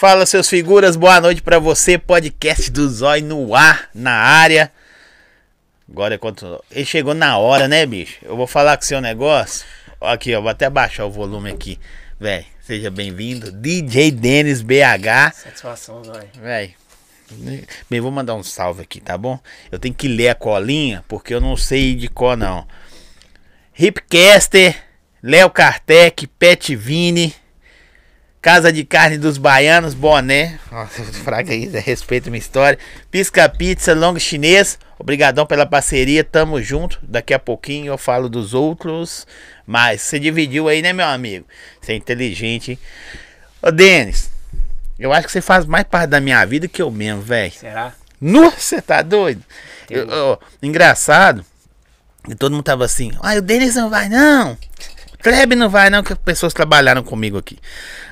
Fala, seus figuras, boa noite pra você. Podcast do Zói no ar, na área. Agora é quanto. Ele chegou na hora, né, bicho? Eu vou falar com o seu negócio. Aqui, ó, vou até baixar o volume aqui. Véi, seja bem-vindo. DJ Denis BH. Satisfação, Zói. Véi. Bem, vou mandar um salve aqui, tá bom? Eu tenho que ler a colinha, porque eu não sei de cor, não. Hipcaster, Léo Kartek, Pet Vini, Casa de Carne dos Baianos, Boné. Nossa, fraca aí, respeito minha história. Pisca Pizza, Long Chinês. Obrigadão pela parceria, tamo junto. Daqui a pouquinho eu falo dos outros. Mas você dividiu aí, né, meu amigo? Você é inteligente. hein? Ô, Denis, eu acho que você faz mais parte da minha vida que eu mesmo, velho. Será? Nossa, você tá doido? Eu- ó, engraçado. E todo mundo tava assim, ai, o Denis não vai não. Kleb não vai não, que pessoas trabalharam comigo aqui.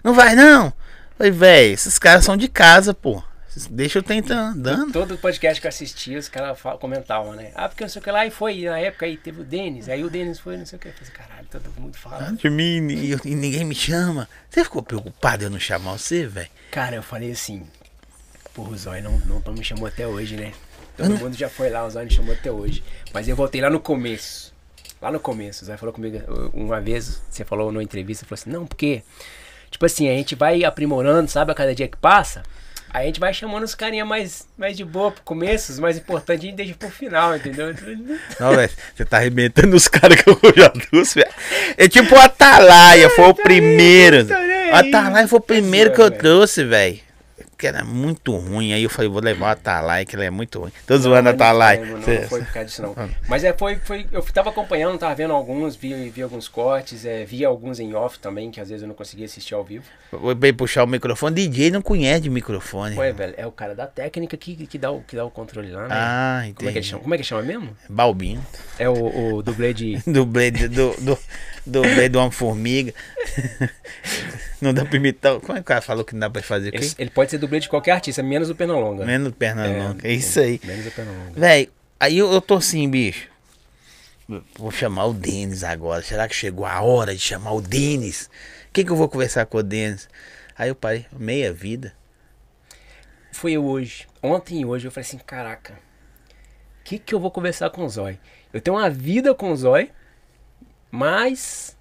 Não vai não. Falei, velho, esses caras são de casa, pô. Deixa eu tentar andando. Todo podcast que eu assistia, os caras comentavam, né? Ah, porque não sei o que lá, e foi, na época aí teve o Denis, aí o Denis foi, não sei o que. Eu falei, caralho, todo mundo fala. De mim e, eu- e ninguém me chama. Você ficou preocupado eu não chamar você, velho? Cara, eu falei assim, porra, o Zói não, não, não me chamou até hoje, né? Todo mundo já foi lá, o Zói não chamou até hoje. Mas eu voltei lá no começo. Lá no começo, o Zói falou comigo uh, uma vez, você falou numa entrevista, falou assim, não, porque, tipo assim, a gente vai aprimorando, sabe, a cada dia que passa. Aí a gente vai chamando os carinha mais, mais de boa pro começo, os mais importantes a gente deixa pro final, entendeu? Não, velho, você tá arrebentando os caras que eu já trouxe, velho. É tipo o Atalaia, foi o primeiro. tô nem O aí. Atalaia foi o primeiro que eu trouxe, velho. Que era muito ruim. Aí eu falei, vou levar o Atalaia, que ele é muito ruim. Tô zoando Não, não Atalaia. foi, Não, Cê- não foi por causa disso, não. Mas é, foi, foi. Eu tava acompanhando, tava vendo alguns, vi, vi alguns cortes, é, vi alguns em off também, que às vezes eu não conseguia assistir ao vivo. Vou bem puxar o microfone. DJ não conhece de microfone. Ué, velho, é o cara da técnica que, que, dá, o, que dá o controle lá, né? Ah, entendi. Como é que ele chama? Como é que chama mesmo? Balbinho. É o, o dublê de. Dublê de- do, do, dublê do Homem-Formiga. Não dá pra imitar. Como é que o cara falou que não dá pra fazer o? Ele, ele pode ser dublê de qualquer artista, menos o Pernalonga. Menos perna longa. É isso aí. Menos o Pernalonga. Véi, aí eu, eu tô assim, bicho. Vou chamar o Denis agora. Será que chegou a hora de chamar o Denis? O que, que eu vou conversar com o Denis? Aí eu parei, meia vida. Foi eu hoje. Ontem e hoje eu falei assim, caraca. O que, que eu vou conversar com o Zói? Eu tenho uma vida com o Zói, mas.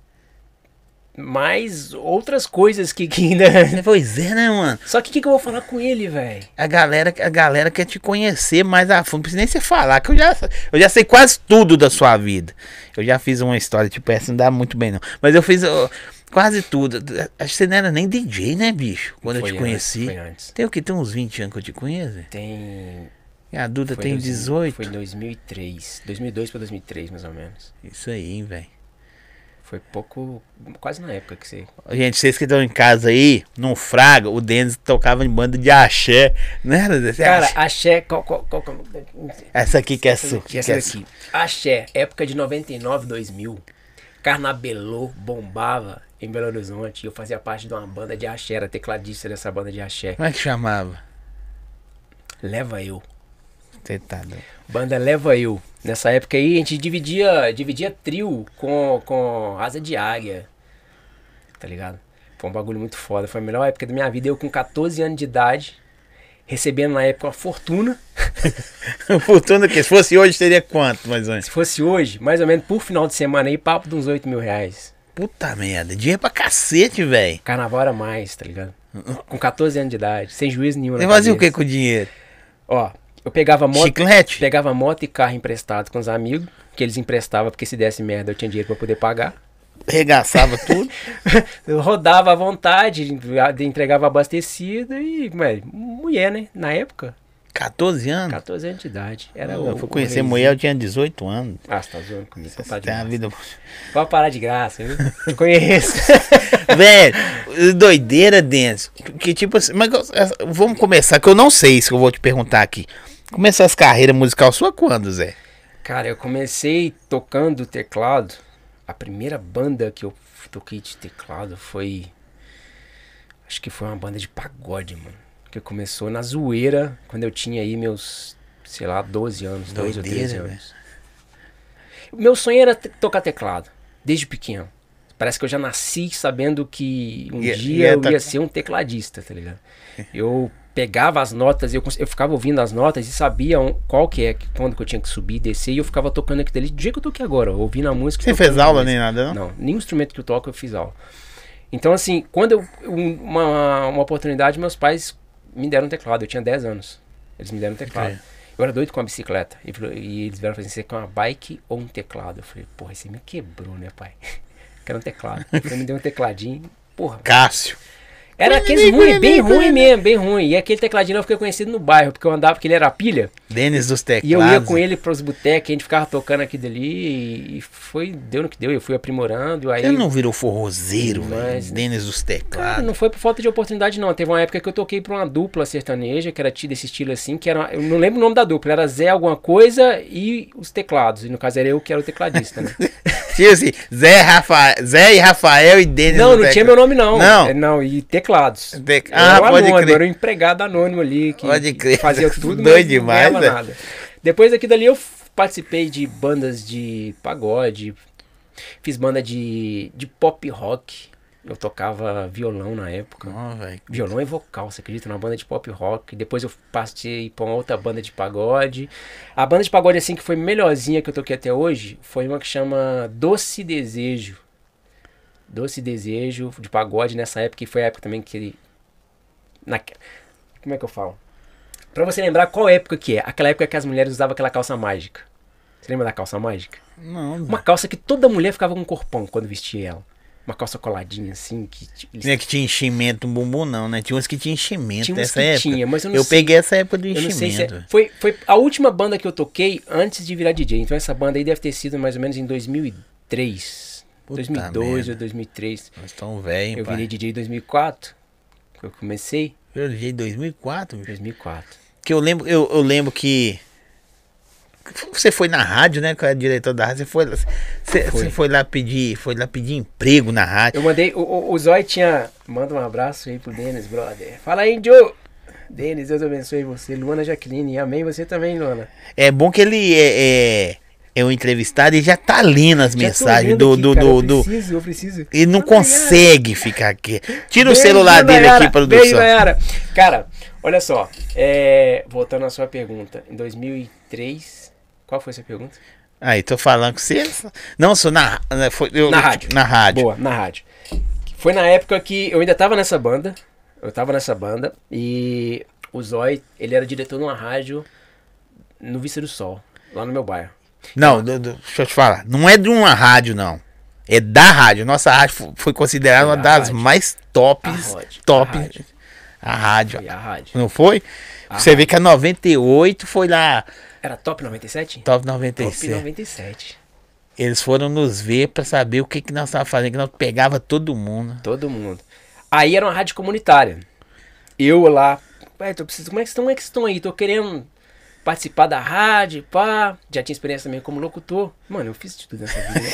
Mais outras coisas que, que ainda. Pois é, né, mano? Só que o que, que eu vou falar com ele, velho? A galera, a galera quer te conhecer mais a fundo. Não precisa nem você falar, que eu já, eu já sei quase tudo da sua vida. Eu já fiz uma história tipo essa, não dá muito bem não. Mas eu fiz ó, quase tudo. Acho que você não era nem DJ, né, bicho? Quando Foi eu te conheci. antes. Tem o que? Tem uns 20 anos que eu te conheço? Tem. A Duda foi tem dois- 18. Foi em 2003. 2002 pra 2003, mais ou menos. Isso aí, hein, velho. Foi pouco. Quase na época que você. Gente, vocês que estão em casa aí, no Fraga, o Denis tocava em banda de axé. Desse Cara, axé? Qual, qual, qual, Essa aqui que é essa que essa é daqui. Axé, época de 99, 2000. Carnabelô bombava em Belo Horizonte. Eu fazia parte de uma banda de axé, era tecladista dessa banda de axé. Como é que chamava? Leva eu. Você tá doido. Banda Leva Eu. Nessa época aí a gente dividia, dividia trio com, com Asa de Águia. Tá ligado? Foi um bagulho muito foda. Foi a melhor época da minha vida. Eu com 14 anos de idade, recebendo na época uma fortuna. Fortuna que se fosse hoje teria quanto, mais ou menos? Se fosse hoje, mais ou menos por final de semana aí, papo de uns 8 mil reais. Puta merda, dinheiro pra cacete, velho. Carnaval era mais, tá ligado? Com 14 anos de idade, sem juízo nenhum. Você fazia o que cabeça. com o dinheiro? Ó, eu pegava moto. Chiclete? Pegava moto e carro emprestado com os amigos, que eles emprestavam, porque se desse merda eu tinha dinheiro pra poder pagar. Regaçava tudo. Eu rodava à vontade, entregava abastecido e, ué, mulher, né? Na época, 14 anos? 14 anos de idade. Era eu o, fui conhecer mulher, eu tinha 18 anos. Ah, você tá zoando comigo. Parar de Tem uma vida. Pode parar de graça, viu? Te conheço. Velho, doideira dentro. Que tipo assim. Mas eu- vamos começar, que eu não sei isso que eu vou te perguntar aqui. Começou as carreiras musical sua quando, Zé? Cara, eu comecei tocando teclado. A primeira banda que eu toquei de teclado foi. Acho que foi uma banda de pagode, mano. Que começou na zoeira quando eu tinha aí meus, sei lá, 12 anos, 12 ou Doideira, 13 velho. anos. O meu sonho era tocar teclado, desde pequeno. parece que eu já nasci sabendo que um Ia- dia ia eu ia ser um tecladista, tá ligado? Eu pegava as notas, eu, eu ficava ouvindo as notas e sabia qual que é, quando que eu tinha que subir descer, e eu ficava tocando aquilo ali do jeito que eu toquei agora, ouvindo a música. Você fez aula nem nada, não? Não, nenhum instrumento que eu toco eu fiz aula. Então, assim, quando eu. um- Uma, uma oportunidade, meus pais me deram um teclado. Eu tinha 10 anos. Eles me deram um teclado. Ok. Eu era doido com a bicicleta. E, e eles vieram fazer você quer uma bike ou um teclado? Eu falei, porra, você me quebrou, né, pai? Quero um teclado. Ele me deu um tecladinho. Porra. Cássio. Era aqueles ruim, bem ruim mesmo, bem ruim. E aquele tecladinho eu fiquei conhecido no bairro, porque eu andava, porque ele era pilha. Denis dos teclados. E eu ia com ele pros botecos, a gente ficava tocando aqui dali e, foi, deu no que deu. Eu fui aprimorando. Aí, Ele não virou forrozeiro, Mas- velho. Denis dos Cara, teclados. não foi por falta de oportunidade, não. Teve uma época que eu toquei pra uma dupla sertaneja, que era desse estilo assim, que era. Eu não lembro o nome da dupla, era Zé alguma coisa e os teclados. E no caso era eu que era o tecladista, né? Tinha assim, Zé, Rafa... Zé e Rafael e Denis não, não tinha meu nome, não. Não? É, Não, e teclados. Tec- Eu Ah, era pode anônimo, crer. era um empregado anônimo ali que, Pode crer. fazia tudo, Doido não demais, ganhava velho. nada. Depois aqui dali eu participei de bandas de pagode, fiz banda de, de pop rock. Eu tocava violão na época. Velho. Violão e vocal, você acredita? Numa banda de pop rock. Depois eu passei pra uma outra banda de pagode. A banda de pagode, assim, que foi melhorzinha que eu toquei até hoje, foi uma que chama Doce Desejo. Doce Desejo de pagode nessa época, que foi a época também que ele. Na... Como é que eu falo? Pra você lembrar qual época que é. Aquela época que as mulheres usavam aquela calça mágica. Você lembra da calça mágica? Não, Uma calça que toda mulher ficava com um corpão quando vestia ela. Uma calça coladinha assim, que eles Não é que tinha enchimento no bumbum, não, né? Tinha uns que tinha enchimento Tinha que época. tinha, mas eu não eu sei. peguei essa época do se enchimento. é, foi, foi a última banda que eu toquei antes de virar DJ. Então essa banda aí deve ter sido mais ou menos em 2003. Puta 2002 merda. ou 2003. Nós estamos velhos, Eu pai. virei DJ em 2004. que Eu comecei Eu liguei em 2004, em bicho. 2004. Que eu lembro, eu, eu lembro que. Você foi na rádio, né? Com a diretor da rádio. Você foi, lá- você, Foi. você foi lá pedir. Foi lá pedir emprego na rádio. Eu mandei, o, o, o Zói tinha, manda um abraço aí pro Denis, brother. Fala aí, Joe. Denis, Deus abençoe você. Luana Jaqueline, amém você também, Luana. É bom que ele é, é, é um entrevistado e já tá lendo as Já mensagens do. aqui, do, cara, do, eu do- preciso, eu preciso. Ele não Nayara. consegue ficar aqui. Tira o Beijo, celular dele Nayara. aqui, Beijo, produção. Nayara. Cara, olha só. é, voltando à sua pergunta. Em 2003, qual foi a sua pergunta? Aí, tô falando com você. Não, sou na, na- foi, eu- Na rádio. Na rádio. Boa, na rádio. Foi na época que eu ainda tava nessa banda. Eu tava nessa banda e o Zói, ele era diretor de uma rádio no Vista do Sol, lá no meu bairro. Não, deixa eu te falar. Não é de uma rádio, não. É da rádio. Nossa rádio fo- foi considerada Foi uma das rádio. mais A tops. rádio, top. a rádio. A rádio. A rádio. Não foi? A Você vê que a 98 foi lá. Era Top 97? Top Top 97. 97. Eles foram nos ver pra saber o que, que nós estávamos fazendo, que nós pegava todo mundo. Todo mundo. Aí era uma rádio comunitária. Eu lá, ué, tô precisando, como é que estão, como é que estão aí? Tô querendo participar da rádio, pá. Já tinha experiência também como locutor. Mano, eu fiz de tudo nessa vida.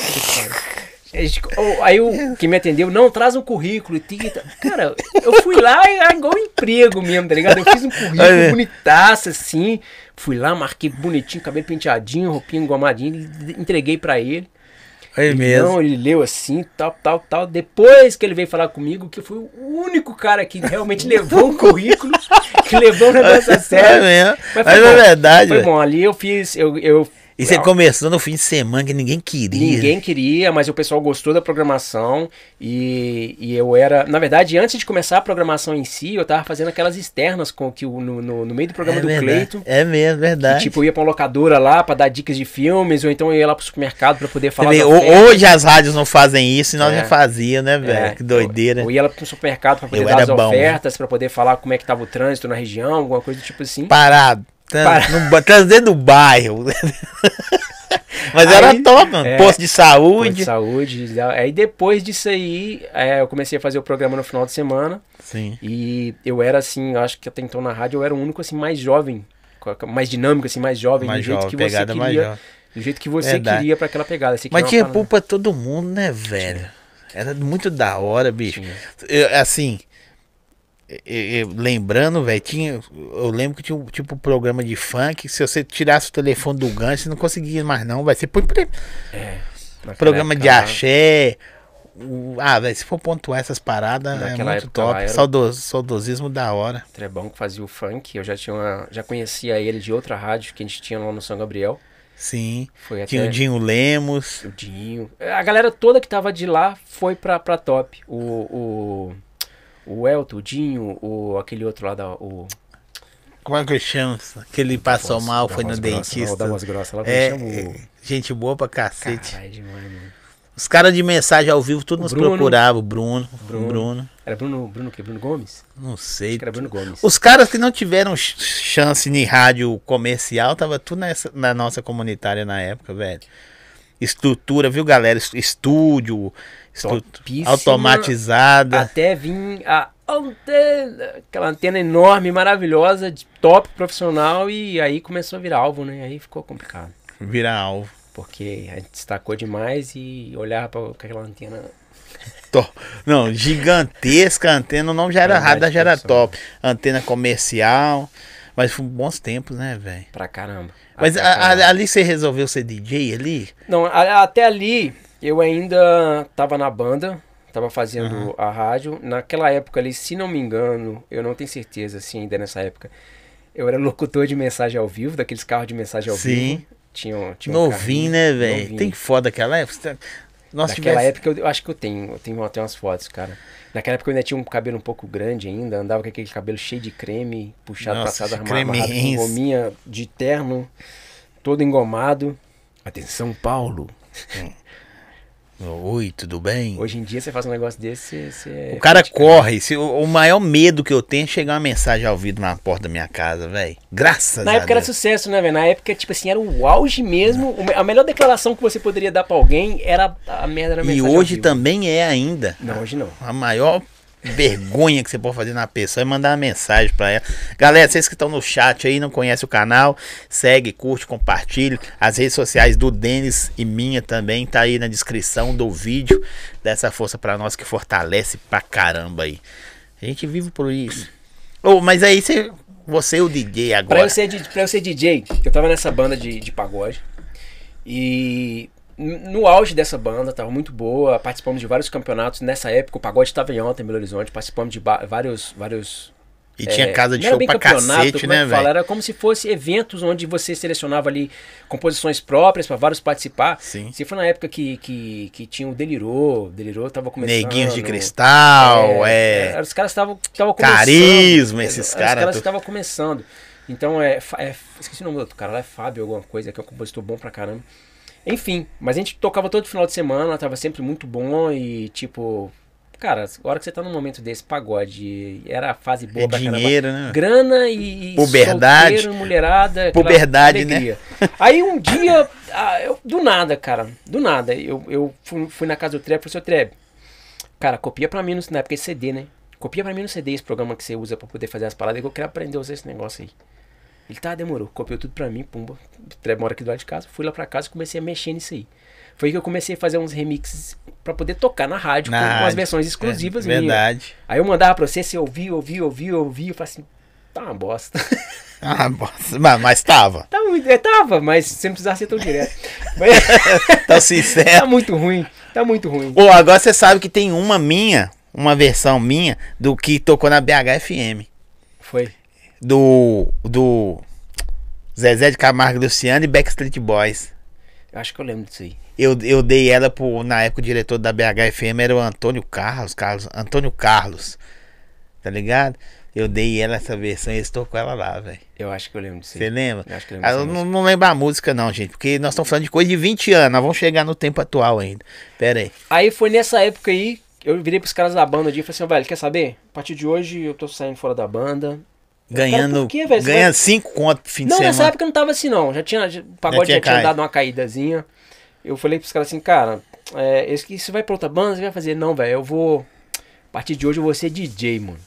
Gente- Aí o que me atendeu, não, traz um currículo. Cara, eu fui lá e é igual um emprego mesmo, tá ligado? Eu fiz um currículo bonitaço, assim. Fui lá, marquei bonitinho, cabelo penteadinho, roupinha engomadinha, e entreguei pra ele. É mesmo. Não, ele leu assim, tal, tal, tal. Depois que ele veio falar comigo, que fui o único cara que realmente levou um currículo, que levou o negócio a É sério. mesmo. Mas Mas foi é bom. verdade, Foi velho. bom, ali eu fiz, eu, eu E você começou no fim de semana que ninguém queria. Ninguém queria, mas o pessoal gostou da programação e, e eu era. Na verdade, antes de começar a programação em si, eu tava fazendo aquelas externas com que o, no, no, no meio do programa é do verdade. Cleiton. É mesmo, verdade. tipo, eu ia pra uma locadora lá pra dar dicas de filmes, ou então eu ia lá pro supermercado pra poder falar. vê, hoje as rádios não fazem isso e nós É. já fazíamos, né, velho? É, que doideira. Eu, eu ia lá pro supermercado pra poder Eu dar as bom, né? ofertas, pra poder falar como é que tava o trânsito na região, alguma coisa do tipo assim. Parado. Parado. no Transdentro do bairro. Mas era Aí, top, mano. é, Posto de Posto de saúde. saúde. Aí depois disso aí, é, eu comecei a fazer o programa no final de semana. Sim. E eu era assim, acho que até então na rádio eu era o único assim mais jovem, mais dinâmico assim, mais jovem, Mais do jeito jovem, que você queria, do jeito que você Verdade. queria pra aquela pegada. Mas tinha pulpa todo mundo, né, velho? Era muito da hora, bicho. Eu, assim, eu- eu- lembrando, velho, tinha. Eu lembro que tinha um tipo um programa de funk. Se você tirasse o telefone do gancho, você não conseguia mais, não. Vai ser põe pre- É, naquela programa de axé. o- ah, velho, se for pontuar essas paradas, é muito top. era- Saudos, saudosismo da hora. Trebão que fazia o funk, eu já tinha uma, já conhecia ele de outra rádio que a gente tinha lá no São Gabriel. Sim. Foi até Tinha o Dinho Lemos. o Dinho. A galera toda que tava de lá foi pra, pra top. O, o, o Elton, o Dinho, o, aquele outro lá da. O, Como é que chama? Que ele passou Voz- mal, foi no grossa, dentista. da voz grossa lá, É, o- gente boa pra cacete. Caralho, demais, mano. Os caras de mensagem ao vivo, tudo O nos Bruno. procuravam. O Bruno, Bruno. Bruno. Era Bruno, Bruno o quê? Bruno Gomes? Não Acho sei. que era Bruno Gomes. Os caras que não tiveram ch- chance em rádio comercial, tava tudo nessa, na nossa comunitária na época, velho. Estrutura, viu, galera? Es- Estúdio, Topíssima. automatizada. Até vir a antena, aquela antena enorme, maravilhosa, de top profissional, e aí começou a virar alvo, né? Aí ficou complicado. Virar alvo. Porque a gente destacou demais e olhava pra aquela antena. To- Não, gigantesca antena. O nome já era rádio, já era top. Antena comercial. Mas foi bons tempos, né, velho? Pra caramba. Mas a- caramba. ali você resolveu ser DJ ali? Não, a- até ali eu ainda tava na banda, tava fazendo a rádio. Naquela época ali, se não me engano, eu não tenho certeza se ainda nessa época, eu era locutor de mensagem ao vivo, daqueles carros de mensagem ao Sim. vivo. Tinha, tinha Novinho, né, velho? Tem foda daquela época? Nossa, Naquela tivesse... época eu, eu acho que eu tenho, eu tenho até umas fotos, cara. Naquela época eu ainda tinha um cabelo um pouco grande ainda, andava com aquele cabelo cheio de creme, puxado Nossa, trás, armado, com gominha de terno, todo engomado. Atenção, Paulo. Oi, tudo bem? Hoje em dia você faz um negócio desse, você... O cara criticado. corre. Se, o, o maior medo que eu tenho é chegar uma mensagem ao vivo na porta da minha casa, velho. Graças Na a época era Deus. sucesso, né, velho? Na época, tipo assim, era o auge mesmo. A melhor declaração que você poderia dar pra alguém era a merda da E mensagem. ao hoje também é ainda. Não, hoje não. A maior vergonha que você pode fazer na pessoa é mandar uma mensagem pra ela. Galera, vocês que estão no chat aí, não conhecem o canal, segue, curte, compartilha. As redes sociais do Denis e minha também tá aí na descrição do vídeo. Dessa força pra nós que fortalece pra caramba aí. A gente vive por isso. Ô, mas aí você, você é o DJ Pra agora. eu, ser, pra eu ser DJ, eu tava nessa banda de, de pagode. E no auge dessa banda, tava muito boa. Participamos de vários campeonatos. Nessa época, o pagode estava em alta em Belo Horizonte. Participamos de vários. vários E tinha é, casa de era show pra cacete, é né, fala? velho? Era como se fosse eventos onde você selecionava ali composições próprias para vários participar. Sim. Se foi na época que, que, que tinha o Delirô, Delirô tava começando. Neguinhos de cristal, é. é, Os caras estavam começando. Carisma, esses Os caras, caras tu- estavam começando. Então é, é. Esqueci o nome do outro cara lá, é Fábio, alguma coisa, que é um compositor bom pra caramba. Enfim, mas a gente tocava todo final de semana, tava sempre muito bom e tipo. Cara, a hora que você tá num momento desse, pagode, era a fase boa É pra caramba. dinheiro, né? Grana e, e Puberdade. solteiro, mulherada. Puberdade, né? Aí um dia, ah, eu- do nada, cara, do nada, eu, eu fui, fui na casa do Treb e falei, seu Treb, cara, copia pra mim, no, na época é CD, né? Copia pra mim no CD esse programa que você usa pra poder fazer as paradas, que eu quero aprender a usar esse negócio aí. Ele, tá, demorou. Copiou tudo pra mim, pumba. Mora aqui do lado de casa, fui lá pra casa e comecei a mexer nisso aí. Foi que eu comecei a fazer uns remixes pra poder tocar na rádio, Na com, com as rádio. versões exclusivas É, minhas. Verdade. Aí eu mandava pra você, você ouvia, ouvia, ouvia, ouvia, eu falei assim, tá uma bosta. Ah, bosta. mas, mas tava. tá muito, é, tava, mas você não precisava ser tão direto. Mas, Tá sincero. tá muito ruim, tá muito ruim. Ô, agora você sabe que tem uma minha, uma versão minha, do que tocou na BHFM. Foi. Do. Do. Zezé de Camargo e Luciano e Backstreet Boys. Eu acho que eu lembro disso aí. Eu, eu dei ela pro. Na época o diretor da BHFM era o Antônio Carlos. Carlos Antônio Carlos. Tá ligado? Eu dei ela essa versão e eles tocou ela lá, velho. Eu acho que eu lembro disso aí. Você lembra? Eu acho que eu lembro Ah, eu não, não lembro a música, não, gente. Porque nós estamos falando de coisa de 20 anos. Nós vamos chegar no tempo atual ainda. Pera aí. Aí foi nessa época aí, eu virei pros caras da banda um dia e falei assim, velho, quer saber? A partir de hoje eu tô saindo fora da banda. Ganhando. quê, ganhando vai- 5 conto pro fim não, de nessa semana. época não tava assim não, já tinha, já- o pagode tinha já tinha dado uma caídazinha. Eu falei pros caras assim, cara, é, esse você vai pra outra banda, você vai fazer, não, velho, eu vou, a partir de hoje eu vou ser DJ, mano.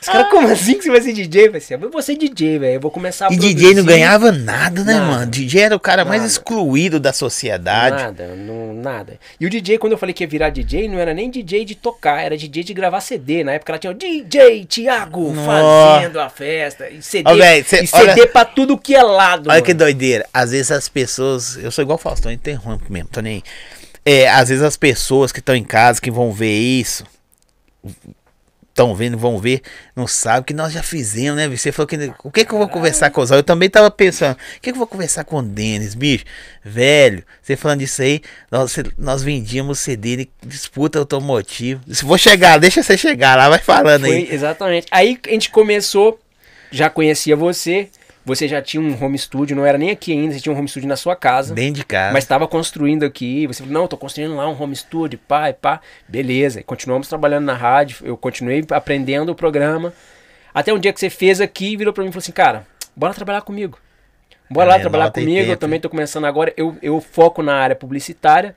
Os caras, como assim que você vai ser DJ? Eu falei assim, eu vou ser DJ, velho, eu vou começar a E produzir. DJ não ganhava nada, né, Nada. mano? DJ era o cara mais Nada. excluído da sociedade. Nada, não, nada. E o DJ, quando eu falei que ia virar DJ, não era nem DJ de tocar, era DJ de gravar CD. Na época ela tinha o DJ Thiago fazendo a festa. E CD, Ó, véi, cê- e CD olha- pra tudo que é lado. Olha que mano. doideira. Às vezes as pessoas. Eu sou igual o Faustão, interrompo mesmo, tô nem é, às vezes as pessoas que estão em casa, que vão ver isso, estão vendo, vão ver, não sabem que nós já fizemos, né? Você falou que. O que que eu vou conversar com o Zóio? Eu também tava pensando, o que que eu vou conversar com o Denis, bicho? Velho, você falando disso aí, nós, nós vendíamos CD de disputa automotiva. Se vou chegar, deixa você chegar lá, vai falando Foi, aí. exatamente. Aí a gente começou, já conhecia você, você já tinha um home studio, não era nem aqui ainda, você tinha um home studio na sua casa. Dentro de casa. Mas estava construindo aqui. Você falou, não, tô construindo lá um home studio, pá, e pá. Beleza. E continuamos trabalhando na rádio. Eu continuei aprendendo o programa. Até um dia que você fez aqui, virou pra mim e falou assim, cara, bora trabalhar comigo. Bora lá É, trabalhar comigo. Eu também tô começando agora. Eu, eu foco na área publicitária.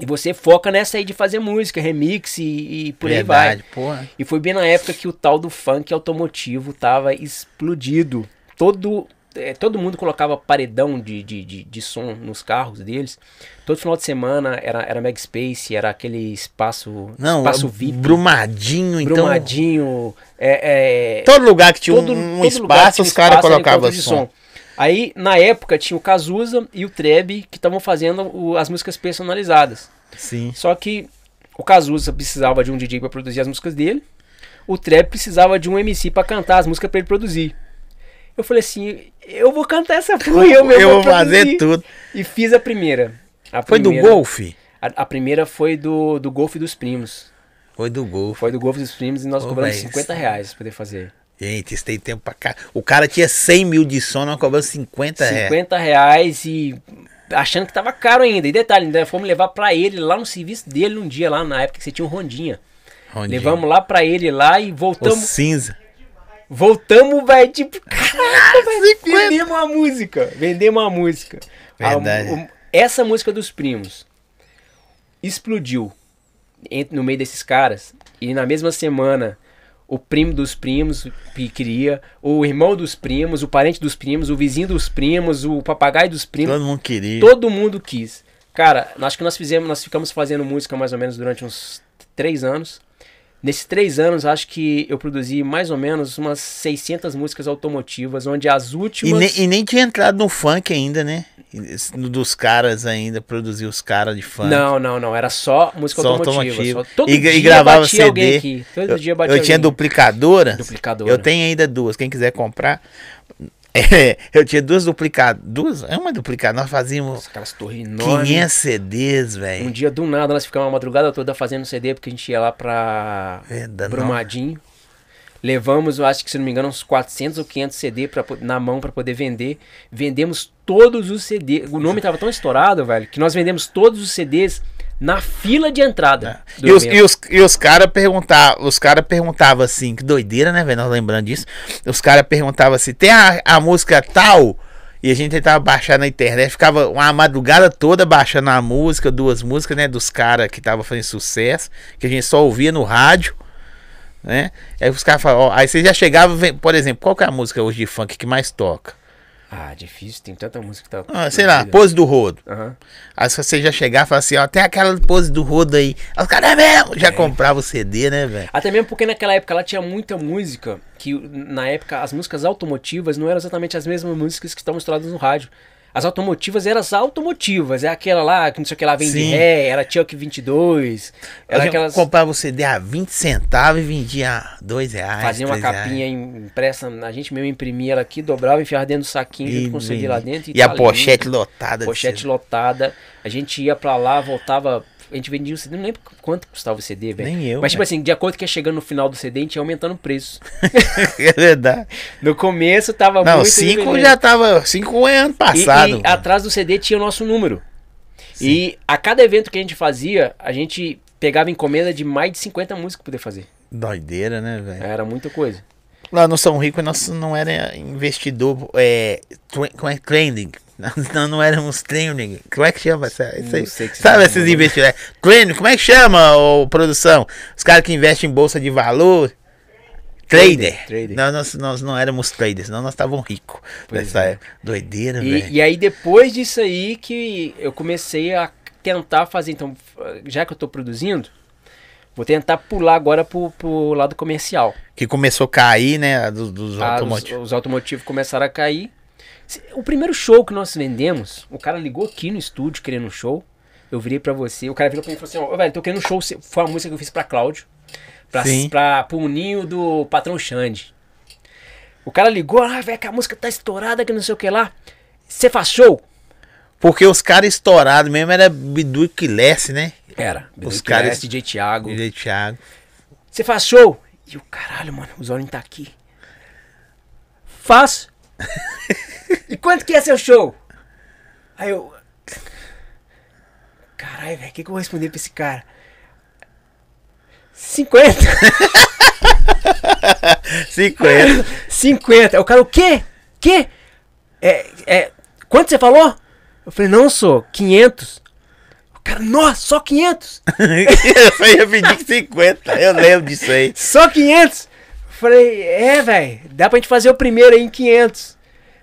E você foca nessa aí de fazer música, remix e, e por aí vai. Verdade, porra. E foi bem na época que o tal do funk automotivo tava explodido. Todo, é, todo mundo colocava paredão de, de, de, de som nos carros deles. Todo final de semana era, era Mag Space, era aquele espaço, Não, espaço VIP, Brumadinho, então. Brumadinho. É, é, Todo lugar que tinha todo- um, um espaço, tinha os caras colocavam de som. Aí, na época, tinha o Cazuza e o Treb que estavam fazendo o- as músicas personalizadas. Sim. Só que o Cazuza precisava de um DJ para produzir as músicas dele. O Trap precisava de um MC para cantar as músicas para ele produzir. Eu falei assim, eu vou cantar essa porra, eu, mesmo Eu vou produzir. fazer tudo. E fiz a primeira. A Foi do primeira- Golf? A, a primeira foi do, do Golf dos Primos. Foi do Golf. Foi do Golf dos Primos e nós Ô, cobramos véi, 50 isso- reais pra poder fazer. Gente, isso tem tempo pra cá. O cara tinha 100 mil de som, nós cobramos 50 reais. 50 reais e achando que tava caro ainda. E detalhe, ainda fomos levar pra ele lá no serviço dele num dia lá, na época que você tinha um Rondinha. Rondinho. Levamos lá pra ele lá e O voltamos. cinza. Voltamos, velho, tipo, caraca, velho, 50. vendemos uma música. Vendemos uma música. A- Verdade. o- essa música dos primos explodiu ent- no meio desses caras. E na mesma semana, o primo dos primos que queria, o irmão dos primos, o parente dos primos, o vizinho dos primos, o papagaio dos primos. Todo mundo queria. Todo mundo quis. Cara, acho que nós fizemos, nós ficamos fazendo música mais ou menos durante uns três anos. Nesses três anos, acho que eu produzi mais ou menos umas 600 músicas automotivas, onde as E, últimas... nem, e nem tinha entrado no funk ainda, né? Dos caras ainda, produzir os caras de funk. Não, não, não. Era só música Só automotiva. automotivo. Só, todo E- e dia gravava batia alguém CD. aqui. Todo Eu, dia batia eu tinha alguém. duplicadoras. Duplicadora. Eu tenho ainda duas. Quem quiser comprar. É, eu tinha duas duplicadoras. Duas? É uma duplicadora. Nós fazíamos Aquelas torres enormes. 500 CDs, Um velho. dia, do nada, nós ficamos a madrugada toda fazendo CD, porque a gente ia lá pra Verdade, Brumadinho. Levamos, eu acho que se não me engano, uns 400 ou 500 CD pra, na mão para poder vender. Vendemos todos os CDs. O nome tava tão estourado, velho, que nós vendemos todos os CDs na fila de entrada. É. E os, e os, e os caras perguntavam, os cara perguntavam assim, que doideira, né, velho? Nós lembrando disso. Os caras perguntavam assim, tem a, a música tal? E a gente tentava baixar na internet, ficava uma madrugada toda baixando a música, duas músicas, né, dos caras que estavam fazendo sucesso, que a gente só ouvia no rádio, né? Aí os caras falavam, ó, aí você já chegava, por exemplo, qual que é a música hoje de funk que mais toca? Ah, difícil, tem tanta música que tá. Ah, sei lá, pose do rodo. Aham. Aí se você já chegar e falar assim, ó, tem aquela pose do rodo aí. Os caras, é mesmo? Já comprava o CD, né, velho? Até mesmo porque naquela época ela tinha muita música que na época as músicas automotivas não eram exatamente as mesmas músicas que estavam estouradas no rádio. As automotivas eram as automotivas, é aquela lá que não sei o que lá vem de Sim. ré, era Chuck 22, era gente aquelas comprava o CD a 20 centavos e vendia a 2 reais. fazia uma 3 capinha reais. impressa, a gente mesmo imprimia ela aqui, dobrava, enfiava dentro do saquinho junto com o CD lá dentro E a tá pochete lindo. lotada. pochete lotada. A gente ia pra lá, voltava. A gente vendia o CD, não lembro quanto custava o CD, velho. Nem eu, Mas, tipo velho. assim, de acordo com que ia chegando no final do CD, a gente ia aumentando o preço. é verdade. No começo tava Não, muito. 5 independente. já tava. 5 é ano E- passado. E, mano. atrás do CD tinha o nosso número. E a cada evento que a gente fazia, a gente pegava encomenda de mais de 50 músicas pra poder fazer. Doideira, né, velho? Era muita coisa. Lá no São Rico nós não era investidor. É. é? Trending. Nós não éramos trending. Como é que chama essa? Não sei que Sabe tá esses investidores? Trending, como é que chama, ô, produção? Os caras que investem em bolsa de valor. Trader. Trader. Não, nós, nós não éramos traders, senão nós estávamos ricos. Nessa é. Doideira, velho. e aí depois disso aí que eu comecei a tentar fazer. Então, já que eu tô produzindo, vou tentar pular agora pro, pro lado comercial. Que começou a cair, né? Dos, dos Ah, os, automotivos. os automotivos começaram a cair. O primeiro show que nós vendemos, o cara ligou aqui no estúdio querendo um show. eu virei pra você, o cara virou pra mim e falou assim, ó, velho, tô querendo um show, seu." foi uma música que eu fiz pra Cláudio, pra, Sim. pra, pro ninho do patrão Xande. O cara ligou, ah, velho, que a música tá estourada, que não sei o que lá. Você faz show? Porque os caras estourados mesmo era Bidu e Quilesse, né? Era. Os Os caras-. DJ Thiago. DJ Thiago. Você faz show? E o caralho, mano, o Zorin tá aqui. Faço. e quanto que é seu show? Aí eu. Caralho, velho, o que, que eu vou responder pra esse cara? 50. 50. 50. O cara, o quê? Quê? É, é, quanto você falou? Eu falei, não, sou 500. O cara, nossa, só 500? eu ia pedir 50. Eu lembro disso aí. Só 500? Falei, é, velho, dá pra gente fazer o primeiro aí em 500.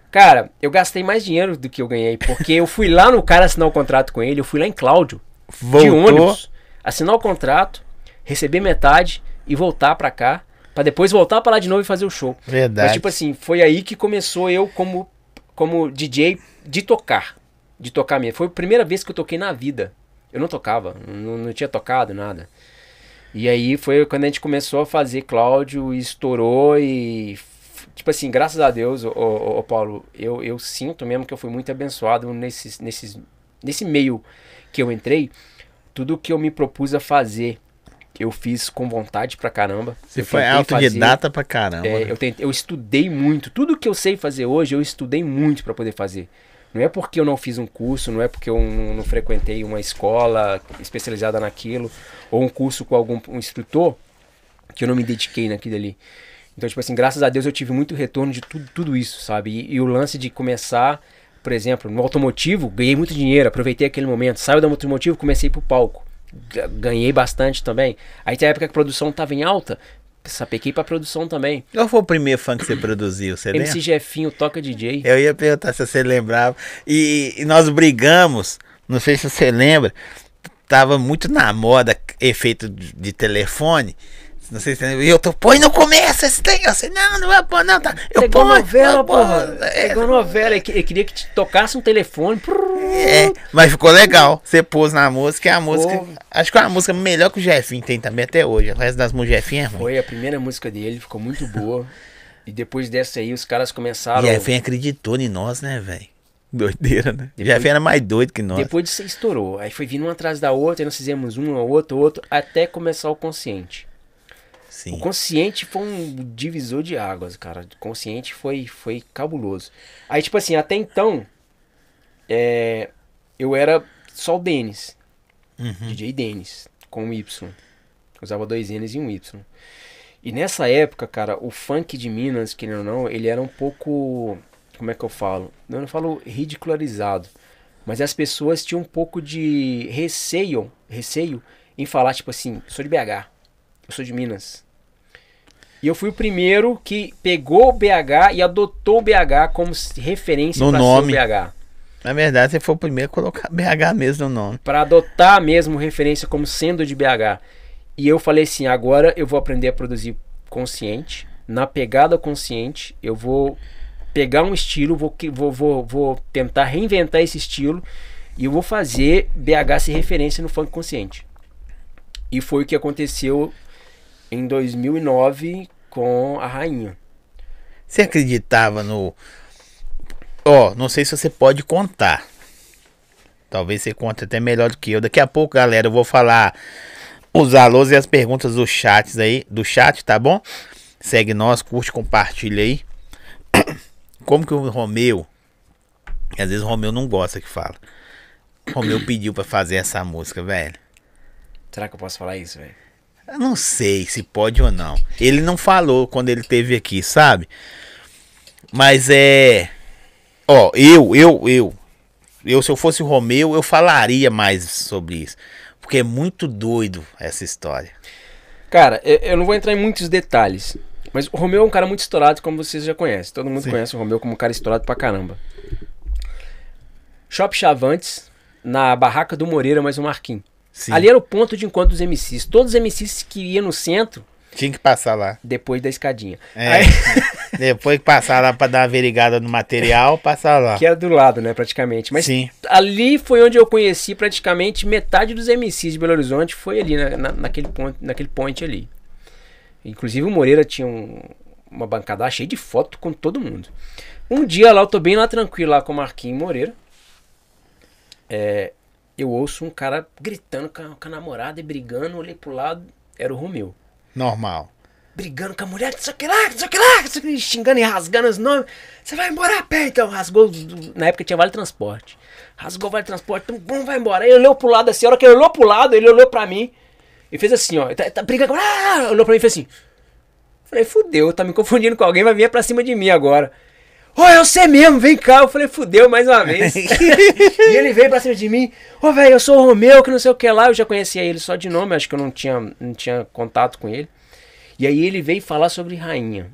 Cara, eu gastei mais dinheiro do que eu ganhei, porque eu fui lá no cara assinar o contrato com ele, eu fui lá em Cláudio, de Voltou. ônibus, assinar o contrato, receber metade e voltar pra cá, pra depois voltar pra lá de novo e fazer o show. Verdade. Mas, tipo assim, foi aí que começou eu como, como DJ de tocar. De tocar mesmo. Foi a primeira vez que eu toquei na vida. Eu não tocava, não, não tinha tocado nada. E aí foi quando a gente começou a fazer Cláudio e estourou e. Tipo assim, graças a Deus, ô, ô, ô, Paulo, eu, eu sinto mesmo que eu fui muito abençoado nesses, nesses, nesse meio que eu entrei. Tudo que eu me propus a fazer, eu fiz com vontade pra caramba. Você Eu foi autodidata pra caramba. é, né? eu, tentei, eu estudei muito. Tudo que eu sei fazer hoje, eu estudei muito para poder fazer. Não é porque eu não fiz um curso, não é porque eu não, não frequentei uma escola especializada naquilo, ou um curso com algum um instrutor, que eu não me dediquei naquilo ali. Então, tipo assim, graças a Deus eu tive muito retorno de tudo, tudo isso, sabe? E, e o lance de começar, por exemplo, no automotivo, ganhei muito dinheiro, aproveitei aquele momento. Saio do automotivo, comecei pro palco. Ga- Ganhei bastante também. Aí tem a época que a produção tava em alta, sapequei pra produção também. Qual foi o primeiro funk que você produziu? Você lembra? MC Jefinho toca DJ. Eu ia perguntar se você lembrava. E, e nós brigamos, não sei se você lembra, tava muito na moda efeito de telefone. Não sei se. E eu tô, põe no começo esse negócio. Não, não vai pôr, não. Tá. Eu Pegou ponho, novela, eu porra. É, Pegou novela. Ele queria que te tocasse um telefone. é, mas ficou legal. Você pôs na música, é a música. Pô. Acho que é uma música melhor que o Jefinho tem também até hoje. O resto das músicas Jefinho é ruim. Foi a primeira música dele, ficou muito boa. E depois dessa aí, os caras começaram. Jefinho acreditou em nós, né, velho? Doideira, né? Depois- Jefinho era mais doido que nós. Depois disso estourou. Aí foi vindo um atrás da outra, aí nós fizemos um, outro, outro, até começar o consciente. O Sim. consciente foi um divisor de águas, cara. O consciente foi, foi cabuloso. Aí, tipo assim, até então, é, eu era só o Denis. DJ Denis, com um Y. Usava dois N's e um Y. E nessa época, cara, o funk de Minas, querendo ou não, ele era um pouco. Como é que eu falo? Eu não falo ridicularizado. Mas as pessoas tinham um pouco de receio, receio em falar, tipo assim, sou de BH, eu sou de Minas. E eu fui o primeiro que pegou o BH e adotou o BH como referência No para nome. ser BH. Na verdade, você foi o primeiro a colocar BH mesmo no nome. Para adotar mesmo referência como sendo de BH. E eu falei assim, agora eu vou aprender a produzir consciente, na pegada consciente, eu vou pegar um estilo, vou, vou, vou, vou tentar reinventar esse estilo e eu vou fazer BH ser referência no funk consciente. E foi o que aconteceu em 2009 com a Rainha. Você acreditava no. Ó, não sei se você pode contar. Talvez você conte até melhor do que eu. Daqui a pouco, galera, eu vou falar os alôs e as perguntas dos chats aí, do chat, tá bom? Segue nós, curte, compartilha aí. Como que o Romeu, às vezes o Romeu não gosta que fala. O Romeu pediu pra fazer essa música, velho. Será que eu posso falar isso, velho? Eu não sei se pode ou não. Ele não falou quando ele teve aqui, sabe? Mas é. Ó, eu, eu, eu. Eu, se eu fosse o Romeu, eu falaria mais sobre isso. Porque é muito doido essa história. Cara, eu- não vou entrar em muitos detalhes. Mas o Romeu é um cara muito estourado, como vocês já conhecem. Todo mundo Sim. conhece o Romeu como um cara estourado pra caramba. Shop Chavantes, na barraca do Moreira, mais um Marquinhos. Sim. Ali era o ponto de encontro dos MCs. Todos os MCs que iam no centro, Tinha que passar lá. depois da escadinha. É. Aí, Depois que passar lá pra dar uma averigada no material, passar lá. Que era do lado, né, praticamente. Mas Sim. ali foi onde eu conheci praticamente metade dos MCs de Belo Horizonte, foi ali, na, na- naquele, ponto, naquele point ali. Inclusive o Moreira tinha um- uma bancada cheia de foto com todo mundo. Um dia lá, eu tô bem lá tranquilo lá com o Marquinhos Moreira. É, eu ouço um cara gritando com a, com a namorada e brigando, olhei pro lado, era o Romeu Normal. brigando com a mulher, não sei o que lá, não sei o que lá, não sei o que, xingando e rasgando os nomes. Você vai embora a pé, então. Rasgou, na época tinha vale transporte. Rasgou vale transporte, então, bom, vai embora. Aí ele olhou pro lado assim, a hora que ele olhou pro lado, ele olhou pra mim e fez assim, ó. Tá, tá brigando, ah, olhou pra mim e fez assim. Falei, fudeu, tá me confundindo com alguém, vai vir pra cima de mim agora. Ô, é você mesmo, vem cá. Eu falei, fudeu mais uma vez. e ele veio pra cima de mim. Ô, velho, eu sou o Romeu, que não sei o que lá. Eu já conhecia ele só de nome, acho que eu não tinha, não tinha contato com ele. E aí ele veio falar sobre rainha.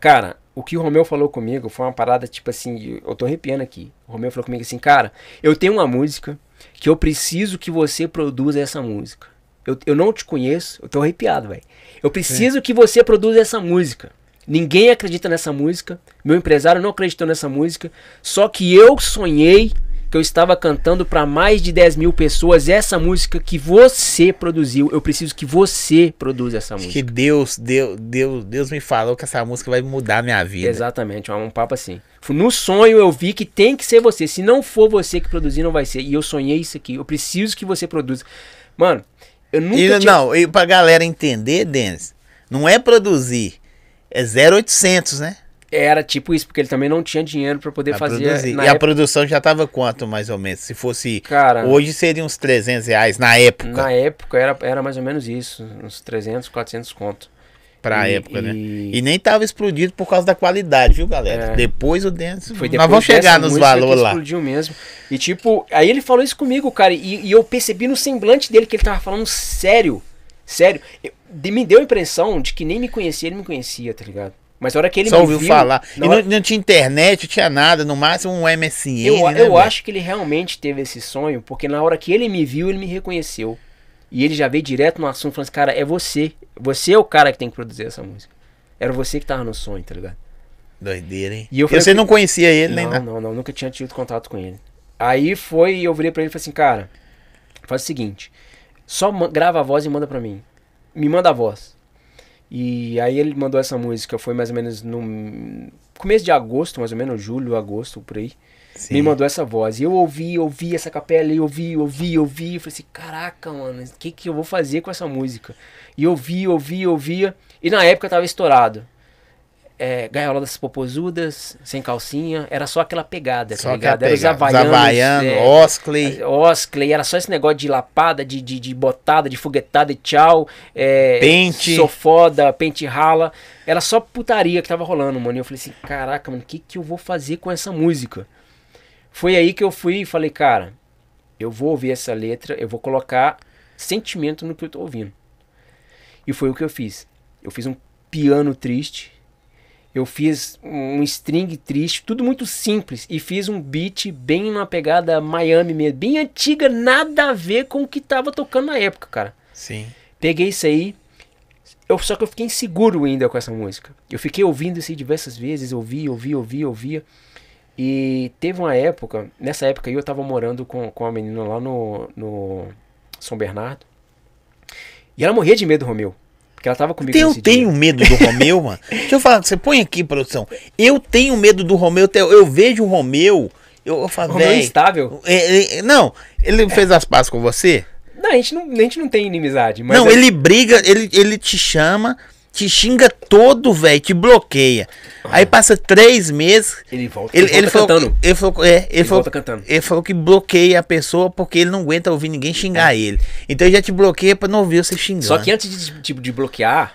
Cara, o que o Romeu falou comigo foi uma parada tipo assim, eu tô arrepiando aqui. O Romeu falou comigo assim, cara, eu tenho uma música que eu preciso que você produza essa música. Eu, eu não te conheço, eu tô arrepiado, velho. Eu preciso que você produza essa música. Ninguém acredita nessa música. Meu empresário não acreditou nessa música. Só que eu sonhei que eu estava cantando para mais de 10 mil pessoas essa música que você produziu. Eu preciso que você produza essa Acho música. que Deus, Deus, Deus, Deus me falou que essa música vai mudar a minha vida. Exatamente, é um papo assim. No sonho eu vi que tem que ser você. Se não for você que produzir, não vai ser. E eu sonhei isso aqui. Eu preciso que você produza. Mano, eu nunca E, tinha... Não, e pra galera entender, Denis, não é produzir, é 0800, né? Era tipo isso, porque ele também não tinha dinheiro pra poder Pra fazer. produzir. E a época- produção já tava quanto, mais ou menos? Se fosse. Cara, Hoje seria uns 300 reais na época. na época era, era mais ou menos isso. Uns 300, 400 conto. Pra E- época, né? e- E nem tava explodido por causa da qualidade, viu, galera? É. Depois o Denis. Foi Nós depois vamos chegar nos valores lá. explodiu mesmo. E tipo, aí ele falou isso comigo, cara. E, e eu percebi no semblante dele que ele tava falando sério. Sério. Eu- de- me deu a impressão de que nem me conhecia, ele me conhecia, tá ligado? Mas a hora que ele Só ouviu viu, falar. E hora- não, não tinha internet, não tinha nada, no máximo um MSN. Eu, né, eu acho que ele realmente teve esse sonho, porque na hora que ele me viu, ele me reconheceu. E ele já veio direto no assunto, falando assim, cara, é você. Você é o cara que tem que produzir essa música. Era você que tava no sonho, tá ligado? Doideira, hein? E eu E falei você não conhecia ele nem não, nada. não, não, nunca tinha tido contato com ele. Aí foi e eu virei pra ele e falei assim, cara, faz o seguinte, só grava a voz e manda pra mim. Me manda a voz. E aí ele mandou essa música, foi mais ou menos no começo de agosto, mais ou menos, julho, agosto, por aí. Sim. Me mandou essa voz. E eu ouvi, ouvi essa capela, e ouvi, ouvi, ouvi. Eu falei assim, caraca, mano, o que, que eu vou fazer com essa música? E eu ouvi, ouvi, ouvia. E na época tava estourado. É, Gaiola das Popozudas, sem calcinha, era só aquela pegada, tá Só que ligado? Era os havaianos, Havaianos, é, Oskley, Oskley, era só esse negócio de lapada, de, de, de botada, de foguetada e tchau. É, Pente. Sou foda, pente rala. Era só putaria que tava rolando, mano. E eu falei assim, caraca, mano, o que, que eu vou fazer com essa música? Foi aí que eu fui e falei, cara, eu vou ouvir essa letra, eu vou colocar sentimento no que eu tô ouvindo. E foi o que eu fiz. Eu fiz um piano triste, eu fiz um string triste, tudo muito simples. E fiz um beat bem numa pegada Miami mesmo, bem antiga, nada a ver com o que tava tocando na época, cara. sim. Peguei isso aí, eu, só que eu fiquei inseguro ainda com essa música. Eu fiquei ouvindo isso aí diversas vezes, ouvia, ouvia, ouvia, ouvia. E teve uma época, nessa época aí eu tava morando com, com uma menina lá no, no São Bernardo. E ela morria de medo do Romeu. Porque ela tava comigo Eu tenho dia. medo do Romeu, mano. Deixa eu falar, você põe aqui, produção. Eu tenho medo do Romeu, eu vejo o Romeu, eu, eu falo, é velho. instável. é- é- Não, ele fez as pazes com você? Não, a gente não, a gente não tem inimizade. Mas não, é- ele briga, ele, ele te chama, te xinga todo, velho, te bloqueia. Aí passa três meses. Ele volta, Ele, ele ele, volta falou, cantando. ele falou, é, ele, Ele falou, cantando. ele falou que bloqueia a pessoa porque ele não aguenta ouvir ninguém xingar ele. Então ele já te bloqueia pra não ouvir você xingando. Só que antes de, tipo, de bloquear,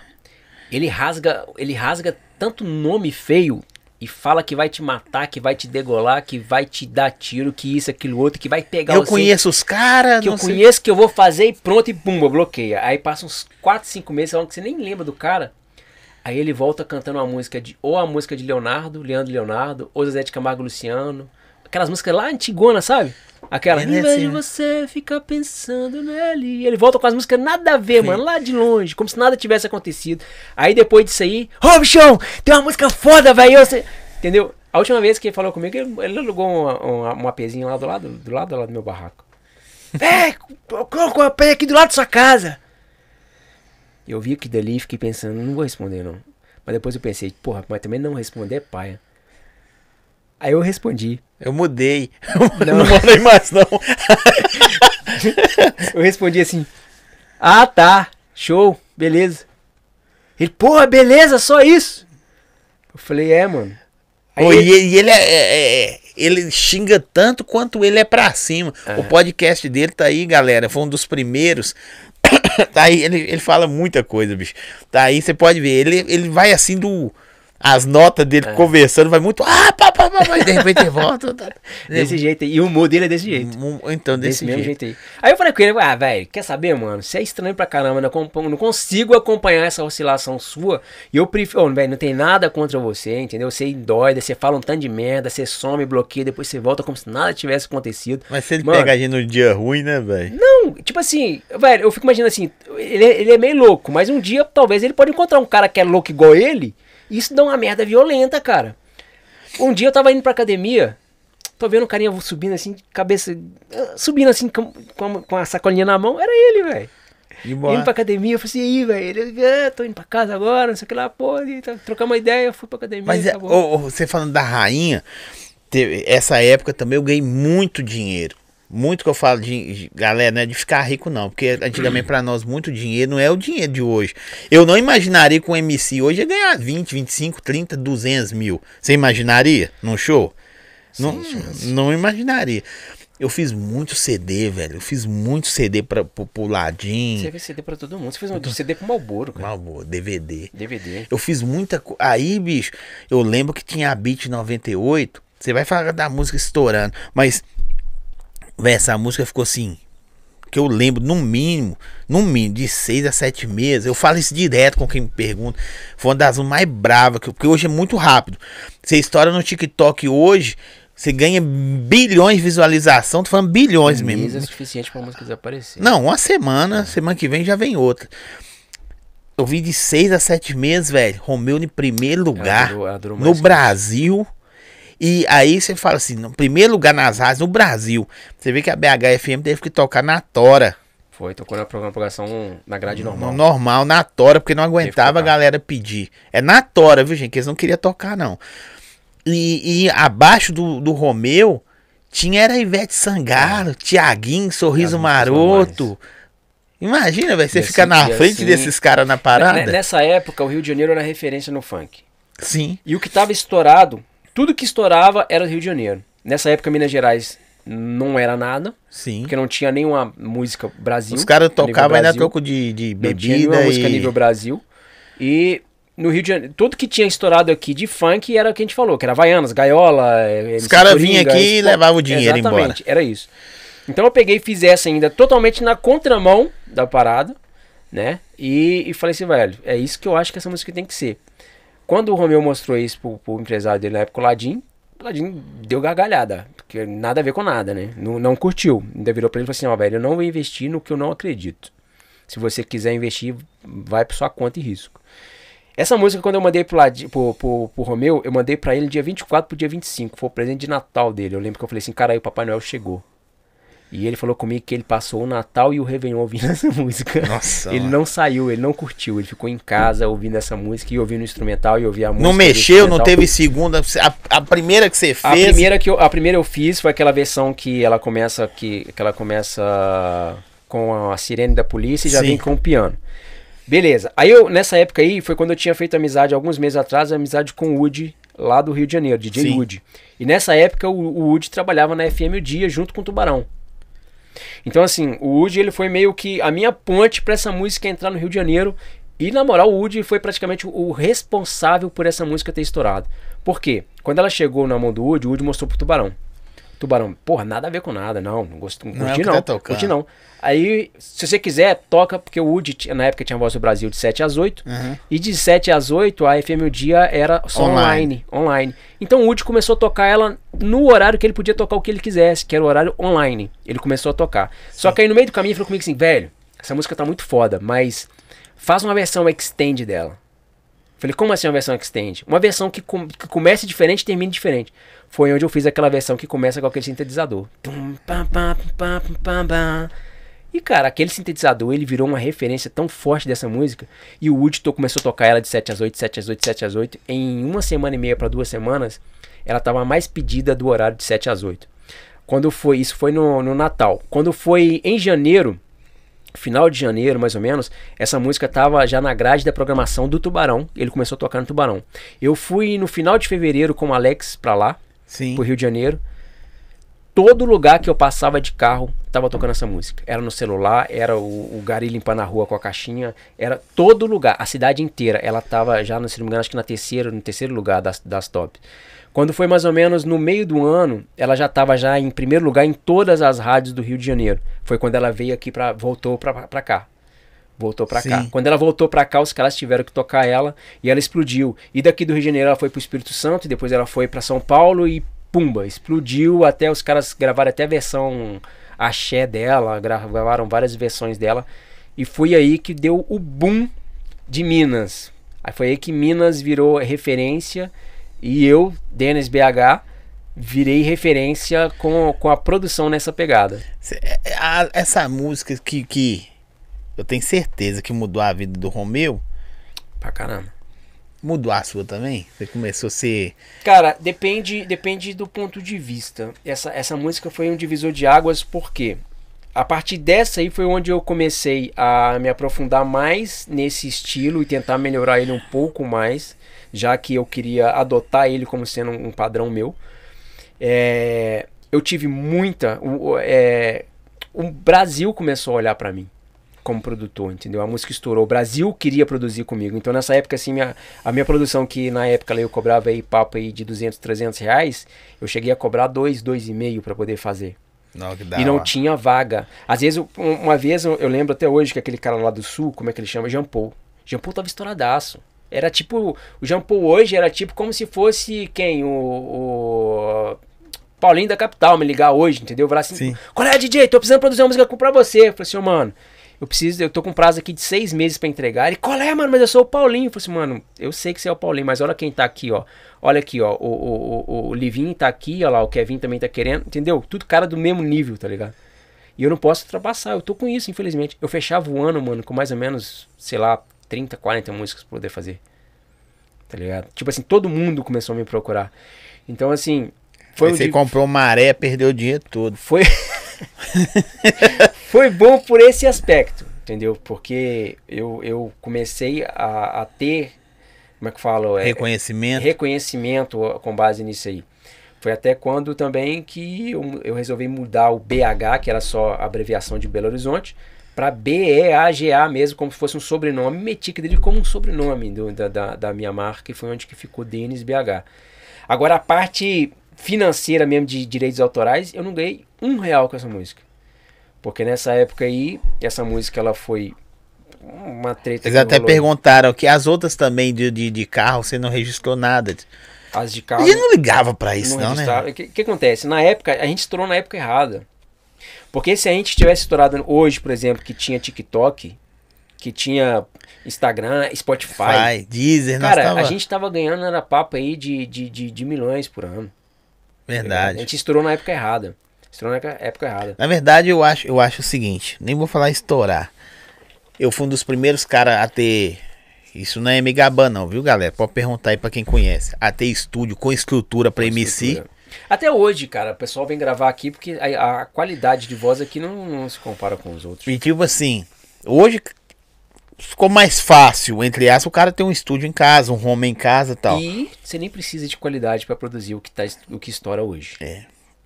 ele rasga, ele rasga tanto nome feio e fala que vai te matar, que vai te degolar, que vai te dar tiro, que isso, aquilo, outro, que vai pegar eu você, conheço os caras, que eu sei- conheço, que eu vou fazer e pronto, e pumba, bloqueia. Aí passa uns 4, 5 meses, falando que você nem lembra do cara. Aí ele volta cantando uma música de. Ou a música de Leonardo, Leandro Leonardo, ou Zé de Camargo Luciano. Aquelas músicas lá antigonas, sabe? Aquela, é em vez assim, de né? você ficar pensando nele. E ele volta com as músicas nada a ver, Sim. mano, lá de longe, como se nada tivesse acontecido. Aí depois disso aí, ô bichão, tem uma música foda, velho. você-" Entendeu? A última vez que ele falou comigo, ele, alugou uma, uma APzinha lá do lado, do lado lá do meu barraco. Véi, colocou a AP aqui do lado da sua casa. Eu vi aquilo dali e fiquei pensando, não vou responder não. Mas depois eu pensei, porra, mas também não responder é paia. Aí eu respondi. Eu mudei. Não. Não, mandei mais, não. Eu respondi assim: Ah, tá, show, beleza. Ele, porra, beleza, só isso. Eu falei, é, mano. Aí Pô, e ele, e ele é, é- é- ele xinga tanto quanto ele é pra cima. É. O podcast dele tá aí, galera. Foi um dos primeiros. tá aí, ele, ele fala muita coisa, bicho. Tá aí, você pode ver. Ele, ele vai assim do. As notas dele É. conversando, vai muito. Ah, pá, pá, pá, pá, e de repente ele volta. tá- Desse jeito aí. E o humor dele é desse jeito. Então, Desse, desse, mesmo jeito. jeito aí. Aí eu falei com ele, ah, velho, quer saber, mano? Você é estranho pra caramba, não, não consigo acompanhar essa oscilação sua. E eu prefiro, velho, não tem nada contra você, entendeu? Você endoida, você fala um tanto de merda, você some, bloqueia, depois você volta como se nada tivesse acontecido. Mas se ele Mano, pega a gente no dia ruim, né, velho? Não, tipo assim, velho, eu fico imaginando assim, ele, é- ele é meio louco, mas um dia talvez ele pode encontrar um cara que é louco igual ele, isso dá uma merda violenta, cara. Um dia eu tava indo pra academia, tô vendo um carinha subindo assim, cabeça. ah, subindo assim com, com, a, sacolinha na mão, era ele, velho. Indo pra academia, eu falei assim, aí, velho? Ah, tô indo pra casa agora, não sei o que lá, pô, tá, trocar uma ideia, eu fui pra academia, Mas é, você falando da rainha, teve- essa época também eu ganhei muito dinheiro. Muito que eu falo de, galera, não é de ficar rico não, porque antigamente pra nós muito dinheiro não é o dinheiro de hoje. Eu não imaginaria que um MC hoje ia ganhar 20, 25, 30, 200 mil. Você imaginaria num show? não, não imaginaria. Eu fiz muito CD, velho. Eu fiz muito CD pra, pro, pro Você Ladinho, fez CD pra todo mundo, você fez um CD pro Malboro, cara. Malboro, DVD. DVD. Eu fiz muita coisa. Aí, bicho, eu lembro que tinha a Beat 98. Você vai falar da música estourando. Mas, velho, essa música ficou assim. Que eu lembro, no mínimo, no mínimo, de seis a sete meses. Eu falo isso direto com quem me pergunta. Foi uma das mais bravas, que- porque hoje é muito rápido. Você estoura no TikTok hoje, você ganha bilhões de visualização. Tô falando bilhões Um mês mesmo. é suficiente pra música desaparecer. Não, uma semana, semana que vem já vem outra. Eu vi de seis a sete meses, velho. Romeu em primeiro lugar durou- ela durou no Brasil. E aí você fala assim, no primeiro lugar nas rádios no Brasil. Você vê que a BHFM teve que tocar na Tora. Foi, tocou na programa- programação na grade normal. No normal, na Tora, porque não aguentava a galera pedir. É na Tora, viu, gente? Que eles não queriam tocar, não. E, e abaixo do, do Romeu tinha era Ivete Sangalo, Tiaguinho, Sorriso Maroto. Imagina, velho, você ficar na frente assim- desses caras na Ne- parada. Nessa época, o Rio de Janeiro era referência no funk. Sim. E o que tava estourado, tudo que estourava era do Rio de Janeiro. Nessa época, Minas Gerais não era nada, Sim. porque não tinha nenhuma música Brasil. Os caras tocavam ainda toco de, de Não tinha bebida nenhuma música e... nível Brasil. E no Rio de Janeiro, tudo que tinha estourado aqui de funk era o que a gente falou, que era Havaianas, Gaiola, eh, MC caras vinham aqui e levavam o dinheiro Exatamente, era isso. Então eu peguei e fiz essa ainda totalmente na contramão da parada, né? E, e falei assim, velho, é isso que eu acho que essa música tem que ser. Quando o Romeu mostrou isso pro, pro empresário dele na época, o Ladim, o Ladim deu gargalhada, porque nada a ver com nada, né? Não, não curtiu. Ainda virou pra ele e falou assim, ó, velho, eu não vou investir no que eu não acredito. Se você quiser investir, vai por sua conta e risco. Essa música, quando eu mandei pro, Ladi, pro, pro, pro Romeu, eu mandei pra ele dia 24 pro dia 25. Foi o presente de Natal dele. Eu lembro que eu falei assim, cara, aí o Papai Noel chegou. E ele falou comigo que ele passou o Natal e o Réveillon ouvindo essa música. Nossa, ele não saiu, ele não curtiu. Ele ficou em casa ouvindo essa música e ouvindo o instrumental e ouvia a música. Não mexeu, não teve segunda. A, a primeira que você A fez. primeira que eu, a primeira eu fiz foi aquela versão que ela começa que, que ela começa com a sirene da polícia e já Sim. vem com o piano. Beleza. Aí eu nessa época aí foi quando eu tinha feito amizade alguns meses atrás, amizade com o Woody lá do Rio de Janeiro, DJ Sim. Woody. E nessa época o, o Woody trabalhava na FM o dia junto com o Tubarão. Então assim, o Woody ele foi meio que a minha ponte pra essa música entrar no Rio de Janeiro. E na moral, o Woody foi praticamente o responsável por essa música ter estourado. Por quê? Quando ela chegou na mão do Woody, o Woody mostrou pro Tubarão. Tubarão, porra, nada a ver com nada, não. Não, gosto, não, Não é curti que não. tá curti não. Aí, se você quiser, toca, porque o Woody, tinha- na época tinha Voz do Brasil de 7 às 8. Uhum. E de 7 às 8, a FM o dia era só Online. online. online. Então o Woody começou a tocar ela no horário que ele podia tocar o que ele quisesse, que era o horário online. Ele começou a tocar. Só que aí no meio do caminho ele falou comigo assim, velho, essa música tá muito foda, mas faz uma versão extend dela. Falei, como assim uma versão extend? Uma versão que, com- que comece diferente e termine diferente. Foi onde eu fiz aquela versão que começa com aquele sintetizador. E cara, aquele sintetizador, ele virou uma referência tão forte dessa música. E o Woody to- começou a tocar ela de 7 às 8, 7 às 8, 7 às 8. Em uma semana e meia para duas semanas, ela tava mais pedida do horário de 7 às 8. Quando foi, isso foi no, no Natal. Quando foi em janeiro, final de janeiro, mais ou menos, essa música tava já na grade da programação do Tubarão. Ele começou a tocar no Tubarão. Eu fui no final de fevereiro com o Alex pra lá, Sim. pro Rio de Janeiro. Todo lugar que eu passava de carro tava tocando essa música. Era no celular, era o, o Gari limpando a rua com a caixinha, era todo lugar, a cidade inteira. Ela tava já, se não me engano, acho que na terceira, no terceiro lugar das, das top. Quando foi mais ou menos no meio do ano, ela já estava já em primeiro lugar em todas as rádios do Rio de Janeiro. Foi quando ela veio aqui para voltou para cá. Voltou pra cá. Quando ela voltou pra cá, os caras tiveram que tocar ela e ela explodiu. E daqui do Rio de Janeiro ela foi pro Espírito Santo, e depois ela foi pra São Paulo e pumba, explodiu. Até os caras gravaram até a versão axé dela, gra- gravaram várias versões dela. E foi aí que deu o boom de Minas. Aí foi aí que Minas virou referência e eu, Denis BH, virei referência com, com a produção nessa pegada. É- é- essa música que, que eu tenho certeza que mudou a vida do Romeu, Pra caramba. mudou a sua também? Você começou a ser. Cara, depende, depende do ponto de vista. Essa, essa música foi um divisor de águas porque a partir dessa aí foi onde eu comecei a me aprofundar mais nesse estilo e tentar melhorar ele um pouco mais, já que eu queria adotar ele como sendo um padrão meu. É, eu tive muita. É, o Brasil começou a olhar pra mim como produtor, entendeu? A música estourou. O Brasil queria produzir comigo. Então, nessa época, assim, minha, a minha produção, que na época eu cobrava aí papo aí de 200, 300 reais, eu cheguei a cobrar dois, dois e meio pra poder fazer. Não, da e não hora. tinha vaga. Às vezes, eu- um- uma vez, eu, eu lembro até hoje que aquele cara lá do sul, como é que ele chama? Jean Paul. Jean Paul tava estouradaço. Era tipo, o Jean Paul hoje era tipo como se fosse quem? O, o Paulinho da Capital me ligar hoje, entendeu? Falar assim, Sim. qual é, DJ? Tô precisando produzir uma música pra você. Eu falei assim, ô, mano, eu preciso, eu tô com prazo aqui de seis meses pra entregar. Ele, qual é, mano? Mas eu sou o Paulinho. Eu falei assim, mano, eu sei que você é o Paulinho, mas olha quem tá aqui, ó. Olha aqui, ó. O, o, o, o Livinho tá aqui, ó lá, o Kevin também tá querendo, entendeu? Tudo cara do mesmo nível, tá ligado? E eu não posso ultrapassar, eu tô com isso, infelizmente. Eu fechava o ano, mano, com mais ou menos, sei lá, 30, 40 músicas pra poder fazer. Tá ligado? Tipo assim, todo mundo começou a me procurar. Então, assim, foi Aí um você di- comprou maré, perdeu o dinheiro todo. foi foi bom por esse aspecto, entendeu? Porque eu, eu comecei a, a ter, como é que eu falo? É, Reconhecimento. reconhecimento com base nisso aí. Foi até quando também que eu, eu resolvi mudar o BH, que era só a abreviação de Belo Horizonte, para B-E-A-G-A mesmo, como se fosse um sobrenome. Meti que dele como um sobrenome do- da, da, da minha marca, e foi onde que ficou Denis BH. Agora, a parte financeira mesmo de direitos autorais, eu não ganhei um real com essa música. Porque nessa época aí, essa música ela foi uma treta Eles até rolou. perguntaram que as outras também de, de, de carro você não registrou nada. As de carro. gente não ligava pra isso, não não, né? O que, que acontece? Na época, a gente estourou na época errada. Porque se a gente tivesse estourado hoje, por exemplo, que tinha TikTok, que tinha Instagram, Spotify, Vai, Deezer, cara, tava... a gente tava ganhando era papo aí de, de, de, de milhões por ano. A Verdade. gente estourou na época errada. Estourou na época- errada. Na verdade, eu acho, eu acho o seguinte, nem vou falar estourar. Eu fui um dos primeiros caras a ter. Isso não é me gabando, não, viu, galera? Pode perguntar aí pra quem conhece. A ter estúdio com estrutura pra MC. Estrutura. Até hoje, cara, o pessoal vem gravar aqui porque a, a qualidade de voz aqui não, não se compara com os outros. E tipo assim, hoje ficou mais fácil, entre aspas, o cara ter um estúdio em casa, um home em casa e tal. E você nem precisa de qualidade pra produzir o que, tá, o que estoura hoje.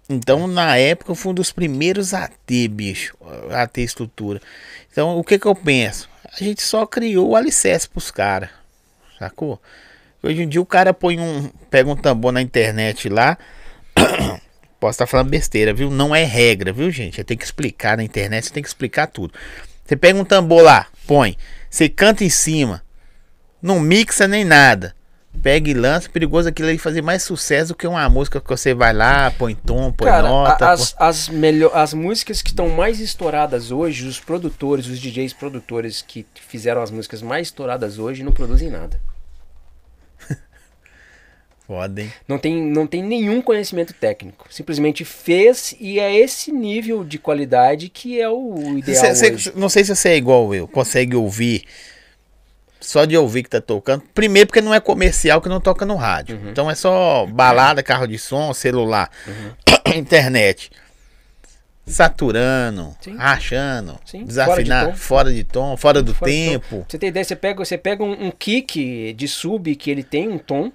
Então, na época, eu fui um dos primeiros a ter, bicho, a ter estrutura. Então, o que que eu penso? A gente só criou o alicerce pros caras, sacou? Hoje em dia o cara põe um, pega um tambor na internet lá, Posso estar falando besteira, viu? Não é regra, viu, gente? Tem que explicar na internet, você tem que explicar tudo. Você pega um tambor lá, põe. Você canta em cima. Não mixa nem nada. Pega e lança, perigoso aquilo aí fazer mais sucesso do que uma música que você vai lá, põe tom, põe Cara, nota. as, as, melhor, as músicas que estão mais estouradas hoje, os produtores, os DJs produtores que fizeram as músicas mais estouradas hoje não produzem nada. Foda, hein? Não tem, não tem nenhum conhecimento técnico. Simplesmente fez e é esse nível de qualidade que é o ideal Cê- cê- hoje. não sei se você é igual eu, consegue ouvir. Só de ouvir que tá tocando. Primeiro, porque não é comercial que não toca no rádio. Uhum. Então é só balada, carro de som, celular, internet. Saturando, Sim. rachando, Sim, desafinar, fora de tom. fora de tom, fora do Fora tom. tempo. Pra você ter ideia, você pega, você pega um, um kick de sub que ele tem um tom,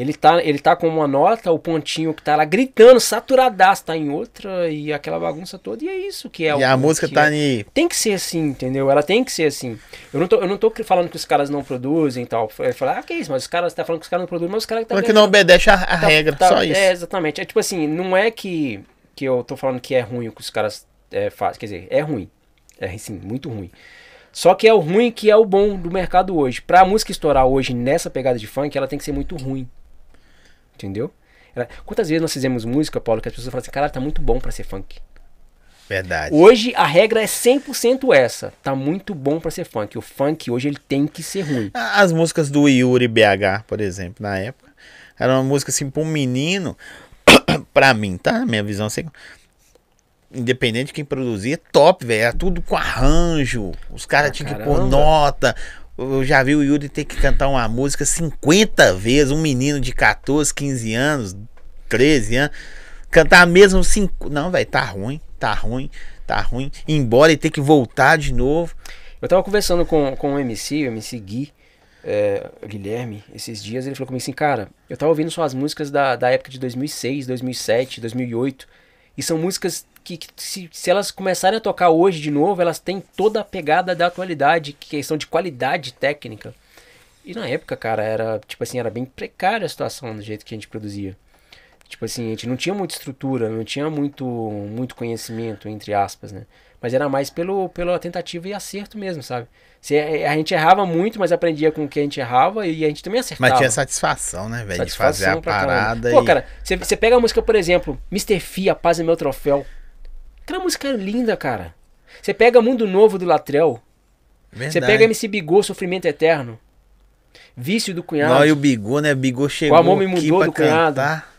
ele tá, ele tá com uma nota, o pontinho que tá lá gritando, saturadaço, tá em outra, e aquela bagunça toda, e é isso que é e o a música tá é. em. Tem que ser assim, entendeu? Ela tem que ser assim. Eu não tô, eu não tô falando que os caras não produzem e tal. Eu falar, ah, que isso, mas os caras tá falando que os caras não produzem, mas os caras que tá Porque não obedece a, a tá- regra, tá- só isso. É, exatamente. É tipo assim, não é que, que eu tô falando que é ruim o que os caras é, fazem. Quer dizer, é ruim. É sim, muito ruim. Só que é o ruim que é o bom do mercado hoje. Pra música estourar hoje nessa pegada de funk, ela tem que ser muito ruim. Entendeu? Ela- Quantas vezes nós fizemos música, Paulo, que as pessoas falam assim, cara, tá muito bom pra ser funk. Verdade. Hoje a regra é 100% essa. Tá muito bom pra ser funk. O funk hoje ele tem que ser ruim. As músicas do Yuri BH, por exemplo, na época, era uma música assim pra um menino, pra mim, tá? Minha visão, assim, independente de quem produzia, top, velho. Era tudo com arranjo. Os caras Ah, tinham que pôr nota. Eu já vi o Yuri ter que cantar uma música 50 vezes, um menino de 14, 15 anos, 13 anos, cantar mesmo cinco. Não, velho, tá ruim, tá ruim, tá ruim. Ir Embora e ter que voltar de novo. Eu tava conversando com, com o MC, o MC Gui, é, Guilherme, esses dias, ele falou comigo assim, cara, eu tava ouvindo suas músicas da, da época de 2006, 2007, 2008, e são músicas que, que se, se elas começarem a tocar hoje de novo, elas têm toda a pegada da atualidade, que questão de qualidade técnica. E na época, cara, era, tipo assim, era bem precária a situação do jeito que a gente produzia. Tipo assim, a gente não tinha muita estrutura, não tinha muito, muito conhecimento, entre aspas, né? Mas era mais pelo, pela tentativa e acerto mesmo, sabe? Se, a gente errava muito, mas aprendia com o que a gente errava e a gente também acertava. Mas tinha satisfação, né, velho? De fazer a pra caramba. parada Pô, e... cara, você- você pega a música, por exemplo, Mr. Fia, Paz é meu troféu. Aquela música é linda, cara. Você pega Mundo Novo do Latrell. Você pega MC Bigô, Sofrimento Eterno. Vício do Cunhado. Não, e o Bigô, né? Bigô chegou amor me mudou do cunhado. cantar.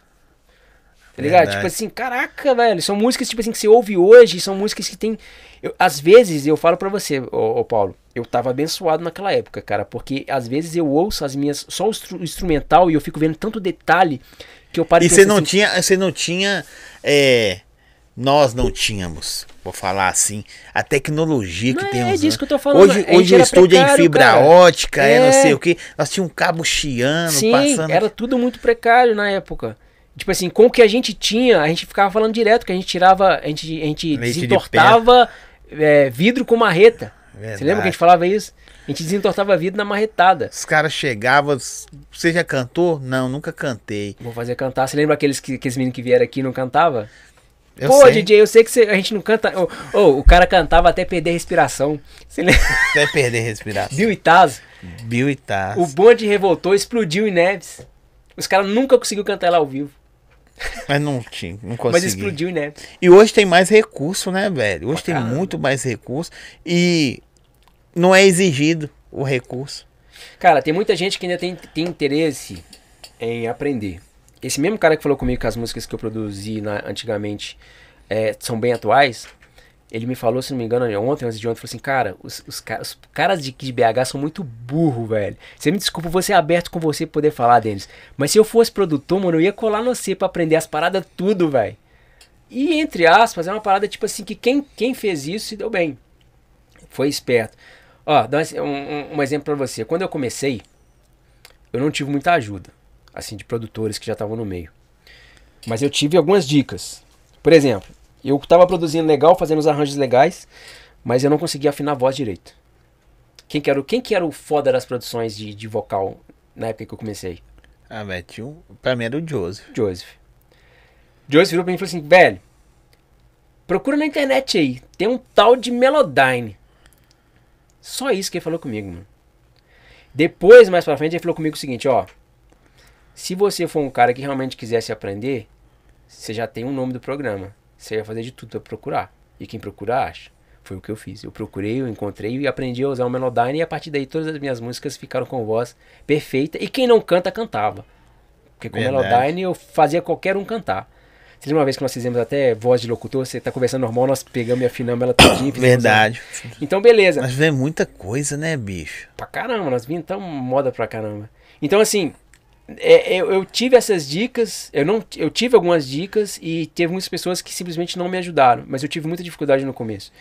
Tá ligado? Verdade. Tipo assim, caraca, velho. São músicas, tipo assim, que você ouve hoje, são músicas que tem. eu- às vezes, eu falo pra você, ô, ô Paulo, eu tava abençoado naquela época, cara, porque às vezes eu ouço as minhas. só o instru- instrumental e eu fico vendo tanto detalhe que eu paro E você não assim, tinha, você não tinha, é, nós não tínhamos, vou falar assim, a tecnologia que Não, tem é uns disso anos. que eu tô falando, Hoje, hoje o estúdio é em fibra cara. ótica, é. não É. sei o que. Nós tínhamos um cabo chiando, Sim, passando. era tudo muito precário na época. Tipo assim, com o que a gente tinha, a gente ficava falando direto, que a gente tirava, a gente, a gente Leite de desentortava é, vidro com marreta. Você Verdade. lembra que a gente falava isso? A gente desentortava vidro na marretada. Os caras chegavam, você já cantou? Não, nunca cantei. Vou fazer cantar. Você lembra aqueles, que, aqueles meninos que vieram aqui e não cantava? Eu Pô, sei, DJ, eu sei que você- a gente não canta. Ô, ô, o cara cantava até perder respiração. Você lembra? até perder a respiração. Bill e Taz. Bill e Taz. O bonde revoltou, explodiu em Neves. Os caras nunca conseguiu cantar ela ao vivo. Mas não tinha, não Mas consegui. explodiu em Neves. E hoje tem mais recurso, né, velho? Hoje tem muito mais recurso e não é exigido o recurso. Cara, tem muita gente que ainda tem, tem interesse em aprender. Esse mesmo cara que falou comigo que as músicas que eu produzi na- antigamente é, são bem atuais, ele me falou, se não me engano, ontem, antes de ontem, falou assim, cara, os, os, os caras de, de BH são muito burro, velho. Você me desculpa, vou ser aberto com você poder falar, Denis. Mas se eu fosse produtor, mano, eu ia colar no você pra aprender as paradas tudo, velho. E, entre aspas, é uma parada tipo assim, que quem, quem fez isso se deu bem. Foi esperto. Ó, dá um, um- um exemplo pra você. Quando eu comecei, eu não tive muita ajuda, assim, de produtores que já estavam no meio. Mas eu tive algumas dicas. Por exemplo, eu tava produzindo legal, fazendo os arranjos legais, mas eu não conseguia afinar a voz direito. Quem que era, o- quem que era o foda das produções de, de vocal na época que eu comecei? Ah, velho, tinha um, pra mim era o Joseph. Joseph. Joyce virou pra mim e falou assim, velho, procura na internet aí, tem um tal de Melodyne. Só isso que ele falou comigo, mano. Depois, mais pra frente, ele falou comigo o seguinte, ó. Se você for um cara que realmente quisesse aprender, você já tem um nome do programa. Você vai fazer de tudo pra procurar. E quem procura, acha. Foi o que eu fiz. Eu procurei, eu encontrei e aprendi a usar o Melodyne. E a partir daí, todas as minhas músicas ficaram com voz perfeita. E quem não canta, cantava. Porque com o. Melodyne eu fazia qualquer um cantar. Você lembra uma vez que nós fizemos até voz de locutor? Você tá conversando normal, nós pegamos e afinamos ela todinha. Verdade. a- Então, beleza. Nós vemos muita coisa, né, bicho? Pra caramba, nós vimos tão moda pra caramba. Então, assim, é, eu, eu tive essas dicas, eu não eu tive algumas dicas e teve muitas pessoas que simplesmente não me ajudaram, mas eu tive muita dificuldade no começo.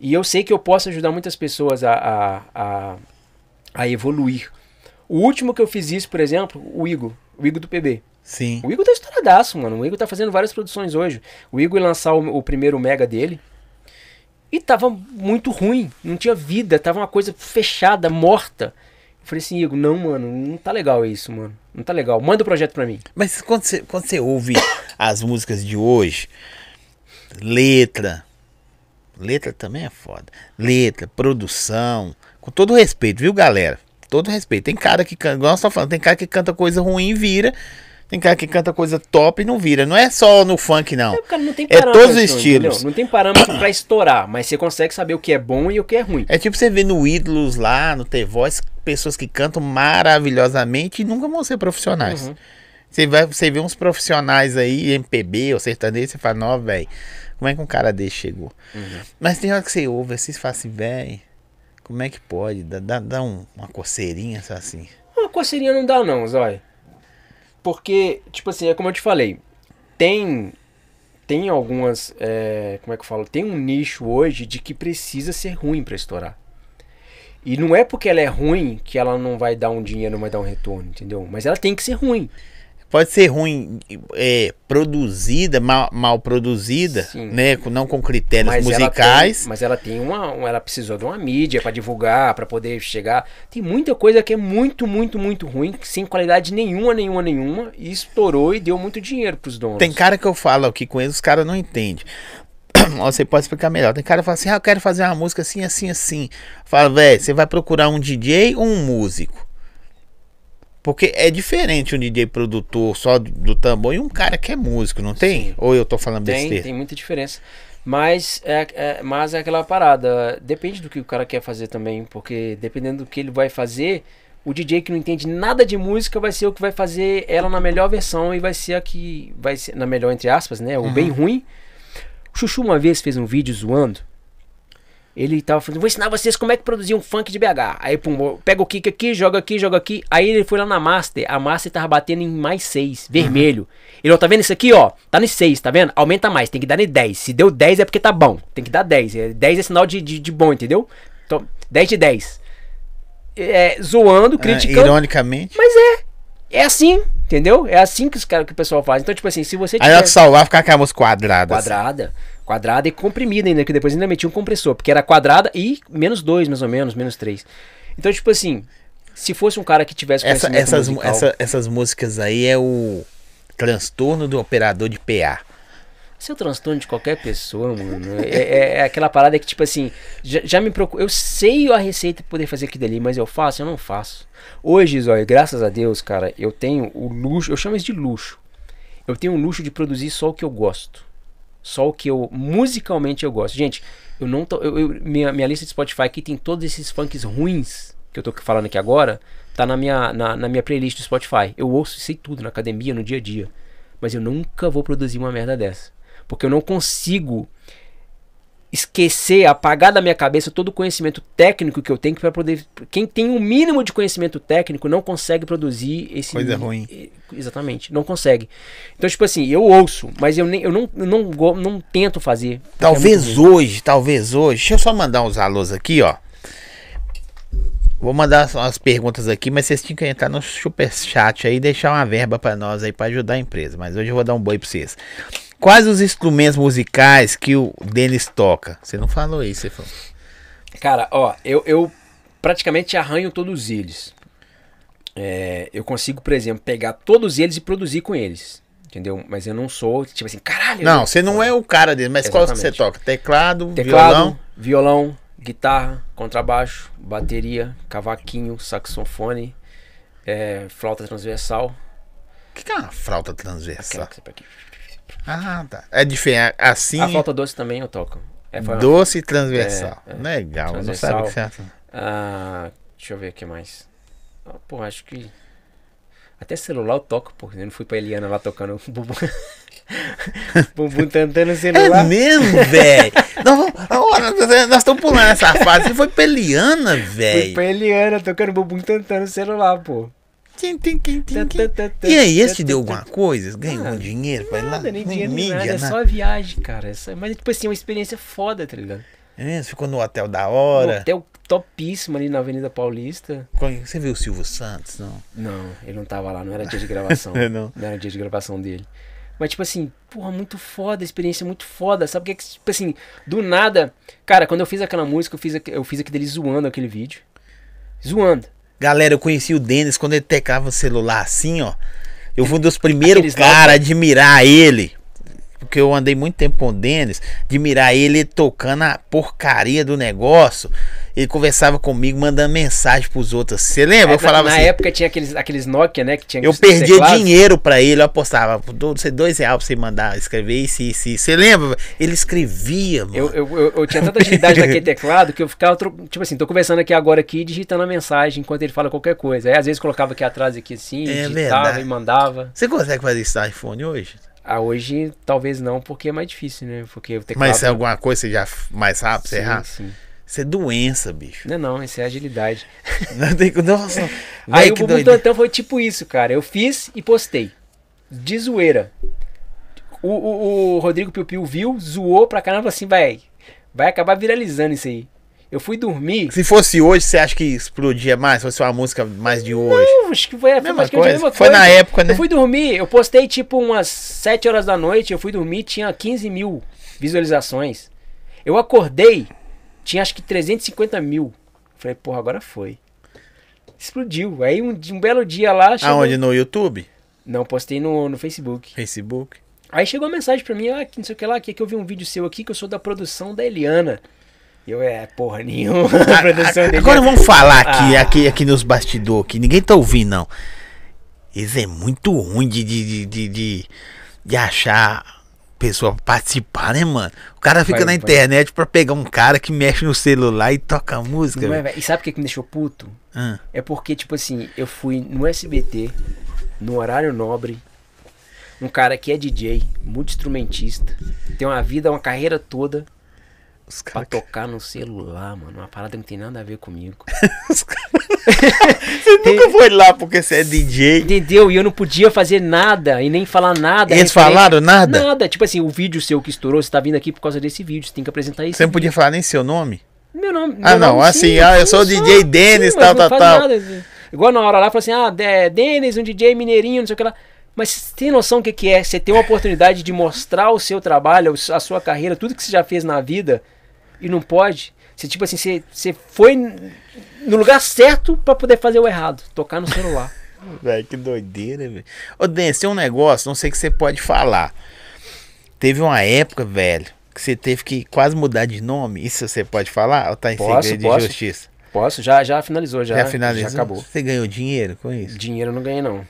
E eu sei que eu posso ajudar muitas pessoas a, a, a, a evoluir. O último que eu fiz isso, por exemplo, o Igor, o Igor do PB. Sim. O Igor tá estouradaço, mano. O Igor tá fazendo várias produções hoje. O Igor ia lançar o, o primeiro mega dele. E tava muito ruim. Não tinha vida. Tava uma coisa fechada, morta. Eu falei assim, Igor, não, mano, não tá legal isso, mano. Não tá legal. Manda o projeto pra mim. Mas quando você, quando você ouve as músicas de hoje, letra. Letra também é foda. Letra, produção. Com todo respeito, viu, galera? Todo respeito. Tem cara que canta, igual nós falando, tem cara que canta coisa ruim e vira. Tem cara que canta coisa top e não vira. Não é só no funk, não. É, cara, não tem É todos os entendeu? estilos. Não tem parâmetro pra estourar, mas você consegue saber o que é bom e o que é ruim. É tipo você ver no Ídolos lá, no The Voice, pessoas que cantam maravilhosamente e nunca vão ser profissionais. Uhum. Você vai, você vê uns profissionais aí, MPB ou sertanejo, você fala, não, velho, como é que um cara desse chegou? Uhum. Mas tem hora que você ouve assim, você fala assim, velho, como é que pode? Dá, dá, dá um- uma coceirinha assim. Uma coceirinha não dá não, Zóia. Porque, tipo assim, é como eu te falei, tem tem algumas, é, como é que eu falo, tem um nicho hoje de que precisa ser ruim pra estourar. E não é porque ela é ruim que ela não vai dar um dinheiro, não vai dar um retorno, entendeu? Mas ela tem que ser ruim. Pode ser ruim, é, produzida, mal, mal produzida, Sim. né? Não com critérios Mas ela musicais. tem- mas ela tem uma, um- ela precisou de uma mídia pra divulgar, pra poder chegar. Tem muita coisa que é muito, muito, muito ruim, sem qualidade nenhuma, nenhuma, nenhuma, e estourou e deu muito dinheiro pros donos. Tem cara que eu falo aqui com eles, os caras não entendem. Você pode explicar melhor. Tem cara que fala assim: ah, eu quero fazer uma música assim, assim, assim. Fala, velho, você vai procurar um DJ ou um músico? Porque é diferente um DJ produtor só do, tambor e um cara que é músico, não tem? Sim. Ou eu tô falando Tem, besteira? tem muita diferença. Mas é, é- mas é aquela parada. Depende do que o cara quer fazer também. Porque dependendo do que ele vai fazer, o DJ que não entende nada de música vai ser o que vai fazer ela na melhor versão e vai ser a que. Vai ser, na melhor, entre aspas, né? O bem ruim. O Chuchu uma vez fez um vídeo zoando. Ele tava falando, vou ensinar vocês como é que produzir um funk de BH. Aí, pum, pega o kick aqui, joga aqui, joga aqui. Aí ele foi lá na Master, a Master tava batendo em mais 6, vermelho. Ele, ó, tá vendo isso aqui, ó? Tá no 6, tá vendo? Aumenta mais, tem que dar em 10. Se deu 10 é porque tá bom. Tem que dar 10. É, 10 é sinal de, de, de bom, entendeu? Então, 10 de 10. É, zoando, Ah, criticando. ironicamente. Mas é. É assim, entendeu? É assim que, os cara, que o pessoal faz. Então, tipo assim, se você Aí na hora tiver salvar, ficar com a música quadrada. assim. Quadrada, e comprimida ainda, que depois ainda meti um compressor, porque era quadrada e menos 2, mais ou menos, menos 3. Então, tipo assim, se fosse um cara que tivesse Essa- essas, musical, essa- essas músicas aí é o transtorno do operador de PA. Esse é o transtorno de qualquer pessoa, mano. É, é- é aquela parada que, tipo assim, já, já me procura. Eu sei a receita pra poder fazer aquilo ali, mas eu faço, eu não faço. Hoje, Zóio, graças a Deus, cara, eu tenho o luxo, eu chamo isso de luxo. Eu tenho o luxo de produzir só o que eu gosto. Só o que eu, musicalmente, eu gosto. Gente, eu não tô. eu- eu- minha, minha lista de Spotify aqui tem todos esses funks ruins que eu tô falando aqui agora. Tá na minha, na, na minha playlist do Spotify. Eu ouço, sei tudo na academia, no dia a dia. Mas eu nunca vou produzir uma merda dessa. Porque eu não consigo esquecer, apagar da minha cabeça todo o conhecimento técnico que eu tenho para poder. Quem tem um mínimo de conhecimento técnico não consegue produzir esse. Coisa ruim. Exatamente, não consegue. Então, tipo assim, eu ouço, mas eu, nem, eu não, eu não, go- não tento fazer. é Talvez ruim. hoje, talvez hoje. Deixa eu só mandar uns alôs aqui, ó. Vou mandar umas perguntas aqui, mas vocês tinham que entrar no superchat aí e deixar uma verba pra nós aí pra ajudar a empresa. Mas hoje eu vou dar um boi pra vocês. Quais os instrumentos musicais que o Denis toca? Você não falou isso, você falou. Cara, ó, eu, eu praticamente arranho todos eles. É, eu consigo, por exemplo, pegar todos eles e produzir com eles. Entendeu? Mas eu não sou, tipo assim, caralho. Não, você não é o cara dele, mas qual que você toca? Teclado, Teclado, violão? violão, guitarra, contrabaixo, bateria, cavaquinho, saxofone, é, flauta transversal. O que, que é uma flauta transversal? Aquela que você. Ah, tá. É diferente. Assim, A flauta doce também eu toco. É, doce e transversal. É, é. Legal, eu não Transversal. sabia que você Ah, deixa eu ver o que mais. Ah, pô, acho que. Até celular eu toco, pô. Eu não fui pra Eliana lá tocando bumbum. bumbum tantando no É celular. mesmo, velho? nós, estamos pulando essa fase. Você foi peliana, Fui velho. pra Eliana tocando bumbum tantando no celular, pô. E aí, esse deu alguma coisa? Ganhou Nada. dinheiro ir lá? Nada, nem dinheiro, nem mídia, nada. É nada. só viagem, cara. É só- Mas, tipo assim, é uma experiência foda, tá ligado? É mesmo? Ficou no hotel da Um hora. hotel topíssimo ali na Avenida Paulista. Você viu o Silvio Santos? Não. Não, ele não tava lá, não era dia de gravação. É, não. era dia de gravação dele. Mas, tipo assim, porra, muito foda, experiência muito foda. Sabe o que é que, tipo assim, do nada. Cara, quando eu fiz aquela música, eu fiz, eu fiz aquele dele zoando aquele vídeo. Zoando. Galera, eu conheci o Denis quando ele tecava o celular assim, ó. Eu fui um dos primeiros caras a admirar ele. Porque eu andei muito tempo com o Denis. Admirar ele tocando a porcaria do negócio. Ele conversava comigo, mandando mensagem pros outros. Você lembra? É, eu falava na, assim. na época tinha aqueles, aqueles Nokia, né? Que tinha Eu perdia teclados. dinheiro pra ele, eu apostava. "Dou você dois reais pra você mandar escrever isso, isso, isso. Você lembra? Ele escrevia, mano. Eu, eu, eu, eu tinha tanta agilidade naquele teclado que eu ficava, tipo assim, tô conversando aqui agora aqui, digitando a mensagem enquanto ele fala qualquer coisa. Aí às vezes colocava aqui atrás, aqui assim, É digitava verdade. e mandava. Você consegue fazer isso no iPhone hoje? Ah, hoje talvez não, porque é mais difícil, né? Porque o teclado... Mas se é alguma coisa você já mais rápido, você errar? sim. Isso é doença, bicho. Não, não, isso é agilidade. Não tem Nossa, Aí véi, o que Bumbum doideira. Tantão foi tipo isso, cara. Eu fiz e postei. De zoeira. O, o, o Rodrigo Piu Piu viu, zoou pra caramba assim, vai. Vai acabar viralizando isso aí. Eu fui dormir. Se fosse hoje, você acha que explodia mais? Se fosse uma música mais de hoje? Eu Acho que foi, foi Mesma a coisa. mesma Foi coisa. na época, né? Eu fui dormir, eu postei tipo umas 7 horas da noite, eu fui dormir, tinha 15 mil visualizações. Eu acordei, tinha acho que 350 mil. Falei, porra, agora foi. Explodiu. Aí um, um belo dia lá. Chegou... Aonde? No YouTube? Não, postei no, no Facebook. Facebook? Aí chegou uma mensagem pra mim, ah, que não sei o que lá, que, que eu vi um vídeo seu aqui que eu sou da produção da Eliana. E eu, é, porra nenhuma. a da Agora Eliana. vamos falar aqui, Ah. aqui, aqui nos bastidores, que ninguém tá ouvindo, não. Isso é muito ruim de, de, de, de, de, achar pessoa participar, né, mano? O cara fica Vai, na vai. internet pra pegar um cara que mexe no celular e toca música. É, e sabe o que, que me deixou puto? É porque, tipo assim, eu fui no SBT, no horário nobre, um cara que é DJ, multi-instrumentista, tem uma vida, uma carreira toda os pra tocar no celular, mano. Uma parada que não tem nada a ver comigo. Você nunca foi lá porque você é DJ. Entendeu? E eu não podia fazer nada e nem falar nada. Eles referente- falaram nada? Nada. Tipo assim, o vídeo seu que estourou, você tá vindo aqui por causa desse vídeo, você tem que apresentar isso. Você não podia falar nem seu nome? Meu nome. Ah, meu não, nome, assim, sim, ah, eu sou o só. DJ Dennis, Sim, tal, tal, tal. nada. Igual na hora lá, fala assim, ah, é, Denis, um DJ mineirinho, não sei o que lá. Mas você tem noção do que, que é? Você tem uma oportunidade de mostrar o seu trabalho, a sua carreira, tudo que você já fez na vida e não pode. Você, tipo assim, você, você foi no lugar certo pra poder fazer o errado, tocar no celular. Velho, que doideira, velho. Ô, Dennis, tem um negócio, não sei que você pode falar. Teve uma época, velho, que você teve que quase mudar de nome. Isso você pode falar? Ou tá em Posso, segredo posso. de justiça? Posso? Já, já finalizou, já. Já, finalizou? Já acabou. Você ganhou dinheiro com isso? Dinheiro eu não ganhei, não.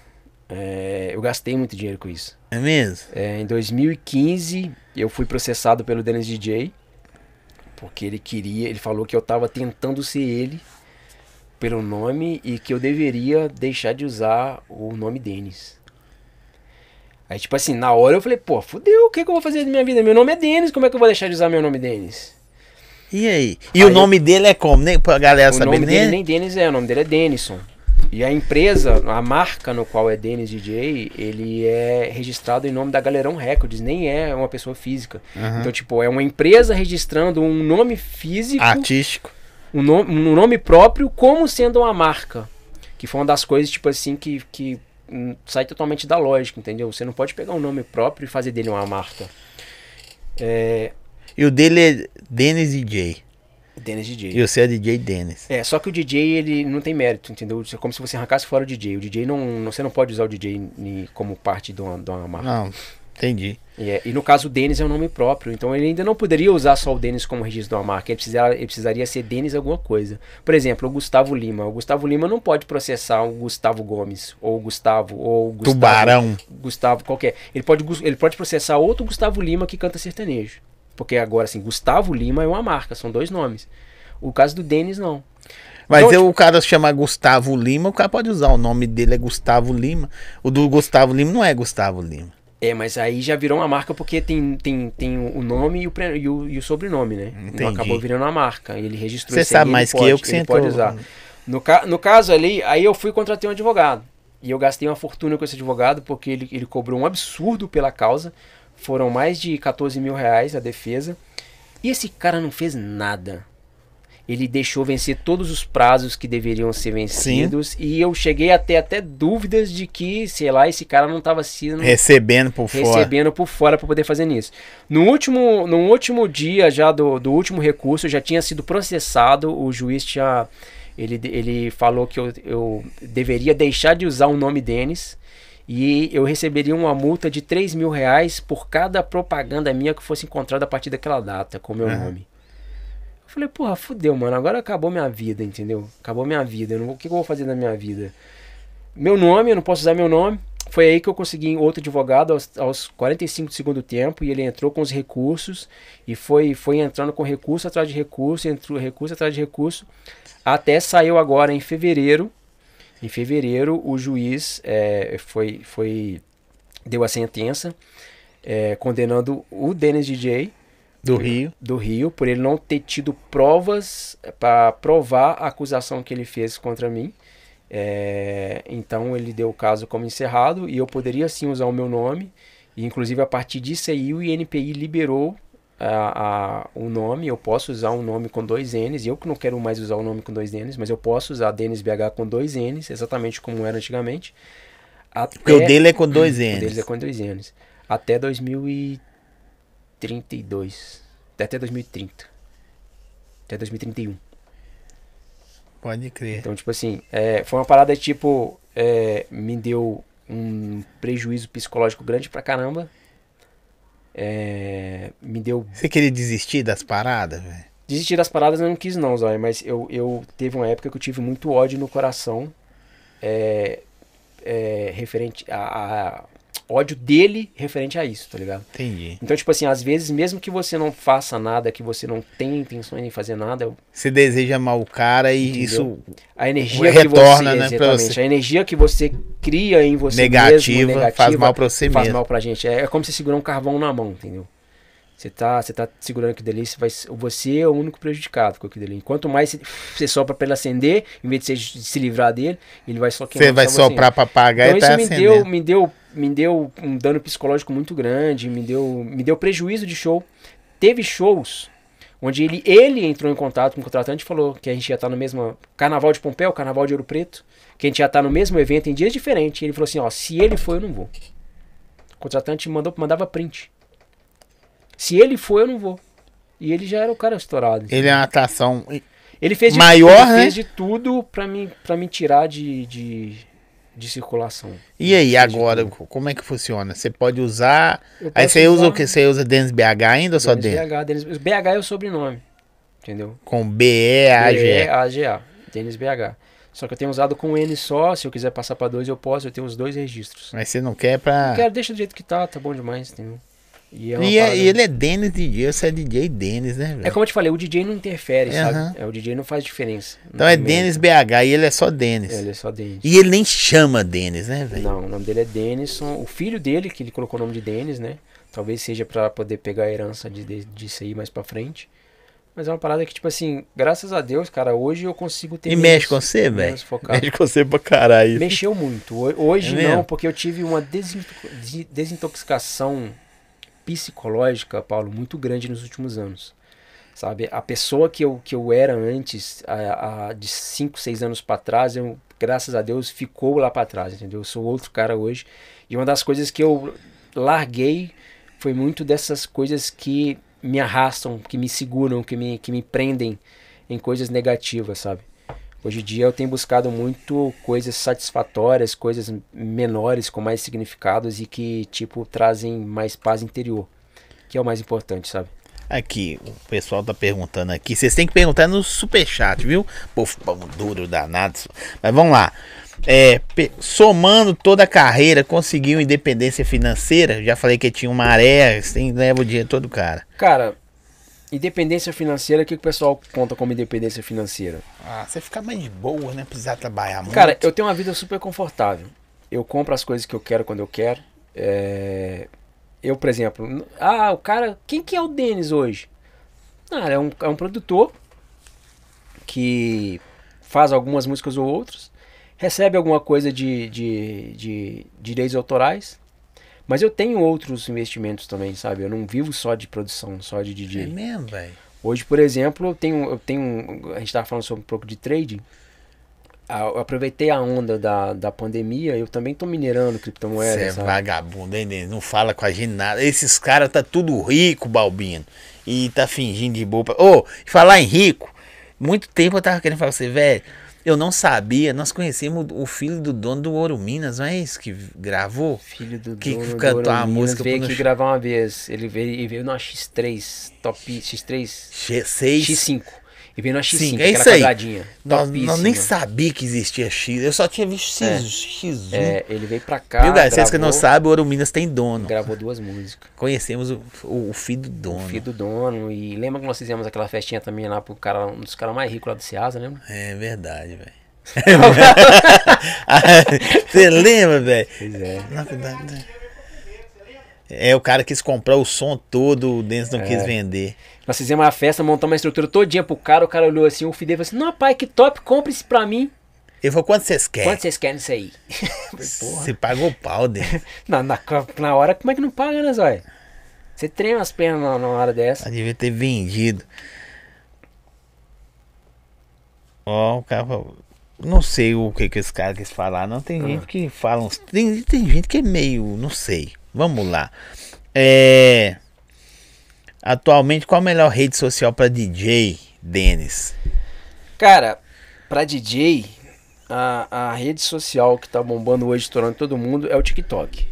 É, eu gastei muito dinheiro com isso. É mesmo? É, em 2015, eu fui processado pelo Dennis DJ, porque ele queria, ele falou que eu tava tentando ser ele pelo nome e que eu deveria deixar de usar o nome Denis. Aí, tipo assim, na hora eu falei, pô, fudeu, o que, que eu vou fazer da minha vida? Meu nome é Denis, como é que eu vou deixar de usar meu nome Denis? E aí? E Aí o eu- nome dele é como? Nem pra galera o saber nome dele nem. nem Denis é, o nome dele é Denison. E a empresa, a marca no qual é Dennis DJ, ele é registrado em nome da Galerão Records, nem é uma pessoa física. Aham. Então, tipo, é uma empresa registrando um nome físico, Artístico. um, nome, um nome próprio, como sendo uma marca. Que foi uma das coisas, tipo assim, que, que hum, sai totalmente da lógica, entendeu? Você não pode pegar um nome próprio e fazer dele uma marca. É, E o dele é Dennis DJ. Denis DJ. E você é DJ Denis. É, só que o DJ ele não tem mérito, entendeu? É como se você arrancasse fora o DJ. O DJ não, você não pode usar o DJ como parte de uma, de uma marca. Não, entendi. E, é- e no caso o Denis é um nome próprio, então ele ainda não poderia usar só o Denis como registro de uma marca, ele, precisava, ele precisaria ser Denis alguma coisa. Por exemplo, o Gustavo Lima. O Gustavo Lima não pode processar o Gustavo Gomes, ou o Gustavo, ou o Gustavo, Tubarão. Gustavo qualquer. Ele pode, ele pode processar outro Gustavo Lima que canta sertanejo. Porque agora, assim, Gustavo Lima é uma marca, são dois nomes. O caso do Denis, não. Mas Então, eu- o cara se chama Gustavo Lima, o cara pode usar o nome dele é Gustavo Lima. O do Gustavo Lima não é Gustavo Lima. É, mas aí já virou uma marca porque tem, tem, tem o nome e o, e o, e o sobrenome, né? Não Entendi. acabou virando uma marca. Ele registrou Você aí, sabe mais que pode, eu que você ele pode entrou. usar. No, ca no caso ali, aí eu fui e contratei um advogado. E eu gastei uma fortuna com esse advogado porque ele, ele cobrou um absurdo pela causa. Foram mais de 14 mil reais a defesa. E esse cara não fez nada. Ele deixou vencer todos os prazos que deveriam ser vencidos. E eu cheguei a ter até dúvidas de que, sei lá, esse cara não estava sendo Recebendo por fora. recebendo por fora para poder fazer nisso. No último, no último dia já do, do último recurso, já tinha sido processado, o juiz tinha. Ele, ele falou que eu, eu deveria deixar de usar o nome Denis e eu receberia uma multa de 3 mil reais por cada propaganda minha que fosse encontrada a partir daquela data com o meu Aham. nome. Eu falei, porra, fudeu, mano. Agora acabou minha vida, entendeu? Acabou minha vida. Não, o que, que eu vou fazer na minha vida? Meu nome, eu não posso usar meu nome. Foi aí que eu consegui outro advogado aos, aos 45 do segundo tempo e ele entrou com os recursos e foi, foi entrando com recurso atrás de recurso, entrou recurso atrás de recurso, até saiu agora em fevereiro. Em fevereiro, o juiz é, foi, foi deu a sentença é, condenando o Dennis DJ Do Rio. do Rio por ele não ter tido provas para provar a acusação que ele fez contra mim. É, então ele deu o caso como encerrado e eu poderia sim usar o meu nome. E inclusive a partir disso aí o INPI liberou a, a- o nome. Eu posso usar um nome com dois N's. Eu que não quero mais usar o nome com dois N's, mas eu posso usar Denis BH com dois N's, exatamente como era antigamente. Até, Porque o dele é com dois o deles N's. é com dois N's. Até 2032. Até 2030. Até 2031. Pode crer. Então, tipo assim, é, foi uma parada tipo. é, me deu um prejuízo psicológico grande pra caramba. É, me deu. Você queria desistir das paradas, velho? Desistir das paradas eu não quis, não, Zóia, mas eu, eu teve uma época que eu tive muito ódio no coração. É, é, referente a, a- ódio dele referente a isso, tá ligado? Entendi. Então, tipo assim, às vezes, mesmo que você não faça nada, que você não tenha intenções de fazer nada, Você deseja mal o cara e Entendeu? isso a energia Retorna, que né, você, pra exatamente, você. a energia que você cria em você negativa, mesmo, negativa faz mal pra você faz mesmo. mal pra gente. É, é como se segurar um carvão na mão, entendeu? Você tá, você tá segurando aquilo dali, você, vai, você é o único prejudicado com aquilo dali. Quanto mais você, sopra pra ele acender, em vez de você se livrar dele, ele vai só queimar Você vai soprar pra pagar então e tá isso me deu, acendendo. me deu, me deu um dano psicológico muito grande, me deu, me deu prejuízo de show. Teve shows onde ele, ele entrou em contato com o contratante e falou que a gente ia estar no mesmo Carnaval de Pompéu, Carnaval de Ouro Preto, que a gente ia estar no mesmo evento em dias diferentes. E ele falou assim, ó, se ele for eu não vou. O contratante mandou, mandava print. Se ele for eu não vou. E ele já era o cara estourado. Ele é uma atração. Ele fez de, Maior, ele né? fez de tudo pra me, pra me tirar de, de, de circulação. E aí, agora, como é que funciona? Você pode usar. Aí você usa usar o que? Você usa Dance BH ainda ou só Denis? BH, Denis, BH é o sobrenome. Entendeu? Com B-E-A-G. A-G-A. Denis BH. Só que eu tenho usado com N só. Se eu quiser passar pra dois, eu posso. Eu tenho os dois registros. Mas você não quer pra. Não quero, deixa do jeito que tá, tá bom demais, entendeu? E, é E, é- e ele é Dennis DJ, você é DJ Dennis, né, velho? É como eu te falei, o DJ não interfere, Aham. sabe? É, o DJ não faz diferença. Então é Dennis BH e ele é só Dennis. Ele é só Denis. E ele nem chama Dennis, né, velho? Não, o nome dele é Denison. O filho dele, que ele colocou o nome de Denis, né? Talvez seja pra poder pegar a herança de, de, disso aí mais pra frente. Mas é uma parada que, tipo assim, graças a Deus, cara, hoje eu consigo ter. E menos- mexe com você, velho? Mexe com você pra caralho. Mexeu muito. Ho- Hoje É não, porque eu tive uma desinto- de- desintoxicação psicológica, Paulo, muito grande nos últimos anos. Sabe? A pessoa que eu, que eu era antes, a, a- de 5, 6 anos pra trás, eu, graças a Deus, ficou lá pra trás, entendeu? Eu sou outro cara hoje. E uma das coisas que eu larguei foi muito dessas coisas que me arrastam, que me seguram, que me, que me prendem. em coisas negativas, sabe? Hoje em dia eu tenho buscado muito coisas satisfatórias, coisas menores com mais significados e que tipo trazem mais paz interior, que é o mais importante, sabe? Aqui, o pessoal tá perguntando aqui. Vocês têm que perguntar no superchat, viu? Povo pão duro, danado. Mas vamos lá. É, somando toda a carreira, conseguiu independência financeira? Já falei que tinha uma maré, tem, leva o dinheiro todo, cara. Cara, independência financeira, o que que o pessoal conta como independência financeira? Ah, você fica mais de boa, né? Precisar trabalhar muito. Cara, eu tenho uma vida super confortável. Eu compro as coisas que eu quero quando eu quero. É, Eu, por exemplo, ah, o cara. Quem que é o Denis hoje? Ah, é um, é um produtor que faz algumas músicas ou outras, recebe alguma coisa de, de, de direitos autorais, mas eu tenho outros investimentos também, sabe? Eu não vivo só de produção, só de É DJ. mesmo, velho. Hoje, por exemplo, eu tenho, eu tenho. A gente estava falando sobre um pouco de trading. Ah, Eu aproveitei a onda da, da pandemia, eu também tô minerando Você criptomoedas, é sabe? vagabundo, hein? Não fala com a gente nada. Esses caras tá tudo rico, Balbino. E tá fingindo de boa. pra- Ô, falar em rico, muito tempo eu tava querendo falar pra você, velho. Eu não sabia, nós conhecemos o filho do dono do Ouro Minas, não é isso que gravou? Filho do Que dono do cantou a Ouro Minas música veio aqui gravar uma vez. Ele veio e veio numa X3, top X3, X- Seis. X5. E veio na X5, Sim, é aquela isso aí. quadradinha. Nós, nós nem sabia que existia X. Eu só tinha visto X, X1. É, ele veio pra cá. Viu, galera? Vocês que não sabem, o Ouro Minas tem dono. Gravou duas músicas. Conhecemos o, o, o filho do dono. Filho do dono. E lembra que nós fizemos aquela festinha também lá pro cara, um dos caras mais ricos lá do Ceasa, lembra? É verdade, velho. Você lembra, velho? Pois é. Na verdade, É, o cara quis comprar o som todo, o Dennis não É. quis vender. Nós fizemos uma festa, montamos uma estrutura todinha pro cara, o cara olhou assim, o Fidel falou assim, não, pai, que top, compre isso pra mim. Ele falou, quanto vocês querem? Quanto vocês querem isso aí? Você pagou o pau, Dennis. Na, na, na hora, como é que não paga, né, Zóia? Você trema as pernas na, na hora dessa. Ela devia ter vendido. Ó, o cara falou, Não sei o que, que esse cara quis falar, não. Tem Ah. gente que fala uns. Tem, tem gente que é meio. Não sei. Vamos lá. É. Atualmente, qual a melhor rede social para DJ, Denis? Cara, pra DJ, a, a rede social que tá bombando hoje, estourando todo mundo, é o TikTok.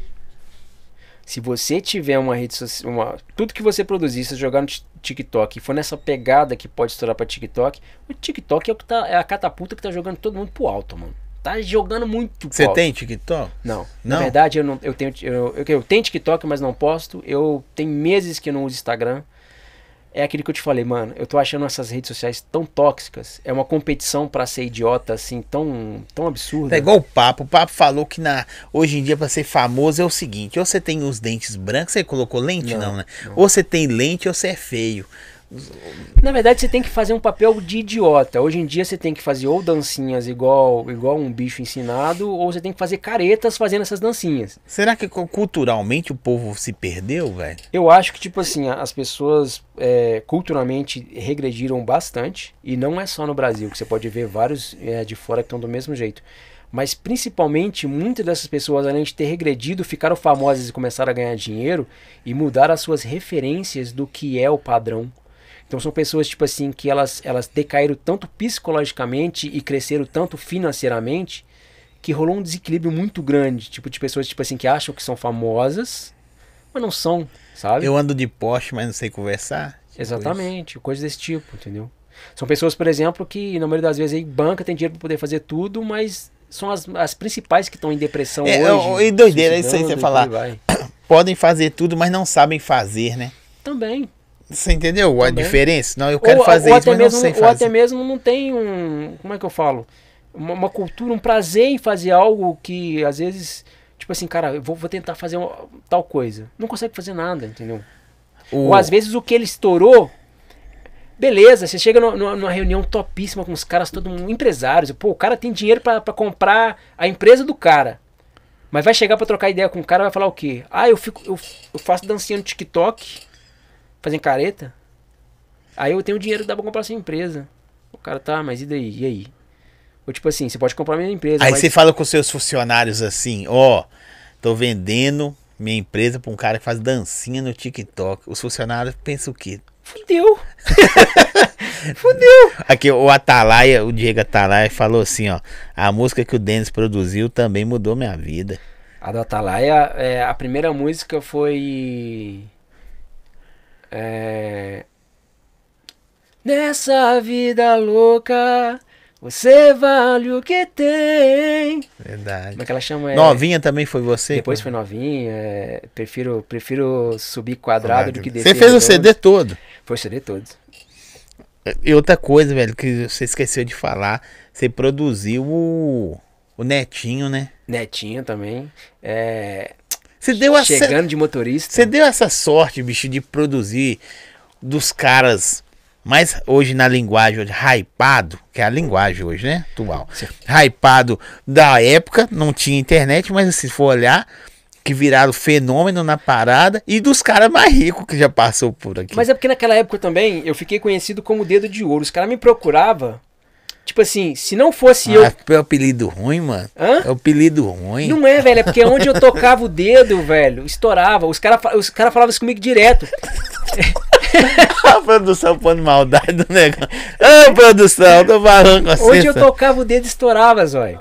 Se você tiver uma rede social, uma, tudo que você produzir, se jogar no Ti- TikTok e for nessa pegada que pode estourar pra TikTok, o TikTok é, o que tá, é a catapulta que tá jogando todo mundo pro alto, mano. Tá jogando muito pro Você tem TikTok? Não. Não? Na verdade, eu, não, eu, tenho, eu, eu, eu tenho TikTok, mas não posto. Eu tenho meses que não uso Instagram. É aquilo que eu te falei, mano. Eu tô achando essas redes sociais tão tóxicas. É uma competição pra ser idiota, assim, tão, tão absurda. É igual o Papo. O Papo falou que na, hoje em dia, para ser famoso, é o seguinte: ou você tem os dentes brancos, você colocou lente? Não, Não, né? Ou você tem lente ou você é feio. Na verdade, você tem que fazer um papel de idiota. Hoje em dia, você tem que fazer ou dancinhas igual, igual um bicho ensinado, ou você tem que fazer caretas fazendo essas dancinhas. Será que cu- culturalmente o povo se perdeu, velho? Eu acho que, tipo assim, as pessoas é, culturalmente regrediram bastante. E não é só no Brasil, que você pode ver vários é, de fora que estão do mesmo jeito. Mas principalmente, muitas dessas pessoas, além de ter regredido, ficaram famosas e começaram a ganhar dinheiro e mudaram as suas referências do que é o padrão. Então são pessoas, tipo assim, que elas, elas decaíram tanto psicologicamente e cresceram tanto financeiramente que rolou um desequilíbrio muito grande. Tipo, de pessoas, tipo assim, que acham que são famosas, mas não são, sabe? Eu ando de Porsche, mas não sei conversar. Tipo Exatamente, coisas desse tipo, entendeu? São pessoas, por exemplo, que na maioria das vezes aí banca tem dinheiro para poder fazer tudo, mas são as, as principais que estão em depressão É, hoje. e doideira, é isso aí você falar. isso. Podem fazer tudo, mas não sabem fazer, né? Também. Você entendeu a Também. diferença? Não, eu quero ou, fazer ou isso, até mas mesmo, não sei ou fazer. até mesmo não tem um. Como é que eu falo? Uma, uma cultura, um prazer em fazer algo que às vezes. Tipo assim, cara, eu vou, vou tentar fazer uma- tal coisa. Não consegue fazer nada, entendeu? O- Ou às vezes o que ele estourou. Beleza, você chega no- no- numa reunião topíssima com os caras, todo mundo, empresários. Pô, o cara tem dinheiro pra pra comprar a empresa do cara. Mas vai chegar pra trocar ideia com o cara vai falar o quê? Ah, eu, fico, eu, eu faço dancinha no TikTok, fazendo careta. Aí eu tenho dinheiro que dá pra comprar essa empresa. O cara tá, mas e daí? E aí? Ou tipo assim, você pode comprar minha empresa. Aí mas... você fala com seus funcionários assim, ó, tô vendendo minha empresa pra um cara que faz dancinha no TikTok. Os funcionários pensam o quê? Fudeu. Fudeu. Aqui, o Atalaia, o Diego Atalaia falou assim, ó. A música que o Denis produziu também mudou minha vida. A do Atalaia, é, a primeira música foi. É, Nessa vida louca, você vale o que tem. Verdade. Como é que ela chama? É, Novinha também foi você? Depois foi novinha. é, prefiro, prefiro subir quadrado do que descer. Você fez o. CD todo. Foi o CD todo. E outra coisa, velho, que você esqueceu de falar, você produziu o, o Netinho, né? Netinho também. É, Você deu essa, chegando de motorista. você deu essa sorte, bicho, de produzir dos caras mais hoje na linguagem hoje, hypado, que é a linguagem hoje, né? Atual. Sim. Hypado da época, não tinha internet, mas se for olhar, que viraram fenômeno na parada e dos caras mais ricos que já passou por aqui. Mas é porque naquela época também eu fiquei conhecido como Dedo de Ouro. Os caras me procuravam. Tipo assim, se não fosse eu. Ah, é o apelido ruim, mano. Hã? É o apelido ruim. Não é, velho, é porque onde eu tocava o dedo, velho, estourava. Os caras os cara falavam isso comigo direto. a produção pondo maldade do negócio. Ô, produção, tô falando com você. Onde eu tocava o dedo, estourava, zóio.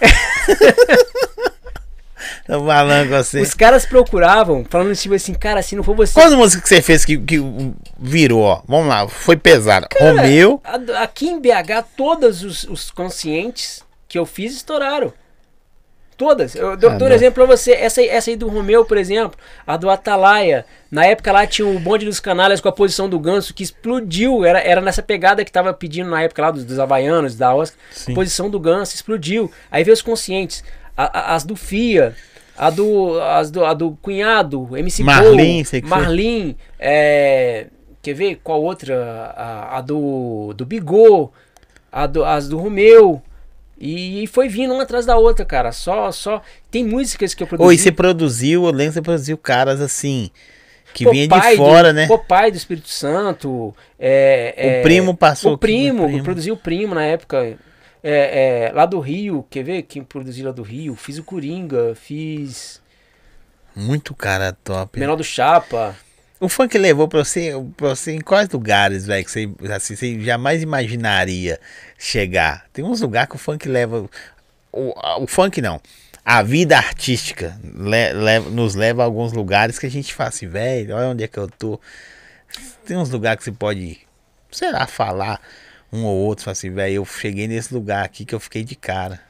Tô falando com você. Os caras procuravam, falando tipo assim, cara, se não for você. Qual música que você fez que, que virou, ó? Vamos lá, foi pesada. Cara, Romeu. Aqui em BH, todos os, os conscientes que eu fiz estouraram. Todas. Eu dou, Ah, dou um exemplo pra você. Essa, aí- essa aí do Romeu, por exemplo. A do Atalaia. Na época lá tinha o bonde dos canalhas com a posição do ganso que explodiu. Era, era nessa pegada que tava pedindo na época lá dos, dos Havaianos, da Oscar. Sim. Posição do ganso, explodiu. Aí veio os conscientes. A- a- as do FIA. A do, as do, a do cunhado, MC Marlin, Paul, sei que foi. Marlin, é, quer ver qual outra? A, a do, do Bigô, a do, as do Romeu. E, foi vindo uma atrás da outra, cara. Só, só. Tem músicas que eu produzi. Oi, você produziu, eu lembro que você produziu caras assim. Que vinha de fora, do, né? Popeye do Espírito Santo. é, é, O primo passou O primo, o primo. eu produzi o primo na época. É, é, lá do Rio, quer ver quem produziu lá do Rio? Fiz o Coringa, fiz Muito cara top. Menor do Chapa. O funk levou pra você, pra você em quais lugares, velho, que você, assim, você jamais imaginaria chegar? Tem uns lugares que o funk leva. O, o funk não. A vida artística le- leva- nos leva a alguns lugares que a gente fala assim, velho, olha onde é que eu tô. Tem uns lugares que você pode, sei lá, falar um ou outro, fala assim, velho, eu cheguei nesse lugar aqui que eu fiquei de cara.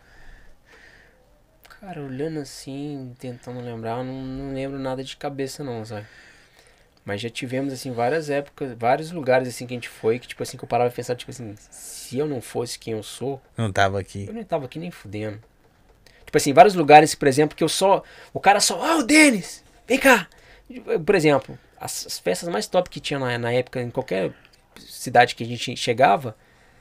Cara, olhando assim, tentando lembrar, eu não, não lembro nada de cabeça não, sabe? Mas já tivemos, assim, várias épocas, vários lugares, assim, que a gente foi, que, tipo assim, que eu parava e pensava, tipo assim, se eu não fosse quem eu sou, Não tava aqui. eu nem tava aqui nem fudendo. Tipo assim, vários lugares, por exemplo, que eu só, o cara só, ó, o Denis, vem cá. Por exemplo, as, as festas mais top que tinha na, na época, em qualquer cidade que a gente chegava,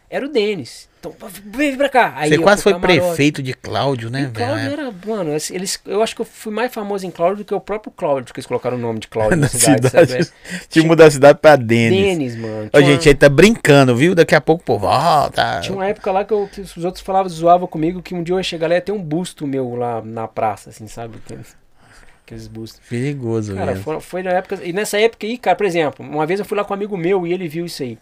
era o Denis. Então, vem pra cá. Aí Você quase foi camarote. prefeito de Cláudio, né, Cláudio era, mano, assim, eles, eu acho que eu fui mais famoso em Cláudio do que o próprio Cláudio, que eles colocaram o nome de Cláudio na Na cidade, cidade. sabe? Tipo, mudar a cidade pra Denis. Denis, mano. Ó, Tinha gente, aí tá brincando, viu? Daqui a pouco, pô, volta. Tinha uma época lá que, eu- que os outros falavam, zoavam comigo, que um dia eu ia chegar lá e ia ter um busto meu lá na praça, assim, sabe? Aqueles, bustos. Perigoso, Cara, foi, foi na época. E nessa época aí, cara, por exemplo, uma vez eu fui lá com um amigo meu e ele viu isso aí.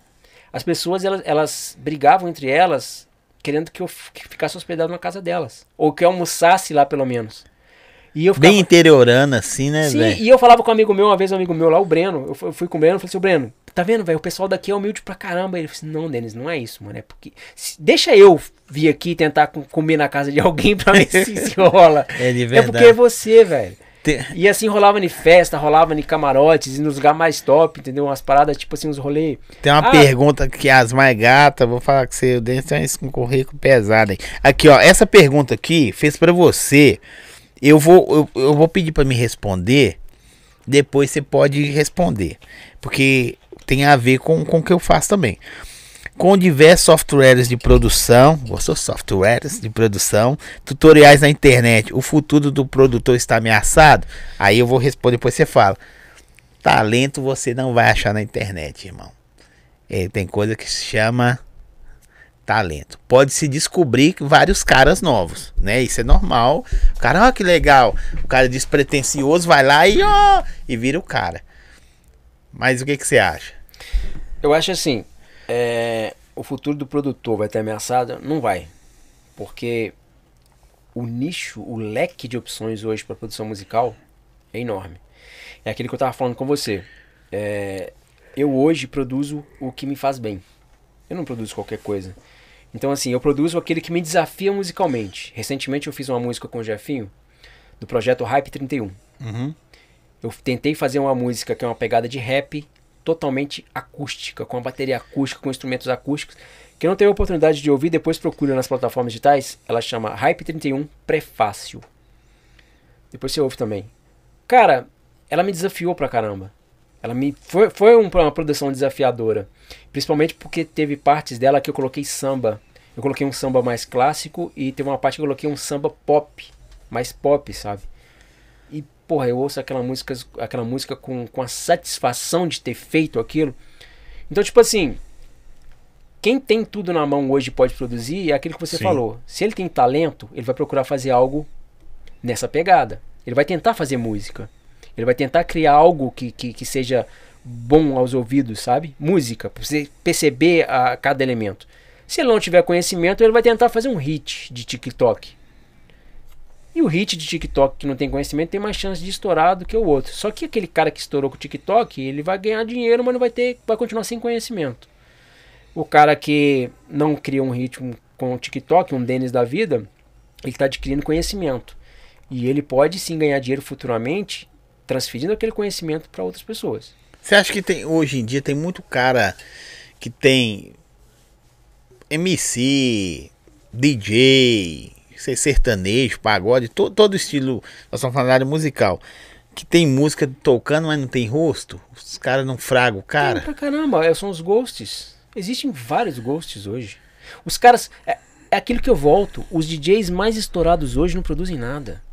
As pessoas, elas, elas brigavam entre elas, querendo que eu ficasse hospedado na casa delas. Ou que eu almoçasse lá, pelo menos. E eu ficava. Bem interiorano, assim, né, Sim, velho? e eu falava com um amigo meu, uma vez um amigo meu lá, o Breno. Eu fui, eu fui com o Breno e falei assim, "Ô, Breno, tá vendo, velho? O pessoal daqui é humilde pra caramba. Ele falou assim, não, Denis, não é isso, mano. É porque. se- deixa eu vir aqui tentar com- comer na casa de alguém pra ver se, se rola. É de É verdade. porque é você, velho. Te- E assim rolava em festa, rolava em camarotes, e nos lugares mais top, entendeu? Umas paradas, tipo assim, uns rolês. Tem uma Ah. pergunta que as mais gatas, vou falar com você, o Denis tem um currículo pesado aí. Aqui, ó, essa pergunta aqui fez pra você. Eu vou, eu, eu vou pedir pra me responder, depois você pode responder. Porque tem a ver com, com o que eu faço também. Com diversos softwares de produção, gostou? Softwares de produção, tutoriais na internet. O futuro do produtor está ameaçado? Aí eu vou responder, depois você fala. Talento você não vai achar na internet, irmão. É, tem coisa que se chama talento. Pode se descobrir vários caras novos, né? Isso é normal. O cara, ó, que legal. O cara despretensioso vai lá e ó, e vira o cara. Mas o que que você acha? Eu acho assim, é, o futuro do produtor vai ter ameaçado? Não vai. Porque o nicho, o leque de opções hoje para produção musical é enorme. É aquilo que eu tava falando com você. É, eu hoje produzo o que me faz bem. Eu não produzo qualquer coisa. Então, assim, eu produzo aquele que me desafia musicalmente. Recentemente eu fiz uma música com o Jefinho, do projeto Hype 31. Uhum. Eu tentei fazer uma música que é uma pegada de rap totalmente acústica, com a bateria acústica, com instrumentos acústicos. Quem não teve a oportunidade de ouvir, depois procura nas plataformas digitais. Ela chama Hype 31 Prefácio. Depois você ouve também. Cara, ela me desafiou pra caramba. Ela me foi, foi um- uma produção desafiadora. Principalmente porque teve partes dela que eu coloquei samba. Eu coloquei um samba mais clássico e teve uma parte que eu coloquei um samba pop. Mais pop, sabe? Porra, eu ouço aquela música, aquela música com, com a satisfação de ter feito aquilo. Então, tipo assim, quem tem tudo na mão hoje pode produzir é aquilo que você Sim. falou. Se ele tem talento, ele vai procurar fazer algo nessa pegada. Ele vai tentar fazer música. Ele vai tentar criar algo que, que, que seja bom aos ouvidos, sabe? Música, pra você perceber a cada elemento. Se ele não tiver conhecimento, ele vai tentar fazer um hit de TikTok. E o hit de TikTok que não tem conhecimento tem mais chance de estourar do que o outro. Só que aquele cara que estourou com o TikTok, ele vai ganhar dinheiro, mas não vai ter, vai continuar sem conhecimento. O cara que não cria um ritmo com o TikTok, um Denis da vida, ele está adquirindo conhecimento. E ele pode sim ganhar dinheiro futuramente, transferindo aquele conhecimento para outras pessoas. Você acha que tem hoje em dia tem muito cara que tem MC, DJ, sei, sertanejo, pagode, to, todo estilo, nós estamos falando da área musical, que tem música tocando, mas não tem rosto? Os caras não fragam o Tem cara? pra caramba, é, são os ghosts. Existem vários ghosts hoje. Os caras. É, é aquilo que eu volto. Os DJs mais estourados hoje não produzem nada.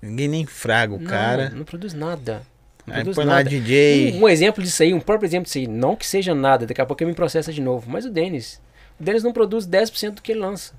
Ninguém nem fraga o Não, cara. Não produz nada. Não Aí produz lá nada. DJ. Um, um exemplo disso aí, um próprio exemplo disso aí. Não que seja nada, daqui a pouco ele me processa de novo. Mas o Denis. O Denis não produz 10% do que ele lança.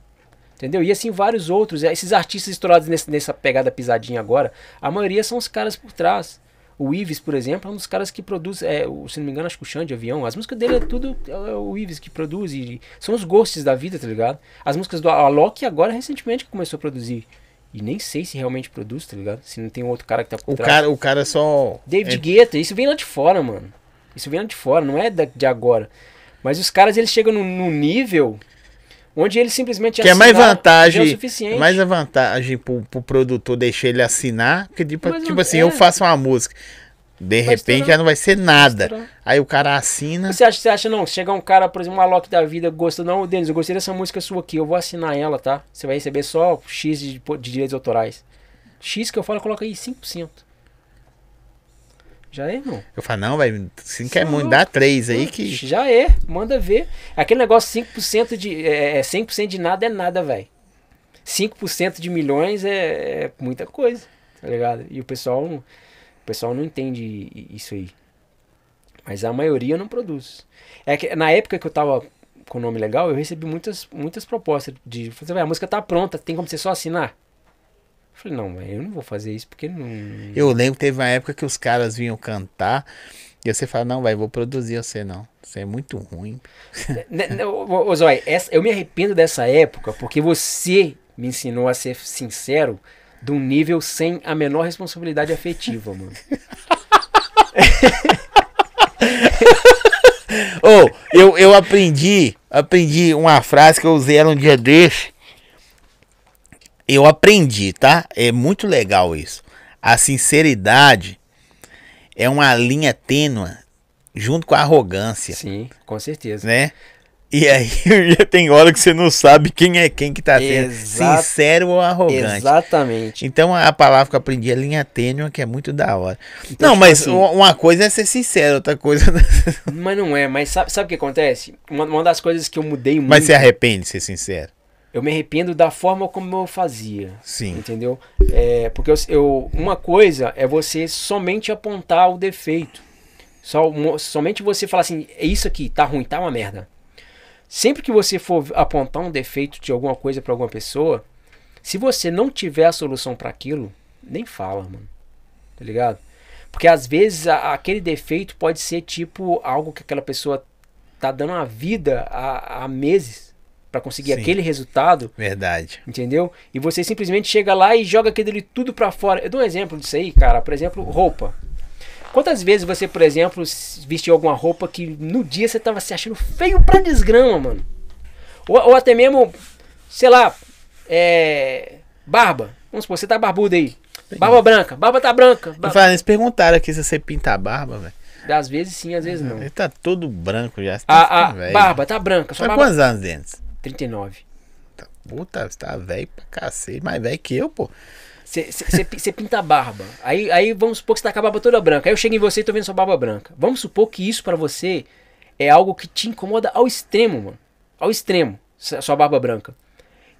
Entendeu? E assim vários outros. Esses artistas estourados nesse- nessa pegada pisadinha agora, a maioria são os caras por trás. O Ives, por exemplo, é um dos caras que produz, é, o- se não me engano, acho que o Xande de avião. As músicas dele é tudo é o Ives que produz. E são os ghosts da vida, tá ligado? As músicas do Alok agora recentemente que começou a produzir. E nem sei se realmente produz, tá ligado? Se não tem outro cara que tá por O trás. cara, o cara só. David é- Guetta, isso vem lá de fora, mano. Isso vem lá de fora, não é de agora. Mas os caras, eles chegam num nível onde eles simplesmente Que é mais vantagem. é mais a vantagem pro, pro produtor deixar ele assinar. Porque, tipo, Mas tipo assim, é. eu faço uma música. De Vai repente estourar. já não vai ser nada. estourar. Aí o cara assina. Você acha, você acha, não, se chegar um cara, por exemplo, um Alok da vida, gosta, não, Denis, eu gostei dessa música sua aqui, eu vou assinar ela, tá? Você vai receber só X de, de direitos autorais. X que eu falo, coloca aí 5%. Já é, irmão. Eu falo, não, vai. Se quer Só- muito, dá três aí que. Já é, manda ver. Aquele negócio 5% de. É, é, 100% de nada é nada, velho. 5% de milhões é, é muita coisa, tá ligado? E o pessoal, não- o pessoal não entende isso aí. Mas a maioria não produz. É que na época que eu tava com o nome legal, eu recebi muitas, muitas propostas de. "Véi, a música tá pronta, tem como você só assinar? Eu falei, não, velho, eu não vou fazer isso porque não. Eu lembro que teve uma época que os caras vinham cantar. E você fala, não, vai, vou produzir você não. Você é muito ruim. Né, né, ô, ô, Zói, eu me arrependo dessa época porque você me ensinou a ser sincero de um nível sem a menor responsabilidade afetiva, mano. Ô, eu, eu aprendi, aprendi uma frase que eu usei ela um dia desse. Eu aprendi, tá? É muito legal isso. A sinceridade é uma linha tênue junto com a arrogância, Sim, com certeza. né? E aí tem hora que você não sabe quem é quem que tá sendo Exato. sincero ou arrogante. Exatamente. Então a palavra que eu aprendi é linha tênue, que é muito da hora. Então, não, tipo mas assim- uma uma coisa é ser sincero, outra coisa. Mas não é, mas sabe, sabe o que acontece? Uma, uma das coisas que eu mudei muito. mas se arrepende de ser sincero. Eu me arrependo da forma como eu fazia. Sim. Entendeu? É, porque eu, eu- uma coisa é você somente apontar o defeito. Só, somente você falar assim, é isso aqui, tá ruim, tá uma merda. Sempre que você for apontar um defeito de alguma coisa pra alguma pessoa, se você não tiver a solução pra aquilo, nem fala, mano. Tá ligado? Porque às vezes a- aquele defeito pode ser tipo algo que aquela pessoa tá dando a vida há, há meses pra conseguir Sim. aquele resultado, Verdade. entendeu? E você simplesmente chega lá e joga aquele tudo pra fora. Eu dou um exemplo disso aí, cara. Por exemplo, roupa. Quantas vezes você, por exemplo, vestiu alguma roupa que no dia você tava se achando feio pra desgrama, mano? Ou, ou até mesmo, sei lá, é. Barba. Vamos supor, você tá barbudo aí. Barba branca, barba tá branca. Eu Ba- falei, eles perguntaram aqui se você pinta a barba, velho. Às vezes sim, às vezes não. Ele tá todo branco já. Tá A, a barba tá branca, Tá barba. quantos anos, Denis? 39. Tá- Puta, você tá velho pra cacete. Mais velho que eu, pô. Você pinta a barba. Aí, aí vamos supor que você tá com a barba toda branca. Aí eu chego em você e tô vendo sua barba branca. Vamos supor que isso pra você é algo que te incomoda ao extremo, mano. Ao extremo, sua barba branca.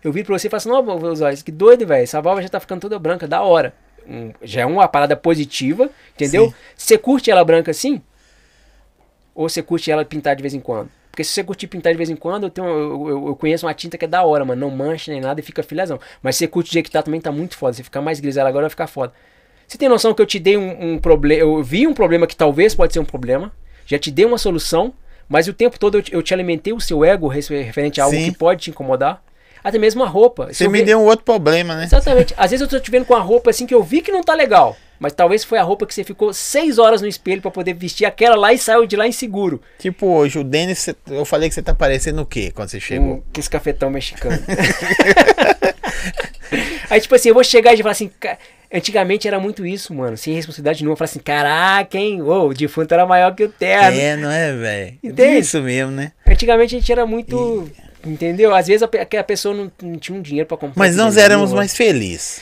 Eu viro pra você e falo assim, não, meus olhos, que doido, velho. Essa barba já tá ficando toda branca, da hora. Hum, já é uma parada positiva, entendeu? Você curte ela branca assim? Ou você curte ela pintar de vez em quando? Porque se você curtir pintar de vez em quando, eu, tenho, eu, eu- eu conheço uma tinta que é da hora, mano. Não mancha nem nada e fica filhazão. Mas se você curte o jeito que tá, também tá muito foda. Se ficar mais grisalho agora, vai ficar foda. Você tem noção que eu te dei um, um problema. Eu vi um problema que talvez pode ser um problema. Já te dei uma solução. Mas o tempo todo eu te, eu te alimentei o seu ego referente a algo Sim. que pode te incomodar. Até mesmo a roupa. Você me ver- deu um outro problema, né? Exatamente. Às vezes eu tô te vendo com a roupa assim que eu vi que não tá legal. Mas talvez foi a roupa que você ficou seis horas no espelho pra poder vestir aquela lá e saiu de lá inseguro. Tipo, hoje o Denis, eu falei que você tá parecendo o quê quando você chegou? Um, esse cafetão mexicano. Aí, tipo assim, eu vou chegar e falar assim. "Ca- Antigamente era muito isso, mano. Sem responsabilidade nenhuma. Falar assim, caraca, hein? Ô, o defunto era maior que o terno. É, não é, velho? Entende? Isso mesmo, né? Antigamente a gente era muito. Entendeu? Às vezes a, a pessoa não, não tinha um dinheiro pra comprar. Mas nós éramos mano. mais felizes.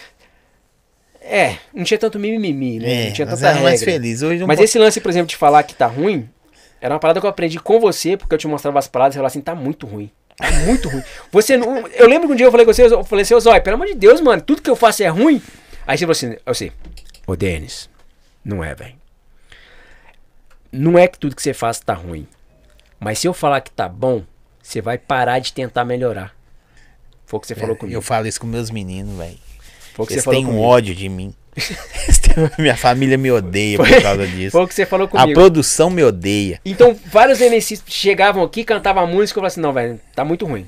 É, não tinha tanto mimimi, né? É, não tinha tanta éramos mais regra. felizes. Hoje Mas esse lance, por exemplo, de falar que tá ruim, era uma parada que eu aprendi com você, porque eu te mostrava as paradas e falava assim, tá muito ruim. Tá muito ruim. Você não. Eu lembro que um dia eu falei com você, eu falei assim, ô Zói, pelo amor de Deus, mano, tudo que eu faço é ruim. Aí você falou assim, eu sei, ô Denis, não é, velho. Não é que tudo que você faz tá ruim. Mas se eu falar que tá bom, você vai parar de tentar melhorar. Foi o que você falou comigo. É, Eu falo isso com meus meninos, velho. Foi o que Eles você falou têm um comigo. ódio de mim. Minha família me odeia por causa disso. Foi o que você falou A comigo. produção me odeia. Então, vários MCs chegavam aqui, cantavam a música e eu falava assim, não, velho, tá muito ruim.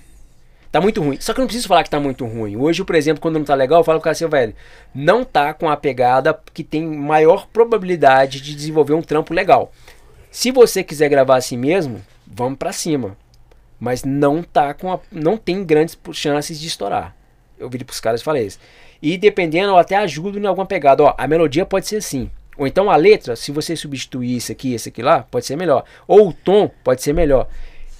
Tá muito ruim. Só que eu não preciso falar que tá muito ruim. Hoje, por exemplo, quando não tá legal, eu falo pro cara assim, velho, não tá com a pegada que tem maior probabilidade de desenvolver um trampo legal. Se você quiser gravar assim mesmo, vamos pra cima. Mas não tá com a, não tem grandes chances de estourar. Eu virei pros caras e falei isso. E dependendo, eu até ajudo em alguma pegada. Ó, a melodia pode ser assim. Ou então a letra, se você substituir isso aqui, esse aqui lá, pode ser melhor. Ou o tom pode ser melhor.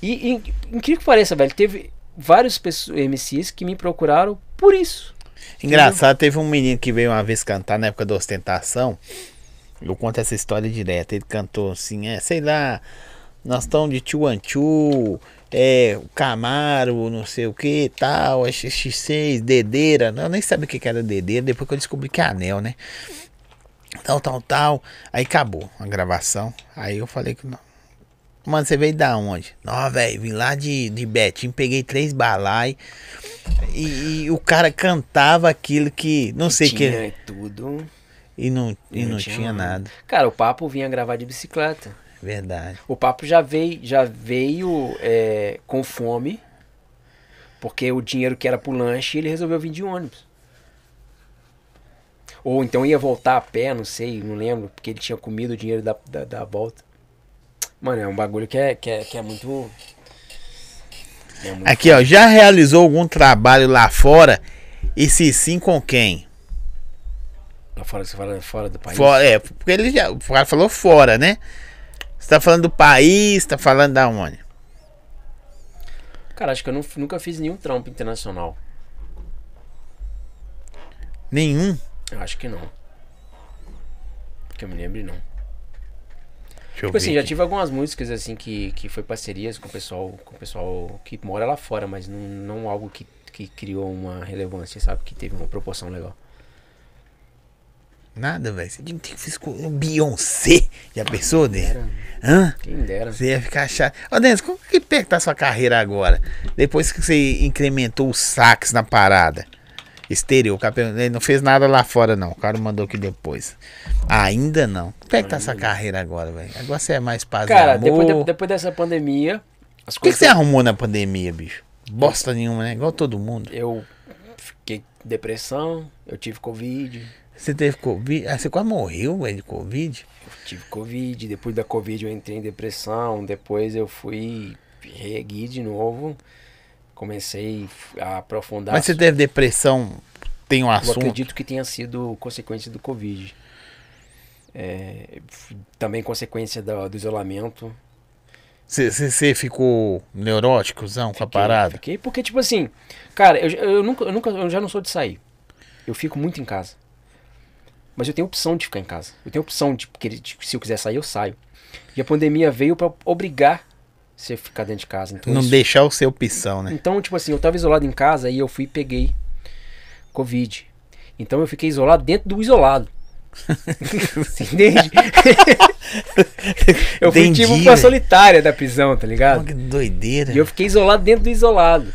E, e incrível que pareça, velho, teve vários pessoas, MCs que me procuraram por isso. Engraçado, teve um menino que veio uma vez cantar na época da ostentação. Eu conto essa história direto. Ele cantou assim, é, sei lá, nós estamos de Chuanchu, é, o Camaro, não sei o que tal, é X6, dedeira. Eu nem sabia o que que era dedeira, depois que eu descobri que é anel, né? Tal, tal, tal. Aí acabou a gravação. Aí eu falei que não. Mano, você veio da onde? Não, velho, vim lá de, de Betim, peguei três balai. E, e o cara cantava aquilo que. Não sei que. tinha tudo. E não, e não, tinha, nada. Cara, o Papo vinha gravar de bicicleta. Verdade. O Papo já veio, já veio é, com fome, porque o dinheiro que era pro lanche ele resolveu vir de ônibus. Ou então ia voltar a pé, não sei, não lembro, porque ele tinha comido o dinheiro da, da, da volta. Mano, é um bagulho que é, que é, que é muito. é muito Aqui, ó, já realizou algum trabalho lá fora? E se sim, com quem? Lá fora, você fala fora do país. Fora, é, porque ele já. O cara falou fora, né? Você tá falando do país, tá falando da onde? Cara, acho que eu não- nunca fiz nenhum trampo internacional. Nenhum. Eu acho que não. Que eu me lembre, não. Deixa Tipo assim, já tive algumas músicas assim que, que foi parcerias com o pessoal, com o pessoal que mora lá fora, mas não, não algo que, que criou uma relevância, sabe? Que teve uma proporção legal. Nada, velho. Você tinha que com o Beyoncé. Já pensou, Denis? Hã? quem dera. Você ia ficar chato. Ô, Denis, como que que tá a sua carreira agora? Depois que você incrementou os saques na parada. Exterior. Ele não fez nada lá fora, não. O cara mandou aqui depois. Ainda não. Como é que tá essa carreira agora, velho? Agora você é mais paz Cara, depois, de, depois dessa pandemia. O que, que você arrumou na pandemia, bicho? Bosta nenhuma, né? Igual todo mundo. Eu fiquei depressão, eu tive Covid. Você teve Covid? Ah, você quase morreu, velho, de Covid? Eu tive Covid, depois da Covid eu entrei em depressão, depois eu fui reerguir de novo, comecei a aprofundar. Mas você teve depressão, tem um assunto? Eu acredito que tenha sido consequência do Covid. É, também consequência do, do isolamento. Você ficou neuróticozão com a parada? Fiquei, porque, tipo assim, cara, eu, eu, nunca, eu nunca, eu já não sou de sair. Eu fico muito em casa. Mas eu tenho opção de ficar em casa. Eu tenho opção de, de se eu quiser sair, eu saio. E a pandemia veio para obrigar você a ficar dentro de casa. Então, não isso... deixar o ser opção, né? Então, tipo assim, eu tava isolado em casa e eu fui e peguei Covid. Então eu fiquei isolado dentro do isolado. Entende? eu fui Entendi, tipo uma solitária da prisão, tá ligado? que doideira. E eu fiquei isolado dentro do isolado.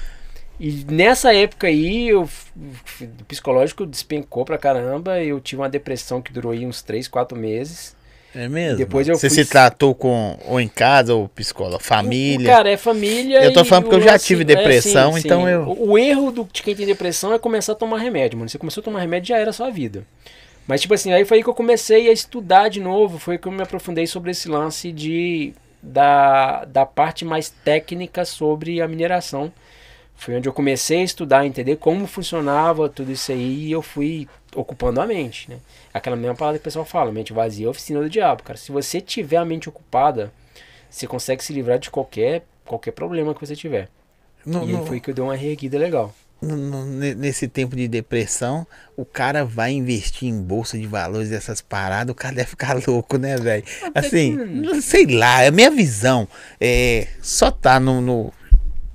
E nessa época aí, eu, o psicológico despencou pra caramba. Eu tive uma depressão que durou aí uns 3, 4 meses. É mesmo? Depois eu Você fui... se tratou com ou em casa ou psicólogo? Família? Cara, é família. Eu tô falando porque eu já tive depressão, é, sim, então sim. eu. O, o erro do, de quem tem depressão é começar a tomar remédio, mano. Você começou a tomar remédio, já era a sua vida. Mas, tipo assim, aí foi aí que eu comecei a estudar de novo. Foi que eu me aprofundei sobre esse lance de da, da parte mais técnica sobre a mineração. Foi onde eu comecei a estudar, entender como funcionava tudo isso aí e eu fui ocupando a mente, né? Aquela mesma palavra que o pessoal fala, mente vazia é oficina do diabo, cara. Se você tiver a mente ocupada, você consegue se livrar de qualquer, qualquer problema que você tiver. Não, e não, foi que eu dei uma reerguida legal nesse tempo de depressão, o cara vai investir em bolsa de valores essas paradas, o cara deve ficar louco, né, velho? Assim, sei lá, é a minha visão. É, só tá no, no,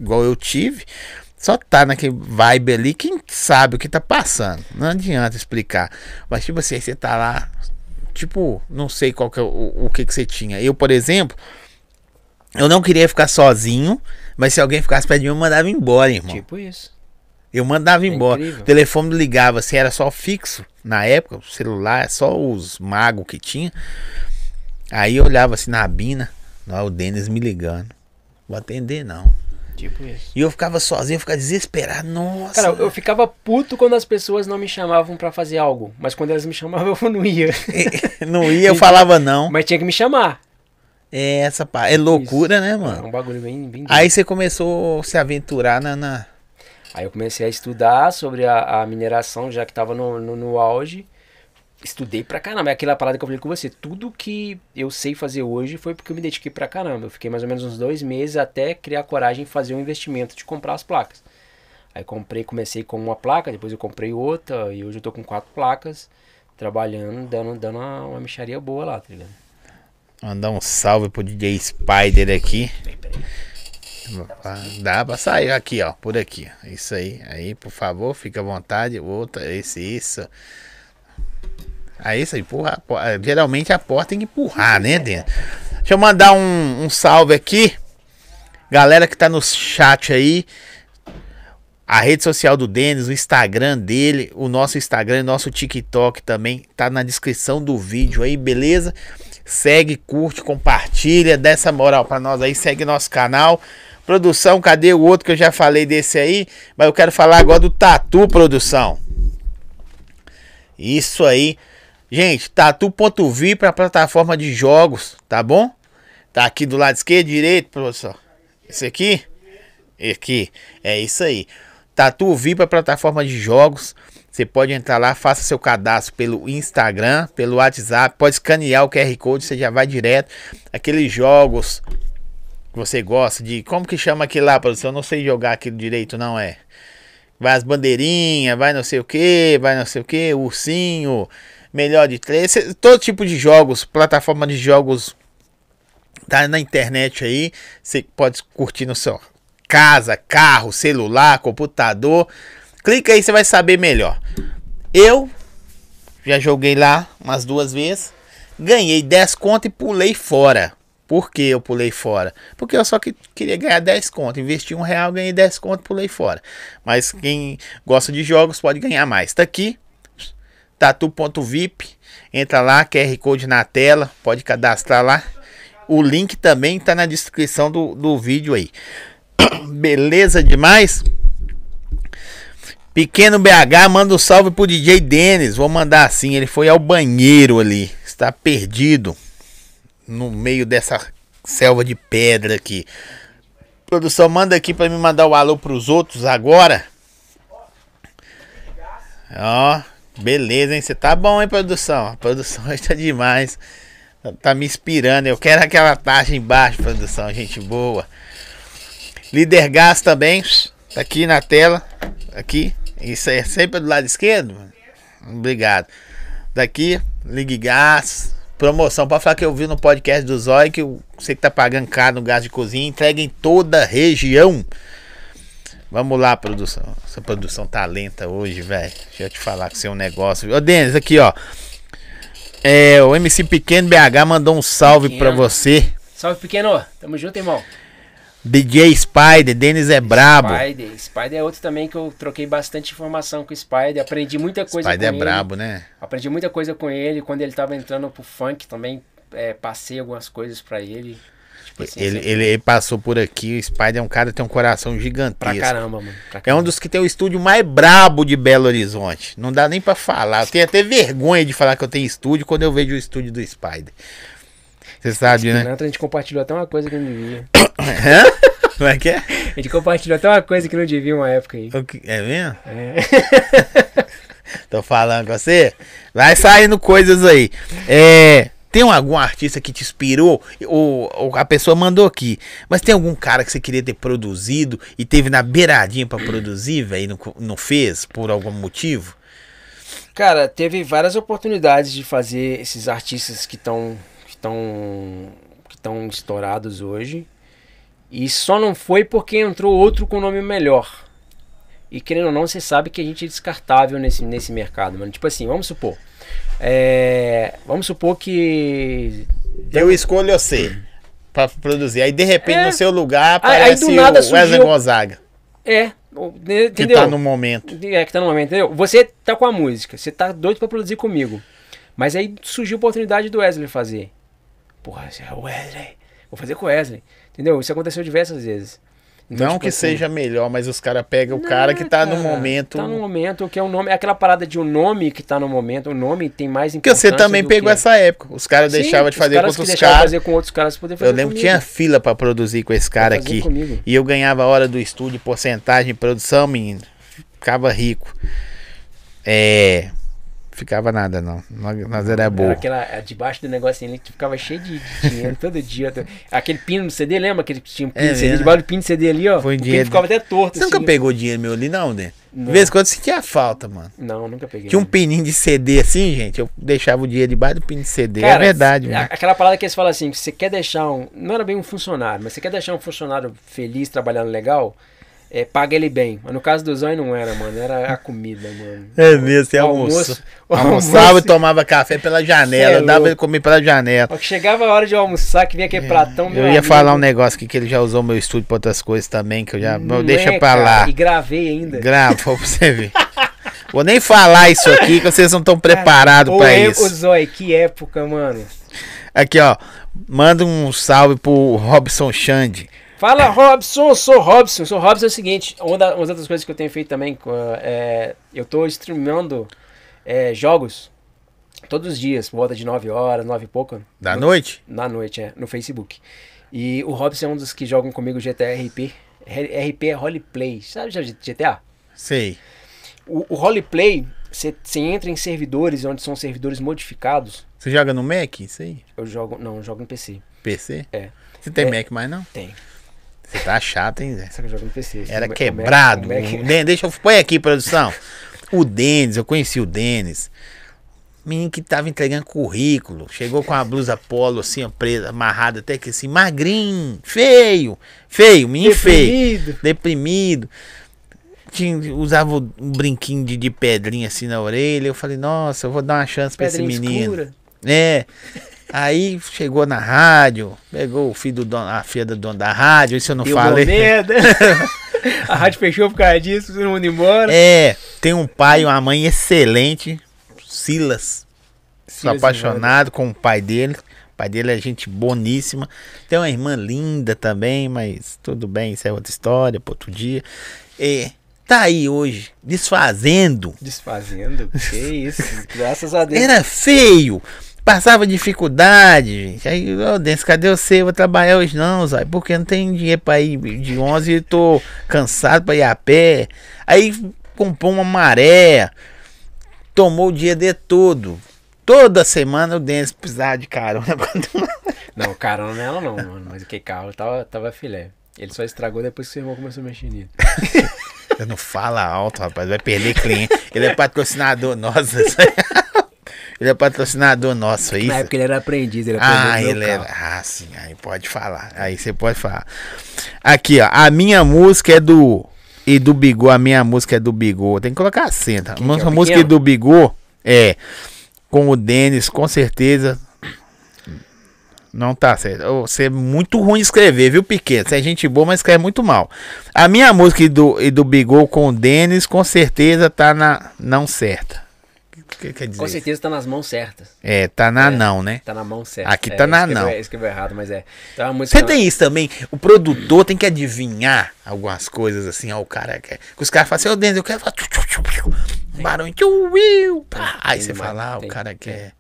Igual eu tive, só tá naquele vibe ali, quem sabe o que tá passando. Não adianta explicar. Mas, tipo assim, você tá lá, tipo, não sei qual que é o, o que, que você tinha. Eu, por exemplo, eu não queria ficar sozinho, mas se alguém ficasse perto de mim, eu mandava embora, irmão. Tipo isso. Eu mandava é embora. Incrível. O telefone ligava, se era só fixo, na época, o celular, só os magos que tinha. Aí eu olhava assim na bina, o Denis me ligando. Vou atender não. Tipo isso. E eu ficava sozinho, eu ficava desesperado. Nossa. Cara, eu ficava puto quando as pessoas não me chamavam para fazer algo. Mas quando elas me chamavam, eu não ia. não ia, eu falava não. Mas tinha que me chamar. É essa É loucura, isso. né, mano? É um bagulho bem, bem Aí você começou a se aventurar na, na, Aí eu comecei a estudar sobre a, a mineração, já que estava no, no, no, auge. Estudei pra caramba. É aquela parada que eu falei com você. Tudo que eu sei fazer hoje foi porque eu me dediquei pra caramba. Eu fiquei mais ou menos uns dois meses até criar coragem de fazer um investimento de comprar as placas. Aí comprei, comecei com uma placa, depois eu comprei outra, e hoje eu tô com quatro placas, trabalhando, dando, dando uma, uma boa lá, tá ligado? Mandar um salve pro DJ Spider aqui. Peraí, peraí. Dá pra sair aqui, ó. Por aqui. Isso aí. Aí, por favor, fica à vontade. Outra, esse, isso. Isso aí, empurra. Geralmente a porta tem que empurrar, né, dentro? Deixa eu mandar um, um salve aqui. Galera que tá no chat aí. A rede social do Denis, o Instagram dele, o nosso Instagram, nosso TikTok também tá na descrição do vídeo aí, beleza? Segue, curte, compartilha, dá essa moral para nós aí, segue nosso canal. Produção, cadê o outro que eu já falei desse aí? Mas eu quero falar agora do Tatu Produção. Isso aí. Gente, tatu.vi para plataforma de jogos, tá bom? Tá aqui do lado esquerdo, direito, professor. Esse aqui? Aqui. É isso aí. Tatu Vi para plataforma de jogos. Você pode entrar lá, faça seu cadastro pelo Instagram, pelo WhatsApp, pode escanear o QR Code, você já vai direto. Aqueles jogos que você gosta de. Como que chama aquilo lá, produção? Eu não sei jogar aquilo direito, não é? Vai as bandeirinhas, vai não sei o que, vai não sei o que, ursinho, melhor de três, todo tipo de jogos, plataforma de jogos tá na internet aí. Você pode curtir no seu casa, carro, celular, computador. Clica aí, você vai saber melhor. Eu já joguei lá umas duas vezes, ganhei 10 conto e pulei fora. Por que eu pulei fora? Porque eu só que queria ganhar 10 conto. Investi um real, ganhei 10 conto, pulei fora. Mas quem gosta de jogos pode ganhar mais. Tá aqui, tatu.vip. Entra lá, QR Code na tela, pode cadastrar lá. O link também tá na descrição do, do vídeo aí. Beleza demais? Pequeno BH manda um salve pro DJ Denis. Vou mandar assim. Ele foi ao banheiro ali. Está perdido no meio dessa selva de pedra aqui. Produção, manda aqui para me mandar o alô pros outros agora. Ó, beleza, hein? Você tá bom, hein, produção? A produção está demais. Tá me inspirando. Eu quero aquela taxa embaixo, produção. Gente boa. Líder Gás também. Tá aqui na tela. Aqui. Isso é sempre do lado esquerdo. Obrigado. Daqui, ligue gás. Promoção, pode falar que eu vi no podcast do Zói que você que tá pagando caro no gás de cozinha, entrega em toda a região. Vamos lá, produção. Essa produção tá lenta hoje, velho. Deixa eu te falar que você é um negócio. Ô, Denis, aqui, ó. É, o MC Pequeno BH mandou um salve Pequeno. pra você. Salve, Pequeno. Tamo junto, irmão. DJ Spider, Denis é brabo. Spider, Spider é outro também que eu troquei bastante informação com o Spider, aprendi muita coisa Spider com é ele. brabo, né? Aprendi muita coisa com ele, quando ele tava entrando pro funk também, é, passei algumas coisas para ele. Assim, ele, ele, ele, passou por aqui, o Spider é um cara que tem um coração gigantesco. Pra caramba, mano. Pra caramba. É um dos que tem o estúdio mais brabo de Belo Horizonte. Não dá nem para falar. Eu tenho até vergonha de falar que eu tenho estúdio quando eu vejo o estúdio do Spider. Você sabe, né? a gente compartilhou até uma coisa que não devia. Como é que é? A gente compartilhou até uma coisa que não devia uma época aí. É mesmo? É. Tô falando com você? Vai saindo coisas aí. É. Tem algum artista que te inspirou? Ou, ou, a pessoa mandou aqui. Mas tem algum cara que você queria ter produzido e teve na beiradinha para produzir, velho, e não, não fez por algum motivo? Cara, teve várias oportunidades de fazer esses artistas que estão estão que estão estourados hoje. E só não foi porque entrou outro com nome melhor. E querendo ou não, você sabe que a gente é descartável nesse, nesse mercado, mano. Tipo assim, vamos supor. É, vamos supor que. Eu escolho você pra produzir. Aí de repente é, no seu lugar aparece aí, aí o Wesley Gonzaga. É, entendeu? Que tá no momento. É, que tá no momento, entendeu? Você tá com a música, você tá doido pra produzir comigo. Mas aí surgiu a oportunidade do Wesley fazer. Porra, é o Wesley. Vou fazer com o Wesley. Entendeu? Isso aconteceu diversas vezes. Então, não tipo que assim, seja melhor, mas os caras pegam o cara que tá cara, no momento. Tá no momento, que é o nome, é aquela parada de um nome que tá no momento, o nome tem mais importância. Porque você também pegou que... essa época. Os caras deixavam de fazer com outros caras. fazer com outros caras poder fazer Eu lembro que tinha fila para produzir com esse cara aqui. Comigo. E eu ganhava hora do estúdio, porcentagem de produção, menino. Ficava rico. É ficava nada, não. Nós era boa. Aquela, debaixo do negocinho ali ficava cheio de, de dinheiro todo dia. Aquele pino no CD, lembra aquele que tinha um pino é, CD? Debaixo do pino CD ali, ó. Foi dinheiro. ficava até torto. Você assim, nunca pegou dinheiro meu ali, não, né? Não. De vez em quando sentia falta, mano. Não, nunca peguei. Tinha um pininho de CD assim, gente. Eu deixava o dinheiro debaixo do pino de CD. É Cara, é verdade, mano. Aquela parada que eles falam assim: que você quer deixar um. Não era bem um funcionário, mas você quer deixar um funcionário feliz, trabalhando legal é, paga ele bem. Mas no caso do Zóio não era, mano. Era a comida, mano. É mesmo, você almoço. Almoçava e tomava café pela janela. É dava ele comer pela janela. que chegava a hora de almoçar, que vinha aquele é. pratão. Eu ia amigo. falar um negócio aqui que ele já usou meu estúdio pra outras coisas também, que eu já. Não deixa é, pra cara, lá. E gravei ainda. Gravou pra você ver. Vou nem falar isso aqui, que vocês não estão preparados pra é, isso. Ô, Zóio, que época, mano. Aqui, ó. Manda um salve pro Robson Xande. Fala Robson, sou Robson. Sou Robson é o seguinte, uma das outras coisas que eu tenho feito também, é, eu tô streamando é, jogos todos os dias, por volta de 9 horas, 9 e pouco. Da no, noite? Na noite, é, no Facebook. E o Robson é um dos que jogam comigo GTA RP. RP é roleplay. Sabe GTA? Sei. O, o roleplay, você entra em servidores onde são servidores modificados. Você joga no Mac? Isso aí? Eu jogo, não, eu jogo no PC. PC? É. Você tem é, Mac mais não? Tem. Você tá chato, hein, Zé? Só que eu jogo no PC. Era quebrado. Deixa eu. Põe aqui, produção. O Denis, eu conheci o Denis. Menino que tava entregando currículo. Chegou com a blusa polo assim, presa, amarrada até que assim, magrinho, feio, feio, menino deprimido. feio. Deprimido. Tinha, usava um brinquinho de, de pedrinha assim na orelha. Eu falei, nossa, eu vou dar uma chance pra esse menino. Escura. É. Aí chegou na rádio, pegou o filho do dono, a filha do dono da rádio, isso eu não Deu falei. merda. a rádio fechou por causa disso, todo mundo embora. É, tem um pai e uma mãe excelente, Silas. Silas apaixonado com o pai dele. O pai dele é gente boníssima. Tem uma irmã linda também, mas tudo bem, isso é outra história, para outro dia. É, tá aí hoje, desfazendo. Desfazendo. Que isso. Graças a Deus. Era feio. Passava dificuldade, gente. Aí, ô, Denso, cadê você? Eu vou trabalhar hoje não, Zói. Porque não tem dinheiro pra ir de 11 e tô cansado pra ir a pé. Aí comprou uma maré. Tomou o dia de todo. Toda semana o Denso precisava de carona. Não, carona nela não, mano. Mas aquele carro tava, tava filé. Ele só estragou depois que o seu irmão começou a mexer nele. Não fala alto, rapaz. Vai perder cliente. Ele é patrocinador nosso. Ele é patrocinador nosso, é isso? Na época ele era aprendiz, ele Ah, aprendeu ele meu era. carro. Ah, sim, aí pode falar. Aí você pode falar. Aqui, ó. A minha música é do. E do Bigô, a minha música é do Bigô. Tem que colocar. Quem é, a o música pequeno? do Bigô é. Com o Denis, com certeza. Não tá certo. Você é muito ruim de escrever, viu, Piquet? Você é gente boa, mas escreve muito mal. A minha música e do, e do Bigô com o Denis, com certeza tá na não certa. Que quer dizer? Com certeza tá nas mãos certas. É, tá na É. não, né? Tá na mão certa. Aqui tá na escreveu- não. Escreveu errado, mas é. Então música. Você tem isso também? O produtor tem que adivinhar algumas coisas assim, ó, o cara quer. Que os caras falam assim, ô Denzel, eu quero falar. Um barulho. tchu, uiu, pá. Aí você fala, ah, o cara quer.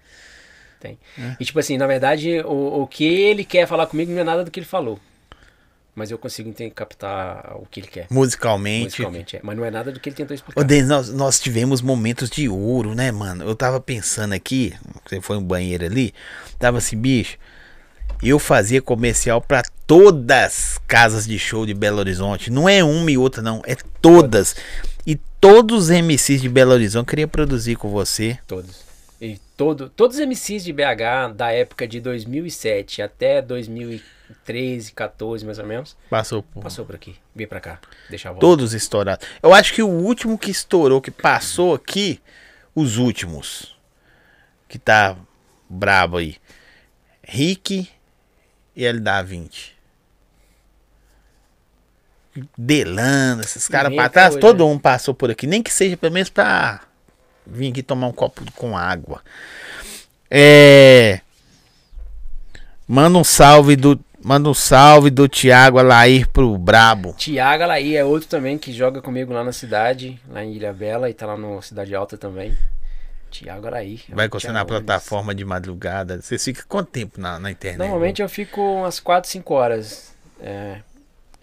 Tem. E tipo assim, na verdade, o, o que ele quer falar comigo não é nada do que ele falou. Mas eu consigo entender, captar o que ele quer. Musicalmente. Musicalmente, é. Mas não é nada do que ele tentou Ô, explicar. Denis, nós, nós tivemos momentos de ouro, né, mano? Eu tava pensando aqui, você foi no banheiro ali, tava assim, bicho. Eu fazia comercial pra todas as casas de show de Belo Horizonte. Não é uma e outra, não. É todas. E todos os MCs de Belo Horizonte queria produzir com você. Todos. E todo, todos os MCs de BH da época de 2007 até 2013, 14 mais ou menos, Passou por. passou por aqui. Vem pra cá. Deixa a volta. Todos estourados. Eu acho que o último que estourou, que passou aqui, os últimos. Que tá brabo aí. Rick e LDA20. Delano, esses caras pra trás, hoje, todo né? um passou por aqui. Nem que seja pelo menos pra vir aqui tomar um copo com água. É. Manda um salve do. Manda um salve do Thiago Alair pro Brabo. Tiago Alaí é outro também que joga comigo lá na cidade, lá em Ilha Bela, e tá lá no Cidade Alta também. Tiago Alaí. Vai você na plataforma de madrugada. Você fica quanto tempo na, na internet? Normalmente eu fico umas 4, 5 horas é,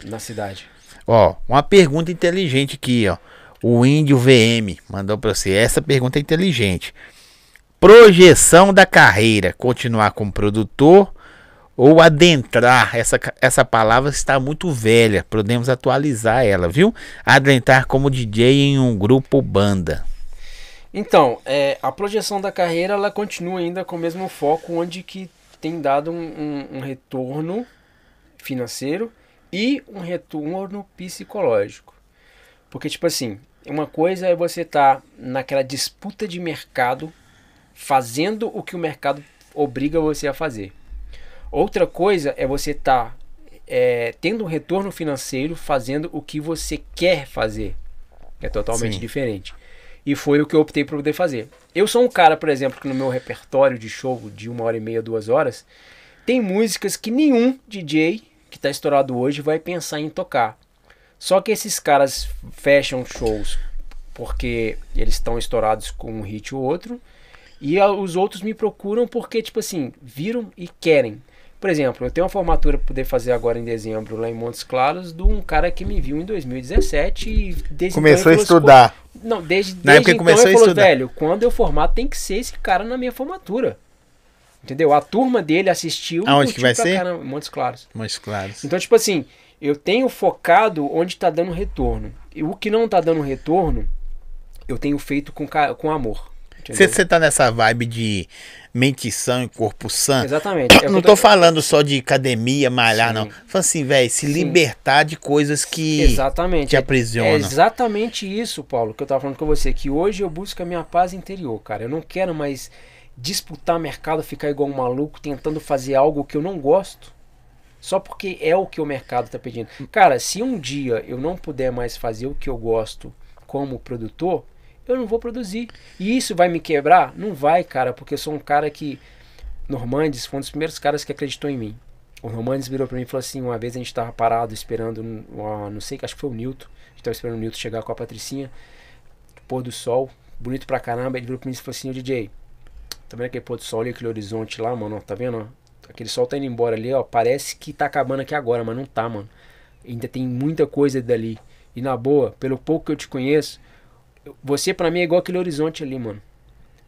na cidade. Ó, uma pergunta inteligente aqui, ó. O Índio VM mandou pra você. Essa pergunta é inteligente. Projeção da carreira. Continuar como produtor ou adentrar? Essa, essa palavra está muito velha. Podemos atualizar ela, viu? Adentrar como DJ em um grupo banda. Então, é, a projeção da carreira ela continua ainda com o mesmo foco, onde que tem dado um, um- um retorno financeiro e um retorno psicológico. Porque, tipo assim, uma coisa é você estar naquela disputa de mercado, fazendo o que o mercado obriga você a fazer. Outra coisa é você estar tendo um retorno financeiro, fazendo o que você quer fazer. É totalmente Sim. diferente. E foi o que eu optei por poder fazer. Eu sou um cara, por exemplo, que no meu repertório de show de uma hora e meia, duas horas, tem músicas que nenhum DJ que está estourado hoje vai pensar em tocar. Só que esses caras fecham shows porque eles estão estourados com um hit ou outro. E os outros me procuram porque, tipo assim, viram e querem. Por exemplo, eu tenho uma formatura para poder fazer agora em dezembro lá em Montes Claros de um cara que me viu em 2017 e desde Começou a então ele falou estudar. assim, pô, não, desde, Na desde época então começou ele a falou, estudar. velho, quando eu formar tem que ser esse cara na minha formatura. Entendeu? A turma dele assistiu Aonde que vai ser? caramba, Montes Claros. Mais claros. Então, tipo assim, eu tenho focado onde tá dando retorno. E o que não tá dando retorno, eu tenho feito com, com amor. Você tá nessa vibe de mente sã e corpo sã? Exatamente. É Não tô falando só de academia, malhar, Sim. não. Fala assim, velho, se Sim. libertar de coisas que Exatamente. te aprisionam. É exatamente isso, Paulo, que eu tava falando com você, que hoje eu busco a minha paz interior, cara. Eu não quero mais disputar mercado, ficar igual um maluco, tentando fazer algo que eu não gosto, só porque é o que o mercado tá pedindo. Cara, se um dia eu não puder mais fazer o que eu gosto como produtor, eu não vou produzir. E isso vai me quebrar? Não vai, cara, porque eu sou um cara que. Normandes foi um dos primeiros caras que acreditou em mim. O Normandes virou pra mim e falou assim: uma vez a gente tava parado esperando, uma, não sei, acho que foi o Newton. A gente tava esperando o Newton chegar com a Patricinha, pôr do sol, bonito pra caramba. Ele virou pra mim e falou assim: Ô DJ, tá vendo aquele pôr do sol ali, aquele horizonte lá, mano? Tá vendo? Aquele sol tá indo embora ali, ó. Parece que tá acabando aqui agora, mas não tá, mano. Ainda tem muita coisa dali. E na boa, pelo pouco que eu te conheço, você para mim é igual aquele horizonte ali, mano.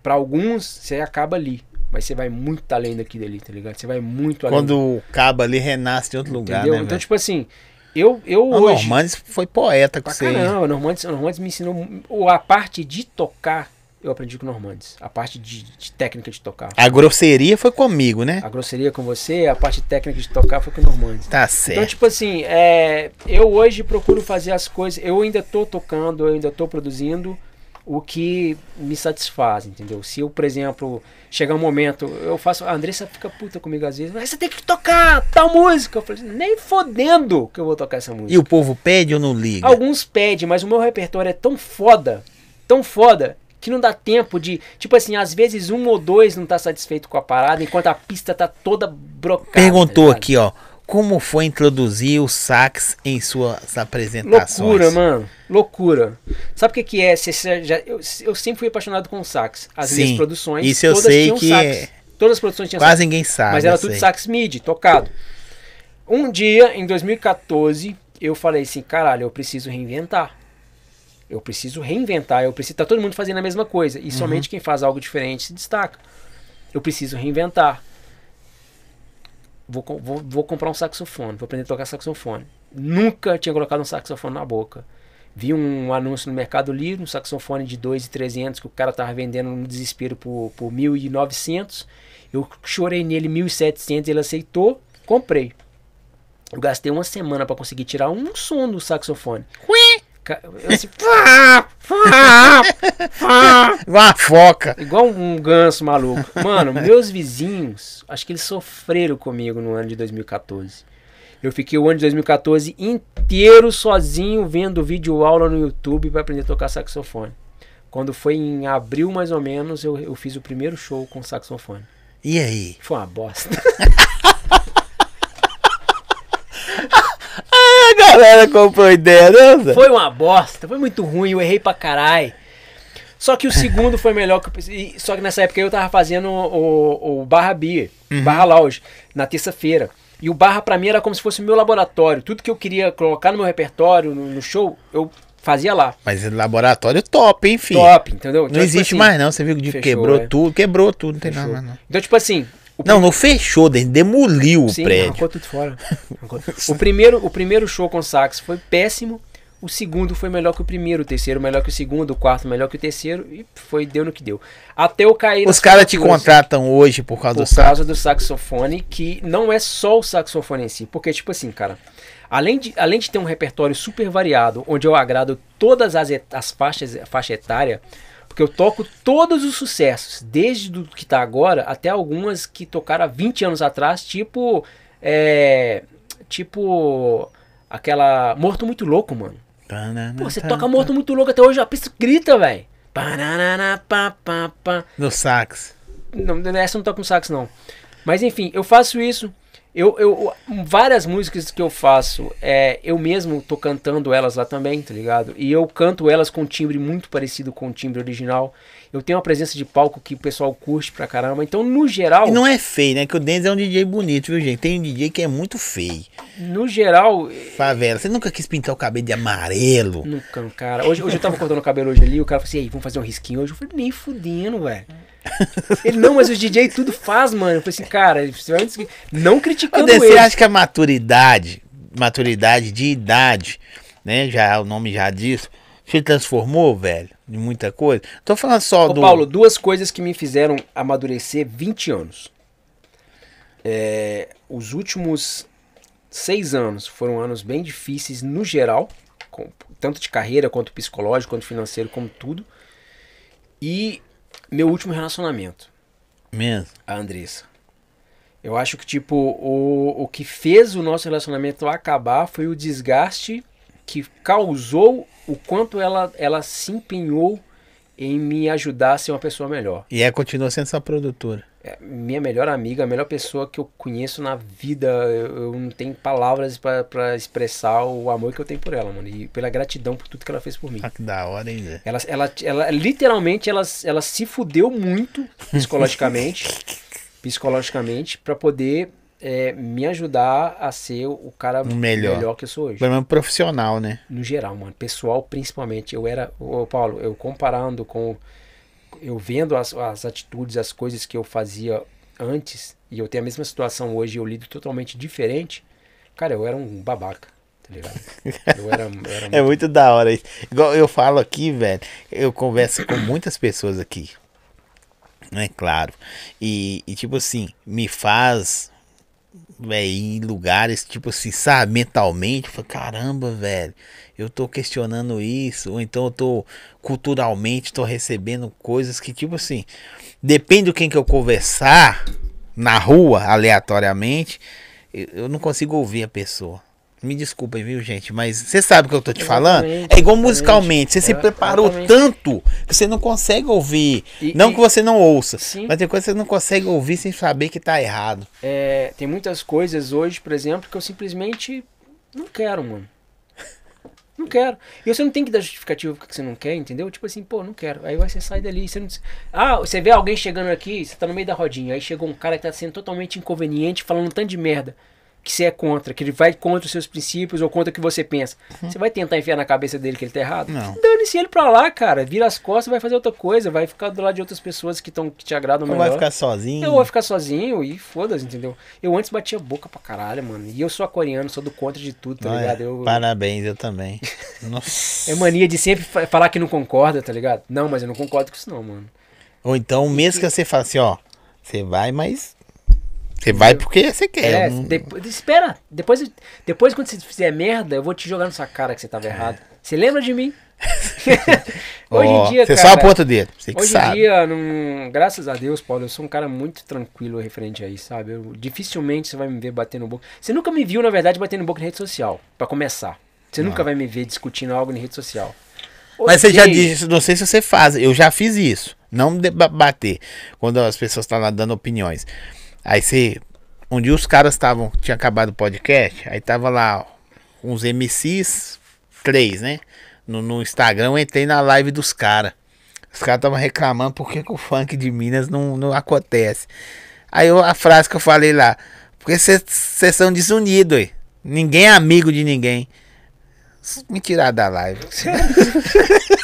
Para alguns, você acaba ali. Mas você vai muito além daqui dali, tá ligado? Você vai muito além. Quando acaba ali, renasce em outro lugar, né? Então, véio? tipo assim, eu, eu o hoje. Normandes foi poeta com você. Não, o Normandes, o Normandes me ensinou. A parte de tocar eu aprendi com o Normandes. A parte de, de, técnica de tocar. A grosseria foi comigo, né? A grosseria com você, a parte técnica de tocar foi com o Normandes. Tá certo. Então, tipo assim, é, eu hoje procuro fazer as coisas. Eu ainda tô tocando, eu ainda tô produzindo o que me satisfaz, entendeu? Se eu, por exemplo, chegar um momento, eu faço. A Andressa fica puta comigo às vezes, mas você tem que tocar tal música. Eu falei, nem fodendo que eu vou tocar essa música. E o povo pede ou não liga? Alguns pedem, mas o meu repertório é tão foda, tão foda, que não dá tempo de. Tipo assim, às vezes um ou dois não tá satisfeito com a parada, enquanto a pista tá toda brocada. Perguntou tá aqui, ó. Como foi introduzir o sax em suas apresentações? Loucura, mano. Loucura. Sabe o que, que é? Você já, eu, eu sempre fui apaixonado com sax. As Sim, minhas produções. Isso eu sei que. Sax. É... Todas as produções tinham Quase sax. ninguém sabe. Mas era tudo sei. sax mid, tocado. Um dia, em 2014, eu falei assim: caralho, eu preciso reinventar. Eu preciso reinventar, eu preciso. Tá todo mundo fazendo a mesma coisa. E uhum. somente quem faz algo diferente se destaca. Eu preciso reinventar. Vou, vou, vou comprar um saxofone, vou aprender a tocar saxofone. Nunca tinha colocado um saxofone na boca. Vi um anúncio no Mercado Livre, um saxofone de 2.300 que o cara tava vendendo no desespero por, por 1.900. Eu chorei nele 1.700, ele aceitou, comprei. Eu gastei uma semana para conseguir tirar um som do saxofone. Assim, uma foca. Igual um ganso maluco. Mano, meus vizinhos, acho que eles sofreram comigo no ano de 2014. Eu fiquei o ano de 2014 inteiro sozinho vendo vídeo aula no YouTube para aprender a tocar saxofone. Quando foi em abril mais ou menos, eu, eu fiz o primeiro show com saxofone. E aí? Foi uma bosta. galera comprou ideia, não? Zé? Foi uma bosta, foi muito ruim, eu errei pra caralho. Só que o segundo foi melhor que eu Só que nessa época eu tava fazendo o, o Barra Beer, uhum. Barra Lounge, na terça-feira. E o Barra pra mim era como se fosse o meu laboratório. Tudo que eu queria colocar no meu repertório, no, no show, eu fazia lá. Mas laboratório top, hein, filho? Top, entendeu? Então, não tipo existe assim, mais não, você viu que quebrou é. tudo, quebrou tudo, não tem fechou. nada mais não. Então, tipo assim, não, não fechou, demoliu Sim, o prédio. Arrancou tudo fora. o, primeiro, o primeiro show com sax foi péssimo. O segundo foi melhor que o primeiro, o terceiro melhor que o segundo, o quarto melhor que o terceiro e foi deu no que deu. Até eu cair Os caras te contratam hoje por causa por do sax? Por causa do saxofone, que não é só o saxofone em si, porque tipo assim, cara, além de, além de ter um repertório super variado, onde eu agrado todas as, as faixas, faixa etária, porque eu toco todos os sucessos, desde do que tá agora até algumas que tocaram há 20 anos atrás, tipo. É, tipo. Aquela. Morto Muito Louco, mano. Pô, você toca Morto Muito Louco até hoje, a pista grita, velho. No sax. Não, essa não toca no sax, não. Mas enfim, eu faço isso. Eu, eu, várias músicas que eu faço, é, eu mesmo tô cantando elas lá também, tá ligado? E eu canto elas com um timbre muito parecido com o timbre original. Eu tenho uma presença de palco que o pessoal curte pra caramba. Então, no geral. E não é feio, né? Que o Denzel é um DJ bonito, viu, gente? Tem um DJ que é muito feio. No geral. Favela, você nunca quis pintar o cabelo de amarelo? Nunca, cara. Hoje, hoje eu tava cortando o cabelo hoje ali, o cara falou assim: aí, vamos fazer um risquinho hoje. Eu falei, nem fudendo, velho. Ele, não, mas os DJ tudo faz, mano. Eu falei assim, cara, não criticando ele. Você acha que a maturidade, maturidade de idade, né? Já o nome já diz, se transformou, velho, de muita coisa? Tô falando só Ô, do. Paulo, duas coisas que me fizeram amadurecer 20 anos. É, os últimos seis anos foram anos bem difíceis no geral, com, tanto de carreira quanto psicológico, quanto financeiro, como tudo. E meu último relacionamento. Mesmo. A Andressa. Eu acho que, tipo, o, o que fez o nosso relacionamento acabar foi o desgaste que causou o quanto ela, ela se empenhou em me ajudar a ser uma pessoa melhor. E é, continua sendo sua produtora. É minha melhor amiga, a melhor pessoa que eu conheço na vida. Eu, eu não tenho palavras para expressar o amor que eu tenho por ela, mano. E pela gratidão por tudo que ela fez por mim. Ah, que da hora, hein, Zé? Ela, ela, ela literalmente, ela, ela se fudeu muito psicologicamente. psicologicamente, para poder é, me ajudar a ser o cara Melhor. melhor que eu sou hoje. Pelo menos profissional, né? No geral, mano. Pessoal, principalmente. Eu era. Ô, Paulo, eu comparando com. Eu vendo as, as atitudes, as coisas que eu fazia antes, e eu tenho a mesma situação hoje, eu lido totalmente diferente. Cara, eu era um babaca. Tá ligado? Eu era, eu era É muito da hora isso. Igual eu falo aqui, velho. Eu converso com muitas pessoas aqui. É claro. E, e tipo assim, me faz véi, ir em lugares, tipo assim, sabe, mentalmente, eu falo, caramba, velho, eu tô questionando isso, ou então eu tô culturalmente tô recebendo coisas que, tipo assim, depende do quem que eu conversar na rua, aleatoriamente, eu, eu não consigo ouvir a pessoa. Me desculpem, viu, gente? Mas você sabe o que eu tô te falando? Exatamente, É igual musicalmente. Você se preparou exatamente. tanto que você não consegue ouvir. E- não e- que você não ouça, Sim. mas tem coisa que você não consegue ouvir sem saber que tá errado. É, tem muitas coisas hoje, por exemplo, que eu simplesmente não quero, mano. Não quero. E você não tem que dar justificativa porque você não quer, entendeu? Tipo assim, pô, não quero. Aí você sai dali. Você não... Ah, você vê alguém chegando aqui, você tá no meio da rodinha. Aí chegou um cara que tá sendo totalmente inconveniente, falando um tanto de merda. Que você é contra, que ele vai contra os seus princípios ou contra o que você pensa. Você vai tentar enfiar na cabeça dele que ele tá errado? Não. Dane-se ele pra lá, cara. Vira as costas, vai fazer outra coisa. Vai ficar do lado de outras pessoas que, tão, que te agradam Não melhor. vai ficar sozinho. Eu vou ficar sozinho e foda-se, entendeu? Eu antes batia boca pra caralho, mano. E eu sou aquariano, sou do contra de tudo, tá Olha, ligado? Eu, Parabéns, eu também. Nossa. é mania de sempre fa- falar que não concorda, tá ligado? Não, mas eu não concordo com isso não, mano. Ou então, mesmo que você fale assim, ó, você vai, mas. Você vai porque você quer. É, não- depois, espera. Depois, depois quando você fizer merda, eu vou te jogar na sua cara que você tava errado. Você lembra de mim? hoje em dia, você cara. só aponta o dedo. Você que Hoje em sabe. dia, não, graças a Deus, Paulo, eu sou um cara muito tranquilo referente a isso, sabe? Eu, dificilmente você vai me ver batendo boca. Você nunca me viu, na verdade, batendo boca em rede social, pra começar. Você nunca vai me ver discutindo algo em rede social. Mas você já disse, não sei se você faz, eu já fiz isso. Não debater quando as pessoas estão lá dando opiniões. Aí você. Um dia os caras estavam. Tinha acabado o podcast, aí tava lá uns MCs, três, né? No, no Instagram, eu entrei na live dos caras. Os caras estavam reclamando por que que o funk de Minas não, não acontece. Aí eu- a frase que eu falei lá, porque vocês são desunidos, aí. Ninguém é amigo de ninguém. Me tirar da live.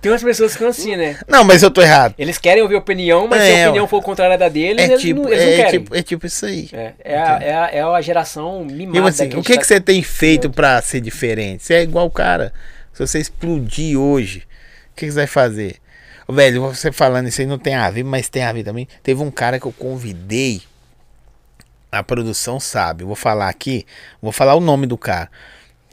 Tem umas pessoas que são assim, né? Não, mas eu tô errado. Eles querem ouvir opinião, mas se É, a opinião ué. for contrária da deles, É eles, tipo, não, eles não é, querem. tipo, é tipo isso aí. É, é, a, é, a, é a geração mimada. Tipo assim, que o que, tá- que você tem feito pra ser diferente? Você é igual o cara. Se você explodir hoje, o que, que você vai fazer? Velho, você falando isso aí não tem a ver, mas tem a ver também. Teve um cara que eu convidei. A produção sabe. Eu vou falar aqui. Vou falar o nome do cara.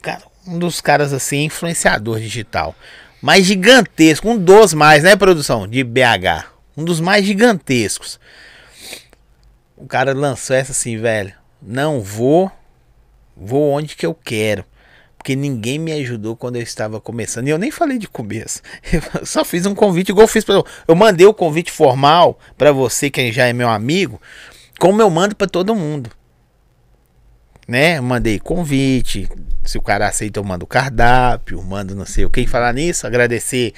Cara, um dos caras assim, influenciador digital. Mais gigantesco. Um dos mais, né, produção? De BH. Um dos mais gigantescos. O cara lançou essa assim, velho. Não vou. Vou onde que eu quero. Porque ninguém me ajudou quando eu estava começando. E eu nem falei de começo. Eu só fiz um convite, igual eu fiz pra. Eu mandei o convite formal pra você, que já é meu amigo. Como eu mando pra todo mundo. Né? Mandei convite. Se o cara aceita, eu mando cardápio. Mando não sei o que. Falar nisso, agradecer.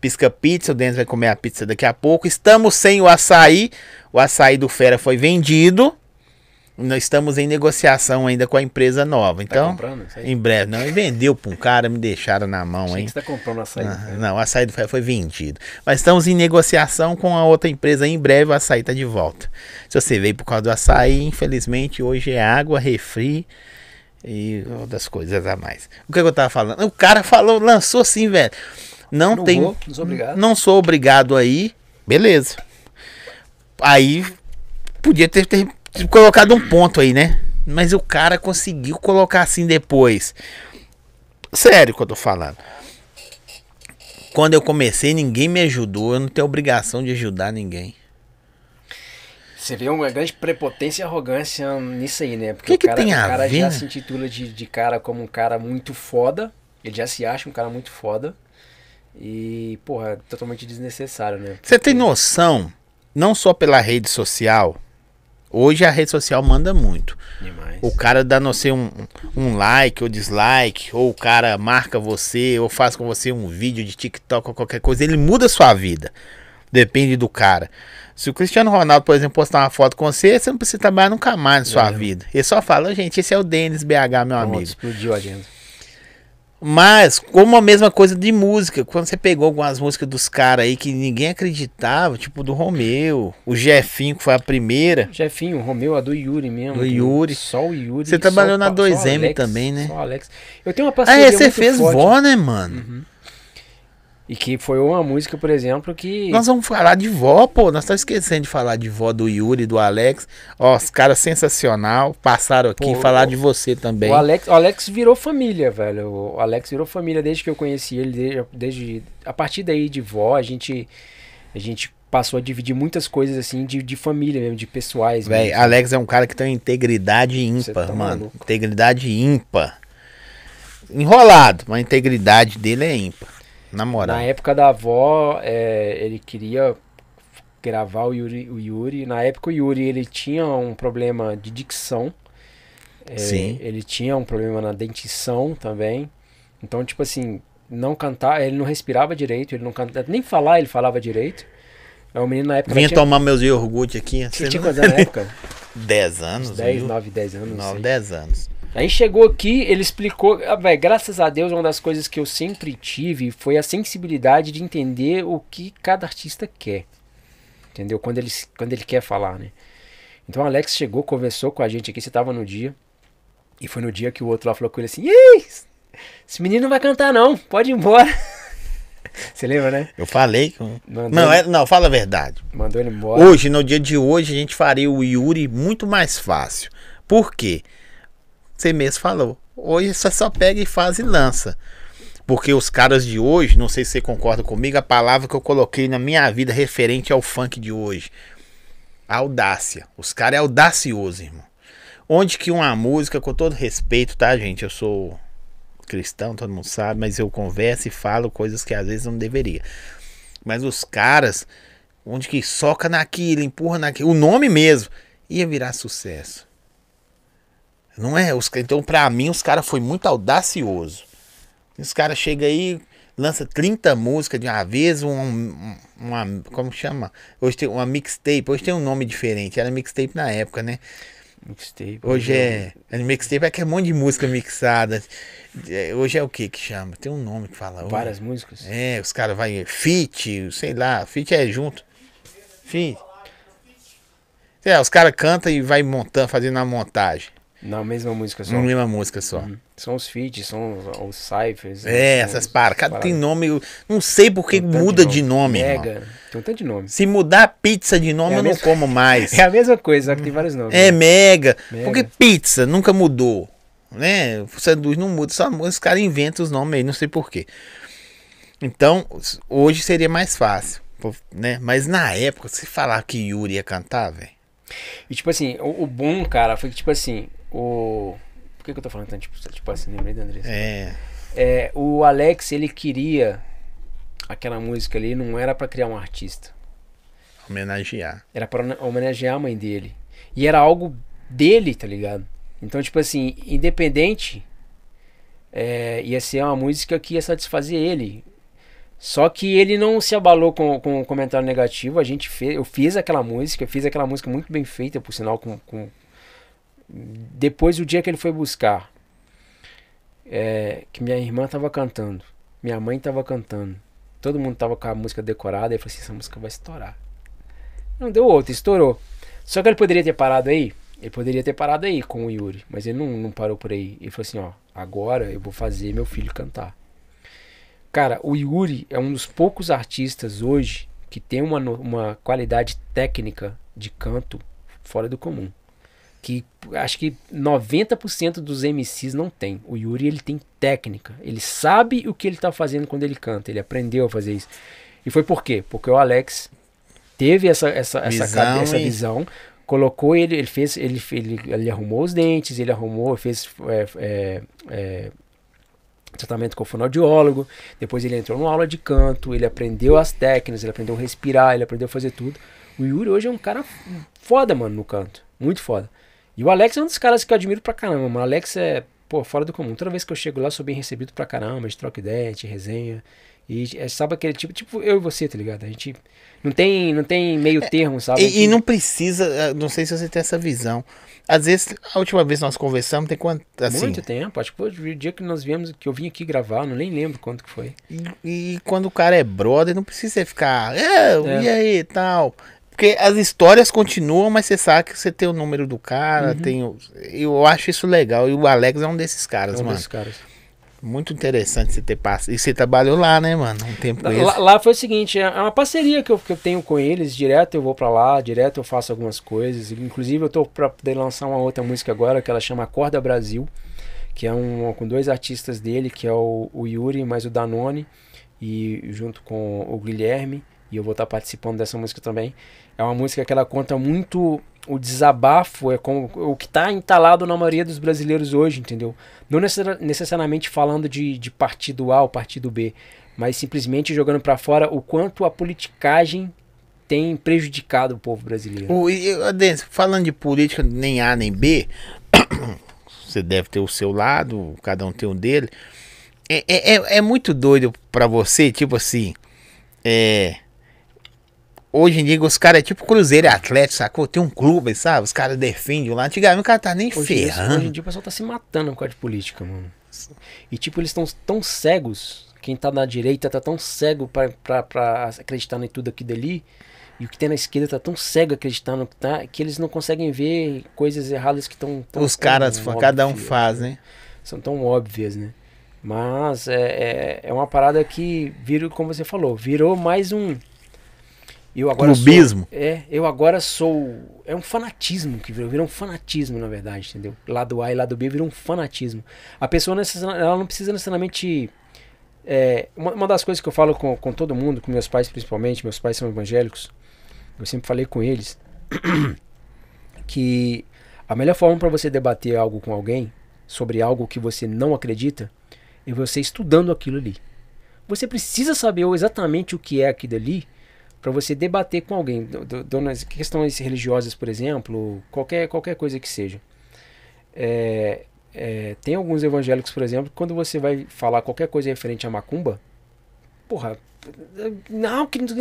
Pisca Pizza, o Denis vai comer a pizza daqui a pouco. Estamos sem o açaí. O açaí do Fera foi vendido. Nós estamos em negociação ainda com a empresa nova. Tá Então, comprando isso aí? em breve. Não, e vendeu pra um cara, me deixaram na mão, Achei hein? que você tá comprando açaí. Ah, não, o açaí do Fera foi vendido. Mas estamos em negociação com a outra empresa. Em breve o açaí tá de volta. Se você veio por causa do açaí, infelizmente hoje é água, refri e outras coisas a mais. O que, que eu tava falando? O cara falou, lançou assim, velho. Não, Não tem. vou, não sou obrigado. Não sou obrigado aí. Beleza. Aí podia ter, ter colocado um ponto aí, né? Mas o cara conseguiu colocar assim depois. Sério que eu tô falando. Quando eu comecei, ninguém me ajudou. Eu não tenho obrigação de ajudar ninguém. Você vê uma grande prepotência e arrogância nisso aí, né? Porque Que que o cara, tem a o cara ver, já se intitula de, de cara como um cara muito foda. Ele já se acha um cara muito foda. E, porra, é totalmente desnecessário, né? Você tem noção, não só pela rede social, hoje a rede social manda muito. Demais. O cara dá, não sei, um, um like ou dislike, ou o cara marca você, ou faz com você um vídeo de TikTok ou qualquer coisa, ele muda a sua vida. Depende do cara. Se o Cristiano Ronaldo, por exemplo, postar uma foto com você, você não precisa trabalhar nunca mais na sua É. vida. Ele só fala, gente, esse é o Denis BH, meu Pronto, amigo. explodiu a agenda. Mas, como a mesma coisa de música, quando você pegou algumas músicas dos caras aí que ninguém acreditava, tipo do Romeu, o Jefinho, que foi a primeira. Jefinho, o Romeu, a do Yuri mesmo. Do Yuri. Só o Yuri. Você trabalhou só na o pa- 2M só o Alex, também, né? Só o Alex. Eu tenho uma Ah, parceria é, você fez forte. vó, né, mano? Uhum. E que foi uma música, por exemplo, que... Nós vamos falar de vó, pô. Nós estamos esquecendo de falar de vó do Yuri, do Alex. Ó, os caras sensacional. Passaram aqui Pô, falar de você também. O Alex, o Alex virou família, velho. O Alex virou família desde que eu conheci ele, desde, desde- a partir daí de vó, a gente a gente passou a dividir muitas coisas assim de, de família mesmo, de pessoais. Véi, mesmo. Alex é um cara que tem uma integridade ímpar, tá mano. maluco. Integridade ímpar. Enrolado, mas a integridade dele é ímpar. Na moral. Na época da avó, é, ele queria gravar o Yuri, o Yuri. Na época o Yuri ele tinha um problema de dicção. É, Sim. Ele tinha um problema na dentição também. Então, tipo assim, não cantar, ele não respirava direito, ele não cantava, nem falar ele falava direito. É um menino na época. Vinha tinha, tomar meus iogurte aqui. Você tinha quantos anos na época? 10 anos, 10, viu? 9, 10 anos. não 9, sei. 10 anos. Aí chegou aqui, ele explicou. Ah, véi, graças a Deus, uma das coisas que eu sempre tive foi a sensibilidade de entender o que cada artista quer. Entendeu? Quando ele, quando ele quer falar, né? Então o Alex chegou, conversou com a gente aqui, você tava no dia. E foi no dia que o outro lá falou com ele assim: esse menino não vai cantar, não, pode ir embora. você lembra, né? Eu falei que. Mandou, Não, ele, é, não, fala a verdade. mandou ele embora. Hoje, no dia de hoje, a gente faria o Yuri muito mais fácil. Por quê? Você mesmo falou. Hoje você só pega e faz e lança. Porque os caras de hoje, não sei se você concorda comigo, a palavra que eu coloquei na minha vida referente ao funk de hoje. Audácia. Os caras é audacioso, irmão. Onde que uma música, com todo respeito, tá, gente? Eu sou cristão, todo mundo sabe, mas eu converso e falo coisas que às vezes não deveria. Mas os caras, onde que soca naquilo, empurra naquilo, o nome mesmo, ia virar sucesso. Não é? Os, então, pra mim, os caras foi muito audacioso. Os caras chegam aí, lança 30 músicas de uma vez, um, um- uma. Como chama? Hoje tem uma mixtape. Hoje tem um nome diferente. Era mixtape na época, né? Mixtape, Hoje é. é mixtape é que é um monte de música mixada. É, Hoje é o que que chama? Tem um nome que fala. hoje. Várias músicas. É, os caras vai fit, sei lá, fit é junto. Fit. É, os caras cantam e vai montando, fazendo a montagem. Na mesma música só. Numa mesma música só. Uhum. São os feats, são os, os ciphers. É, essas paradas. Cada tem nome. eu Não sei por que muda de nome, irmão. Mega. Tem um tanto de nome. Se mudar pizza de nome, É eu não mesma- como mais. É a mesma coisa, só que tem vários nomes. É né? mega. Mega. Porque pizza nunca mudou. Né? O sanduíche não muda. Só os caras inventam os nomes aí, não sei porquê. Então, hoje seria mais fácil. Né? Mas na época, se falar que Yuri ia cantar, velho. E tipo assim, o, o bom, cara, foi que tipo assim, o. Por que, que eu tô falando tanto? Tipo, tipo assim, lembrei da Andressa. É. É, o Alex, ele queria aquela música ali, não era pra criar um artista. Homenagear. Era pra homenagear a mãe dele. E era algo dele, tá ligado? Então, tipo assim, independente, é, ia ser uma música que ia satisfazer ele. Só que ele não se abalou com, com o comentário negativo. A gente fez, eu fiz aquela música, eu fiz aquela música muito bem feita, por sinal, com, com... depois do dia que ele foi buscar, é, que minha irmã tava cantando, minha mãe tava cantando, todo mundo tava com a música decorada, eu falei assim, essa música vai estourar. Não deu outra, estourou. Só que ele poderia ter parado aí. Ele poderia ter parado aí com o Yuri. Mas ele não, não parou por aí. Ele falou assim, ó, agora eu vou fazer meu filho cantar. Cara, o Yuri é um dos poucos artistas hoje que tem uma, uma qualidade técnica de canto fora do comum. Que acho que 90% dos MCs não tem. O Yuri ele tem técnica. Ele sabe o que ele tá fazendo quando ele canta. Ele aprendeu a fazer isso. E foi por quê? Porque o Alex teve essa, essa, essa, Visão essa visão. colocou ele, ele fez, ele, ele, ele arrumou os dentes, ele arrumou, fez é, é, é, tratamento com o fonoaudiólogo, depois ele entrou numa aula de canto, ele aprendeu as técnicas, ele aprendeu a respirar, ele aprendeu a fazer tudo. O Yuri hoje é um cara foda, mano, no canto. Muito foda. E o Alex é um dos caras que eu admiro pra caramba. O Alex é, pô, fora do comum. Toda vez que eu chego lá, sou bem recebido pra caramba, a gente troca ideia, a gente resenha. E é, sabe aquele tipo, tipo eu e você, tá ligado? A gente não tem, não tem meio termo, sabe? E, e não precisa, eh, não sei se você tem essa visão. Às vezes, a última vez que nós conversamos, tem quanto, assim... Muito tempo, acho que foi o dia que nós viemos, que eu vim aqui gravar, não nem lembro quanto que foi. E, e quando o cara é brother, não precisa você ficar, é, é. e aí, tal... Porque as histórias continuam, mas você sabe que você tem o número do cara, uhum. tem o... Eu acho isso legal. E o Alex é um desses caras, é um mano. Desses caras. Muito interessante você ter passado. E você trabalhou lá, né, mano? Um tempo lá, lá, foi o seguinte, é uma parceria que eu, que eu tenho com eles. Direto eu vou para lá, direto eu faço algumas coisas. Inclusive eu tô pra poder lançar uma outra música agora que ela chama Acorda Brasil. Que é um com dois artistas dele, que é o, o Yuri mais o Danone. E junto com o Guilherme. E eu vou estar participando dessa música também. É uma música que ela conta muito o desabafo, é como o que está entalado na maioria dos brasileiros hoje, entendeu? Não necessariamente falando de, de partido A ou partido B, mas simplesmente jogando para fora o quanto a politicagem tem prejudicado o povo brasileiro. O, falando de política, nem A nem B, você deve ter o seu lado, cada um tem um dele. É, é, é, é muito doido para você, tipo assim, é Hoje em dia os caras é tipo Cruzeiro e Atlético, sacou? Tem um clube, sabe? Os caras defendem lá. Antigamente o cara tá nem hoje ferrando. Hoje em dia o pessoal tá se matando por causa de política, mano. E tipo, eles estão tão cegos. Quem tá na direita tá tão cego pra, pra, pra acreditar em tudo aqui dali. E o que tem na esquerda tá tão cego acreditando que tá, que eles não conseguem ver coisas erradas que estão. Os caras, cada um faz, né? São tão óbvias, né? Mas é, é, é uma parada que virou, como você falou, virou mais um eu agora Clubismo. Sou, é, eu agora sou. É um fanatismo que virou, virou um fanatismo, na verdade, entendeu? Lado A e lado B virou um fanatismo. A pessoa ela não precisa necessariamente. É, uma, uma, das coisas que eu falo com, com todo mundo, com meus pais principalmente, meus pais são evangélicos, eu sempre falei com eles que a melhor forma para você debater algo com alguém sobre algo que você não acredita é você estudando aquilo ali. Você precisa saber exatamente o que é aquilo ali para você debater com alguém, do, do, questões religiosas, por exemplo, qualquer, qualquer coisa que seja. É, é, tem alguns evangélicos, por exemplo, que quando você vai falar qualquer coisa referente a macumba, porra, não, que não.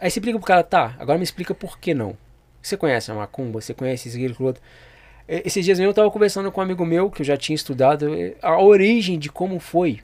Aí você explica pro cara, tá, agora me explica por que não. Você conhece a macumba, você conhece isso, aquilo, outro. Esses dias eu estava conversando com um amigo meu que eu já tinha estudado a origem de como foi,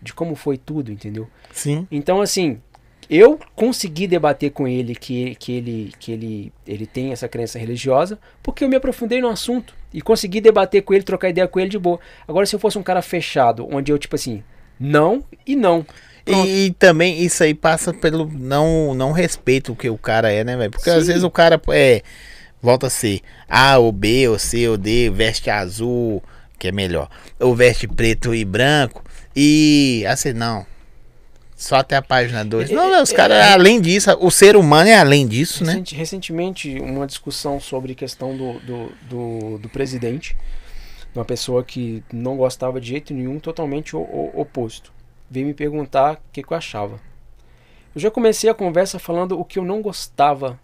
de como foi tudo, entendeu? Sim. Então, assim, eu consegui debater com ele que, que, ele, que ele, ele tem essa crença religiosa, porque eu me aprofundei no assunto e consegui debater com ele, trocar ideia com ele de boa. Agora, se eu fosse um cara fechado, onde eu, tipo assim, não e não. E, e, também isso aí passa pelo não, não respeito o que o cara é, né, velho? Porque Sim. às vezes o cara é. Volta a ser A ou B ou C ou D, veste azul, que é melhor. Ou veste preto e branco. E assim, não só até a página 2. Não, não, os caras, é, além disso, o ser humano é além disso, né? Recentemente, uma discussão sobre questão do, do, do, do, presidente, uma pessoa que não gostava de jeito nenhum, totalmente o, o, oposto. Veio me perguntar o que, que eu achava. Eu já comecei a conversa falando o que eu não gostava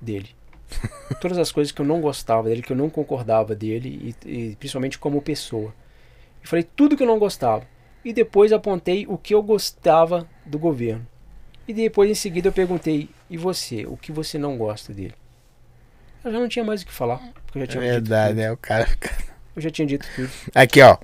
dele. Todas as coisas que eu não gostava dele, que eu não concordava dele, e, e principalmente como pessoa. Eu falei tudo que eu não gostava e depois apontei o que eu gostava do governo. E depois em seguida eu perguntei: "E você, o que você não gosta dele?" Eu já não tinha mais o que falar, porque eu já tinha é Verdade, né? O cara eu já tinha dito tudo. Aqui, ó.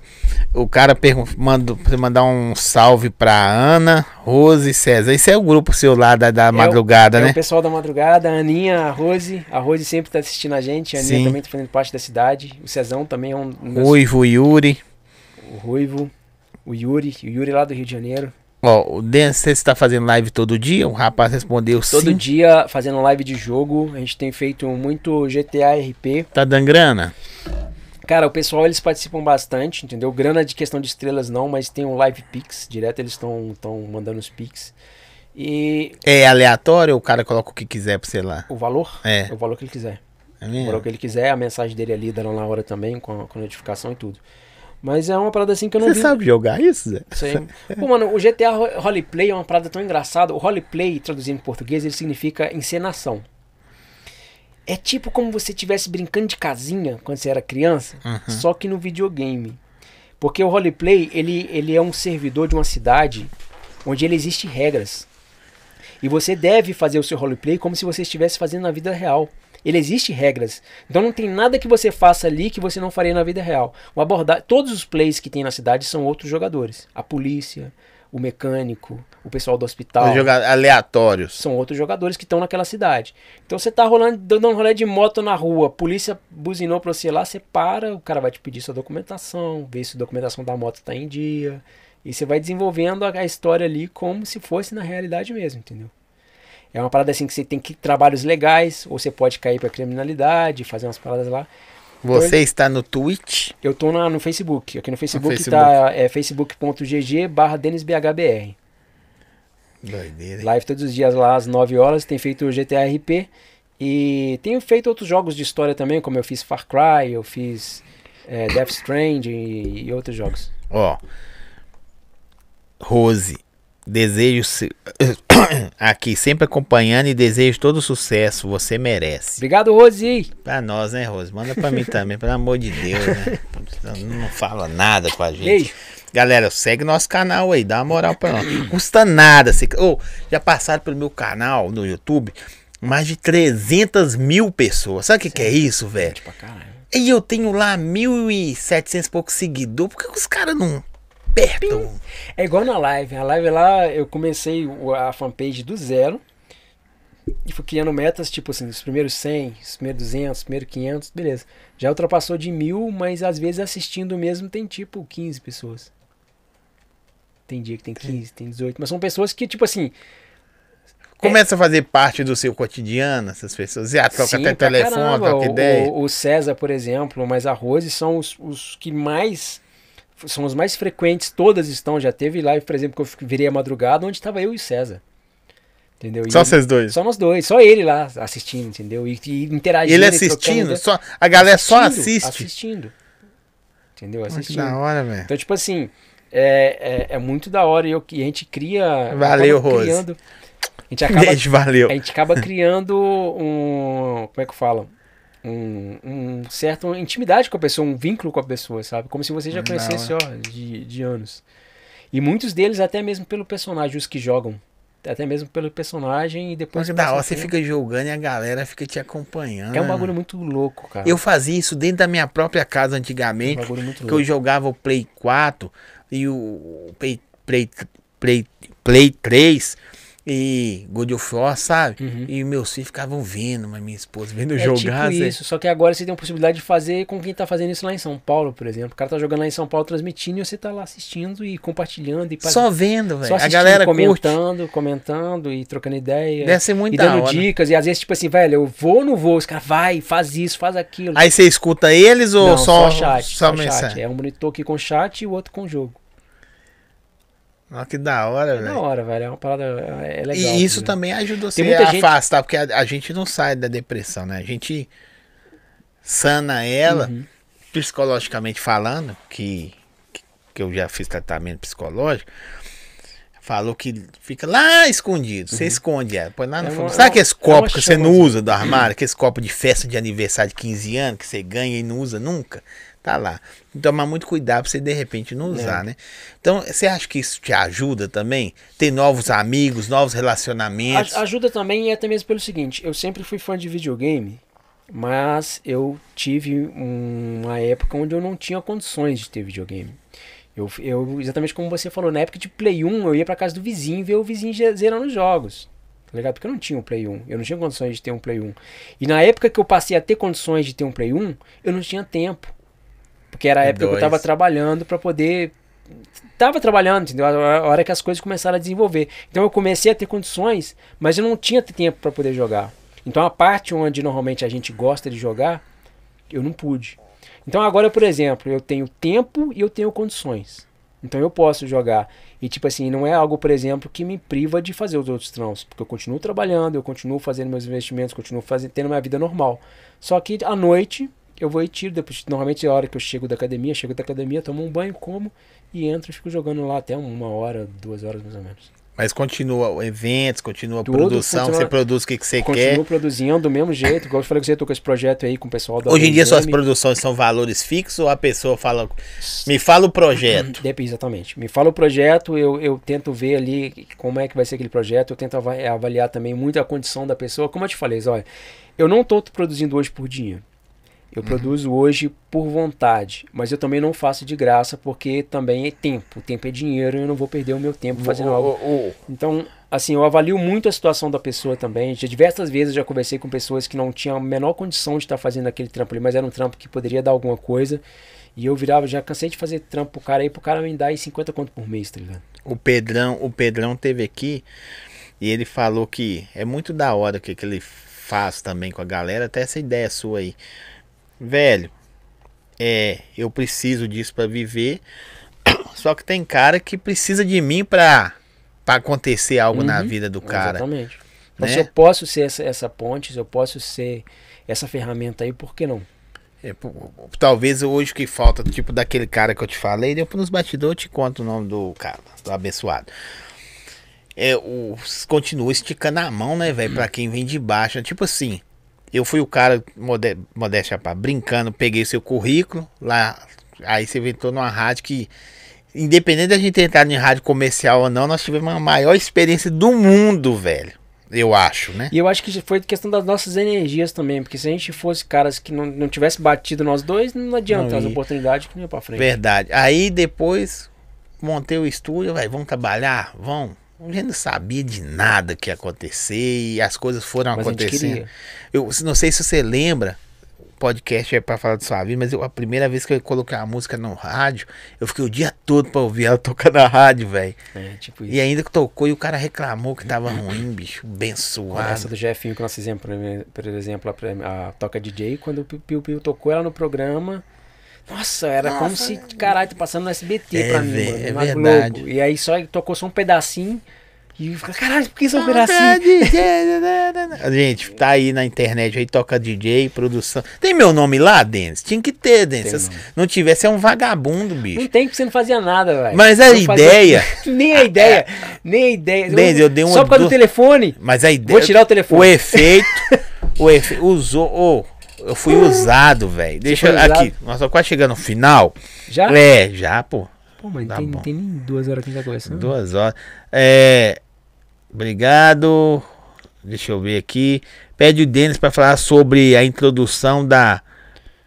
O cara manda você mandar um salve pra Ana, Rose e César. Esse é o grupo seu lá da, da é madrugada, o, né? É o pessoal da madrugada, a Aninha, a Rose. A Rose sempre tá assistindo a gente. A Aninha Sim. também tá fazendo parte da cidade. O Cezão também é um. Ruivo, Yuri. O Ruivo o Yuri, o Yuri lá do Rio de Janeiro. Ó, o Dan, você está fazendo live todo dia? O rapaz respondeu todo sim. Todo dia fazendo live de jogo. A gente tem feito muito GTA RP. Tá dando grana? Cara, o pessoal eles participam bastante, entendeu? Grana de questão de estrelas não, mas tem um live pix, direto eles estão mandando os pix. E é aleatório ou o cara coloca o que quiser pra sei lá? O valor? É. O valor que ele quiser. É O mesmo? horário que ele quiser, a mensagem dele é lida lá na hora também, com a, com a notificação e tudo. Mas é uma parada assim que eu não Você vi. sabe jogar isso, Zé? Sei. Pô, mano, o GTA Ro- Roleplay é uma parada tão engraçada. O Roleplay, traduzindo em português, ele significa encenação. É tipo como você estivesse brincando de casinha quando você era criança, só que no videogame. Porque o Roleplay, ele, ele é um servidor de uma cidade onde ele existe regras. E você deve fazer o seu roleplay como se você estivesse fazendo na vida real. Ele existe regras. Então não tem nada que você faça ali que você não faria na vida real. O abordar, todos os plays que tem na cidade são outros jogadores. A polícia, o mecânico, o pessoal do hospital. Aleatórios. São outros jogadores que estão naquela cidade. Então você tá rolando, dando um rolê de moto na rua, a polícia buzinou pra você lá, você para, o cara vai te pedir sua documentação, ver se a documentação da moto tá em dia. E você vai desenvolvendo a, a história ali como se fosse na realidade mesmo, entendeu? É uma parada assim que você tem que trabalhos legais, ou você pode cair pra criminalidade, fazer umas paradas lá. Você está no Twitch? Eu tô na- no Facebook. Aqui no Facebook, Facebook. tá é facebook.gg barra denisbhbr. Doideira. hein? Live todos os dias lá às 9 horas, tem feito o GTA RP e tenho feito outros jogos de história também, como eu fiz Far Cry, eu fiz é, Death Stranding e, e outros jogos. Ó. Rose. Desejo. se- Aqui, sempre acompanhando e desejo todo sucesso. Você merece. Obrigado, Rosi! Pra nós, né, Rose? Manda pra mim também, pelo amor de Deus, né? Não fala nada com a gente. Beijo! Galera, segue nosso canal aí, dá uma moral pra nós. Não custa nada. Você... Ô, já passaram pelo meu canal no YouTube mais de 300 mil pessoas. Sabe o que, que é isso, velho? E eu tenho lá 1.700 e poucos seguidores. Por que os caras não É igual na live. A live lá, eu comecei a fanpage do zero e fui criando metas, tipo assim, os primeiros 100, os primeiros 200, os primeiros 500, beleza. Já ultrapassou de mil, mas às vezes assistindo mesmo tem tipo 15 pessoas. Tem dia que tem 15, tem 18, mas são pessoas que, tipo assim, Começa a fazer parte do seu cotidiano, essas pessoas. Já troca Sim, até telefone, caramba. troca ideia. O, o César, por exemplo, mas a Rose são os, os que mais. São os mais frequentes, todas estão. Já teve live, por exemplo, que eu virei a madrugada, onde estava eu e o César. Entendeu? E Só ele- vocês dois. Só nós dois, só ele lá assistindo, entendeu? E, e interagindo. Ele trocando assistindo, só, a galera só assiste. Assistindo. Entendeu? Assistindo. da hora, velho. Então, tipo assim, é, é, é muito da hora e, eu, e a gente cria. Valeu, Rose. criando- a gente acaba Beijo, valeu. a gente acaba criando um. Como é que eu falo? Um, um certo intimidade com a pessoa, um vínculo com a pessoa, sabe? Como se você já Da conhecesse, ó, de, de anos. E muitos deles, até mesmo pelo personagem, os que jogam. Até mesmo pelo personagem e depois. Mas da hora, você tempo. fica jogando e a galera fica te acompanhando. É um bagulho muito louco, cara. Eu fazia isso dentro da minha própria casa É um antigamente. bagulho muito que eu louco. jogava o Play 4 e o Play, Play, Play, Play 3 e God of War, sabe? Uhum. E meus filhos ficavam vendo, mas minha esposa vendo É jogar. tipo isso, só que agora você tem a possibilidade de fazer com quem tá fazendo isso lá em São Paulo, por exemplo. O cara tá jogando lá em São Paulo transmitindo e você tá lá assistindo e compartilhando e Só vendo, só velho. A galera curte. comentando, comentando e trocando ideia. Deve ser muito e da dando hora. dicas, e às vezes, tipo assim, velho, eu vou ou não vou? Os caras, vai, faz isso, faz aquilo. Aí você escuta eles ou não, só, chat, só, só chat. É um monitor aqui com chat e o outro com jogo. Olha que da hora, É da velho. hora, velho. É uma parada. É legal. E isso entendeu? também ajuda você a gente- afastar, porque a, a gente não sai da depressão, né? A gente sana ela, Uhum. psicologicamente falando, que, que eu já fiz tratamento psicológico, falou que fica lá escondido. Você esconde ela, põe lá no É fundo. uma- Sabe é aqueles é copos que você não usa do armário? Aqueles copos de festa de aniversário de 15 anos que você ganha e não usa nunca? Tá lá. Que tomar muito cuidado pra você de repente não usar, né? Então, você acha que isso te ajuda também? Ter novos amigos, novos relacionamentos? A- Ajuda também, e até mesmo pelo seguinte: eu sempre fui fã de videogame, mas eu tive um- uma época onde eu não tinha condições de ter videogame. Eu, eu, exatamente como você falou, na época de Play 1, eu ia pra casa do vizinho ver o vizinho zerando os jogos. Tá ligado? Porque eu não tinha um Play 1. Eu não tinha condições de ter um Play 1. E na época que eu passei a ter condições de ter um Play 1, eu não tinha tempo. Porque era a época que eu tava trabalhando pra poder. Tava trabalhando, entendeu? A hora que as coisas começaram a desenvolver. Então eu comecei a ter condições, mas eu não tinha tempo pra poder jogar. Então a parte onde normalmente a gente gosta de jogar, eu não pude. Então agora, por exemplo, eu tenho tempo e eu tenho condições. Então eu posso jogar. E tipo assim, não é algo, por exemplo, que me priva de fazer os outros trampos. Porque eu continuo trabalhando, eu continuo fazendo meus investimentos, continuo fazendo, tendo minha vida normal. Só que à noite eu vou e tiro. Depois, normalmente é a hora que eu chego da academia, chego da academia, tomo um banho, como e entro e fico jogando lá até uma hora, duas horas mais ou menos. Mas continua eventos, continua Tudo produção, continua- você produz o que, que você Continuo quer. produzindo do mesmo jeito, igual eu falei que você tô com esse projeto aí com o pessoal da Hoje em dia suas produções são valores fixos ou a pessoa fala. Me fala o projeto. Dep- Exatamente. Me fala o projeto, eu, eu tento ver ali como é que vai ser aquele projeto, eu tento ava- avaliar também muito a condição da pessoa. Como eu te falei, olha, eu não estou produzindo hoje por dinheiro. Eu Uhum. produzo hoje por vontade, mas eu também não faço de graça porque também é tempo. O tempo é dinheiro e eu não vou perder o meu tempo fazendo algo. O- o- Então, assim, eu avalio muito a situação da pessoa também. Já diversas vezes eu já conversei com pessoas que não tinham a menor condição de estar fazendo aquele trampo ali, mas era um trampo que poderia dar alguma coisa. E eu virava, já cansei de fazer trampo pro cara aí, pro cara me dar aí 50 conto por mês, tá ligado? o Pedrão, o Pedrão teve aqui e ele falou que é muito da hora o que, que ele faz também com a galera, até essa ideia sua aí. Velho, é, eu preciso disso pra viver. Só que tem cara que precisa de mim pra, pra acontecer algo na Uhum, vida do cara. Exatamente. Então, né? se eu posso ser essa, essa ponte, se eu posso ser essa ferramenta aí, por que não? É, talvez hoje o que falta, tipo daquele cara que eu te falei, depois nos bastidores eu te conto o nome do cara, do abençoado. É, o, continua esticando a mão, né, velho, pra quem vem de baixo. Tipo assim, eu fui o cara, modéstia pá, brincando, peguei seu currículo, lá, aí você inventou numa rádio que, independente da gente entrar em rádio comercial ou não, nós tivemos a maior experiência do mundo, velho. Eu acho, né? E eu acho que foi questão das nossas energias também, porque se a gente fosse caras que não, não tivesse batido nós dois, não adianta Não as oportunidades que não ia pra frente. Verdade. Aí depois montei o estúdio, vai, vamos trabalhar, vamos. A gente não sabia de nada que ia acontecer e as coisas foram Mas acontecendo. Eu não sei se você lembra, o podcast é pra falar de sua vida, mas eu- a primeira vez que eu coloquei a música no rádio, eu fiquei o dia todo pra ouvir ela tocar na rádio, velho. É, tipo isso. E ainda que tocou e o cara reclamou que tava ruim, bicho, Essa abençoado. do Jefinho que nós fizemos, por exemplo, a, a Toca DJ, quando o Piu Piu tocou ela no programa. Nossa, era como Nossa. se, caralho, tá passando no SBT É pra mim, ve- mano, é verdade. Globo. E aí só tocou só um pedacinho. E falei, caralho, por que só um pedacinho? Gente, tá aí na internet aí, toca DJ, produção. Tem meu nome lá, Denis? Tinha que ter, Denis. Se não tivesse, é um vagabundo, Não bicho. tem que você não fazia nada, velho. Mas a Não fazia- ideia. nem a ideia. Nem a ideia. Denis, eu dei uma Só por causa do telefone. Mas a ideia. Vou tirar o telefone. O efeito. o efeito. Usou. ô, eu fui usado, velho. Deixa eu- aqui. usado? Nós estamos quase chegando no final. Já? É, já, pô. Pô, mas Tá tem, bom. tem nem duas horas que a gente tá conversando. Duas horas. É. Obrigado. Deixa eu ver aqui. Pede o Denis pra falar sobre a introdução da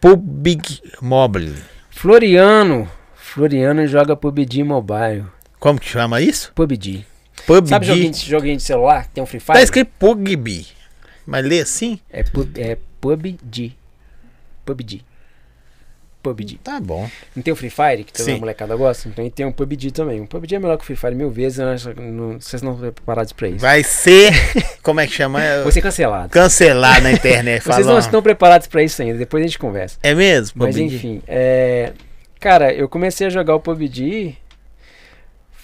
Public Mobile. Floriano. Floriano joga PUBG Mobile. Como que chama isso? PUBG. PUBG. Sabe joguinho, de- joguinho de celular? Tem um Free Fire? Tá escrito PUBG. Mas lê assim? É, pub, é PUBG. PUBG. PUBG. Tá bom. Não tem o Free Fire, que toda Sim. molecada gosta? Então tem um PUBG também. O PUBG é melhor que o Free Fire mil vezes, não- vocês não estão preparados pra isso. Vai ser. Como é que chama? Vou ser cancelado. Cancelar na internet. Vocês não estão preparados pra isso ainda, depois a gente conversa. É mesmo? Mas PUBG? enfim, é... cara, eu comecei a jogar o PUBG.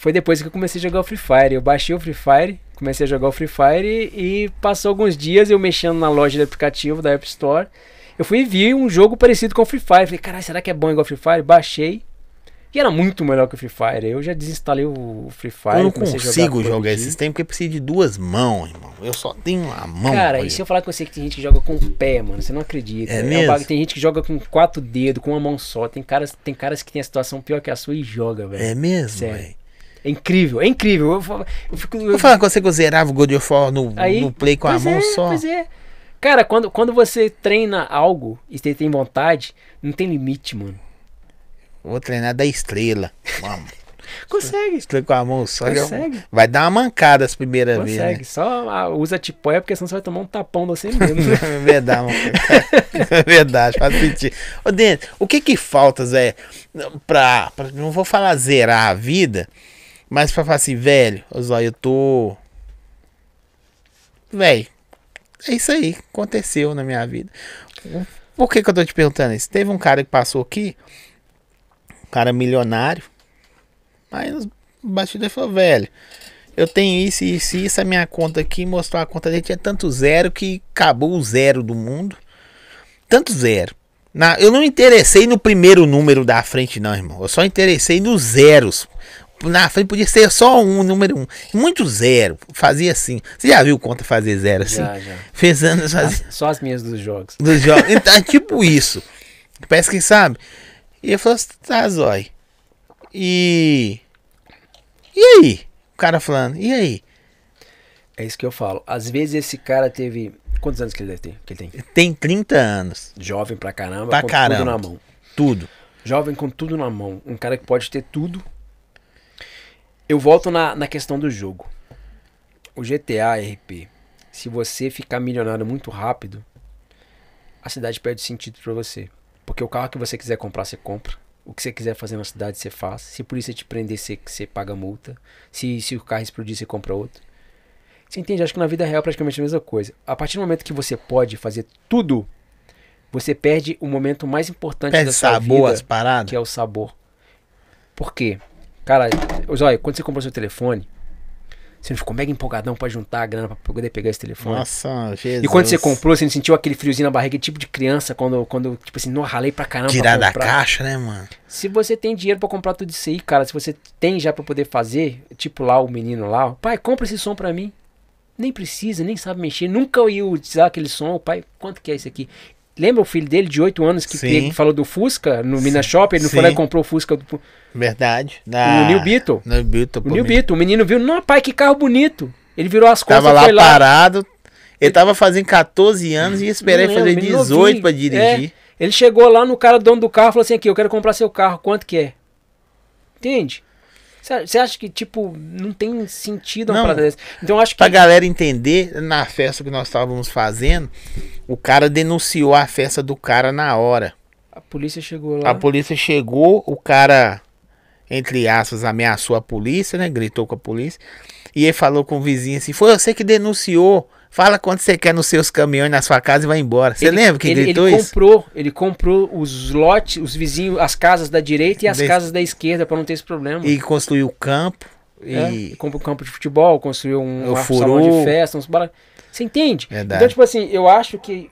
Foi depois que eu comecei a jogar o Free Fire. Eu baixei o Free Fire, comecei a jogar o Free Fire e passou alguns dias eu mexendo na loja de aplicativo da App Store. Eu fui e vi um jogo parecido com o Free Fire. Falei, caralho, será que é bom igual o Free Fire? Baixei. E era muito melhor que o Free Fire. Eu já desinstalei o Free Fire. Eu não a consigo PUBG. jogar esses tempos porque precisa de duas mãos, irmão. Eu só tenho uma mão. Cara, e se eu falar com você que tem gente que joga com o pé, mano? Você não acredita. É um mesmo? tem gente que joga com quatro dedos, com uma mão só. Tem caras, tem caras que tem a situação pior que a sua e joga, velho. É mesmo, velho. É incrível, é incrível. Eu, eu fico. eu- Vou falar com você que eu zerava o God of War no, aí, no Play com a mão é, só. Pois é. Cara, quando, quando você treina algo e você tem vontade, não tem limite, mano. Vou treinar da estrela. Vamos. Consegue. Estrela com a mão só. Consegue. Vai dar uma mancada as primeiras vezes. Consegue. Né? Só ah, usa tipóia porque senão você vai tomar um tapão de você mesmo. É verdade, mano. É verdade, faz sentido. Ô, Dente, o que que falta, Zé, pra, pra- Não vou falar zerar a vida, mas pra falar assim, velho, Zóio, eu tô. Velho, é isso aí, aconteceu na minha vida. Por que que eu tô te perguntando isso? Teve um cara que passou aqui, um cara milionário, nos bastidores falou, velho, eu tenho isso, isso, isso, a minha conta aqui mostrou a conta dele tinha tanto zero que acabou o zero do mundo. Tanto zero. Na, eu não interessei no primeiro número da frente, não, irmão. Eu só interessei nos zeros. Na frente podia ser só um, número um. Muito zero. Fazia assim. Você já viu conta fazer zero assim? Já, já. Fez anos fazia. Só as minhas dos jogos. Dos jogos. Então, é tipo isso. Parece que sabe. E ele falou assim, tá, Zói. E. E aí? O cara falando, e aí? É isso que eu falo. Às vezes esse cara teve. Quantos anos que ele deve ter? Que ele tem? Tem 30 anos. Jovem pra caramba, Pra com caramba. tudo na mão. Tudo. Jovem com tudo na mão. Um cara que pode ter tudo. Eu volto na, na questão do jogo. O GTA RP. Se você ficar milionário muito rápido, a cidade perde sentido pra você. Porque o carro que você quiser comprar, você compra. O que você quiser fazer na cidade, você faz. Se a polícia te prender, você, você paga multa. Se, se o carro explodir, você compra outro. Você entende? Acho que na vida real é praticamente a mesma coisa. A partir do momento que você pode fazer tudo, você perde o momento mais importante Perde da sua sabor vida as paradas. que é o sabor. Por quê? Cara, olha, quando você comprou seu telefone, você não ficou mega empolgadão pra juntar a grana pra poder pegar esse telefone. Nossa, Jesus. E quando você comprou, você não sentiu aquele friozinho na barriga, tipo de criança, quando, quando tipo assim, não ralei pra caramba. pra Tirar da comprar. caixa, né, mano? Se você tem dinheiro pra comprar tudo isso aí, cara, se você tem já pra poder fazer, tipo lá o menino lá, pai, compra esse som pra mim. Nem precisa, nem sabe mexer, nunca ia utilizar aquele som, pai, quanto que é isso aqui? Lembra o filho dele de 8 anos que Sim. falou do Fusca no Minas Shop? Ele não foi Sim. lá e comprou o Fusca do, Verdade. o Na... New Beetle. No Beetle. O New Beetle. O menino viu, não, pai, que carro bonito. Ele virou as costas Tava lá foi lá. parado. Ele tava fazendo 14 anos e ia esperar Não ele fazer lembro, menino 18 novinho. pra dirigir. É, ele chegou lá no cara dono do carro e falou assim: aqui, eu quero comprar seu carro, quanto que é? Entende? Você acha que, tipo, não tem sentido uma Não. parada dessa? Então acho que. Pra galera entender, na festa que nós estávamos fazendo, o cara denunciou a festa do cara na hora. A polícia chegou lá. A polícia chegou, o cara, entre aspas, ameaçou a polícia, né? Gritou com a polícia. E ele falou com o vizinho assim: Foi você que denunciou. Fala quanto você quer nos seus caminhões na sua casa e vai embora. Você Ele- lembra que ele, gritou ele isso? comprou, ele comprou os lotes, os vizinhos, as casas da direita e as Desse- casas da esquerda pra não ter esse problema. E construiu o campo. É, E comprou um campo de futebol, construiu um, um salão de festa, uns bara... Você entende? Verdade. Então, tipo assim, eu acho que.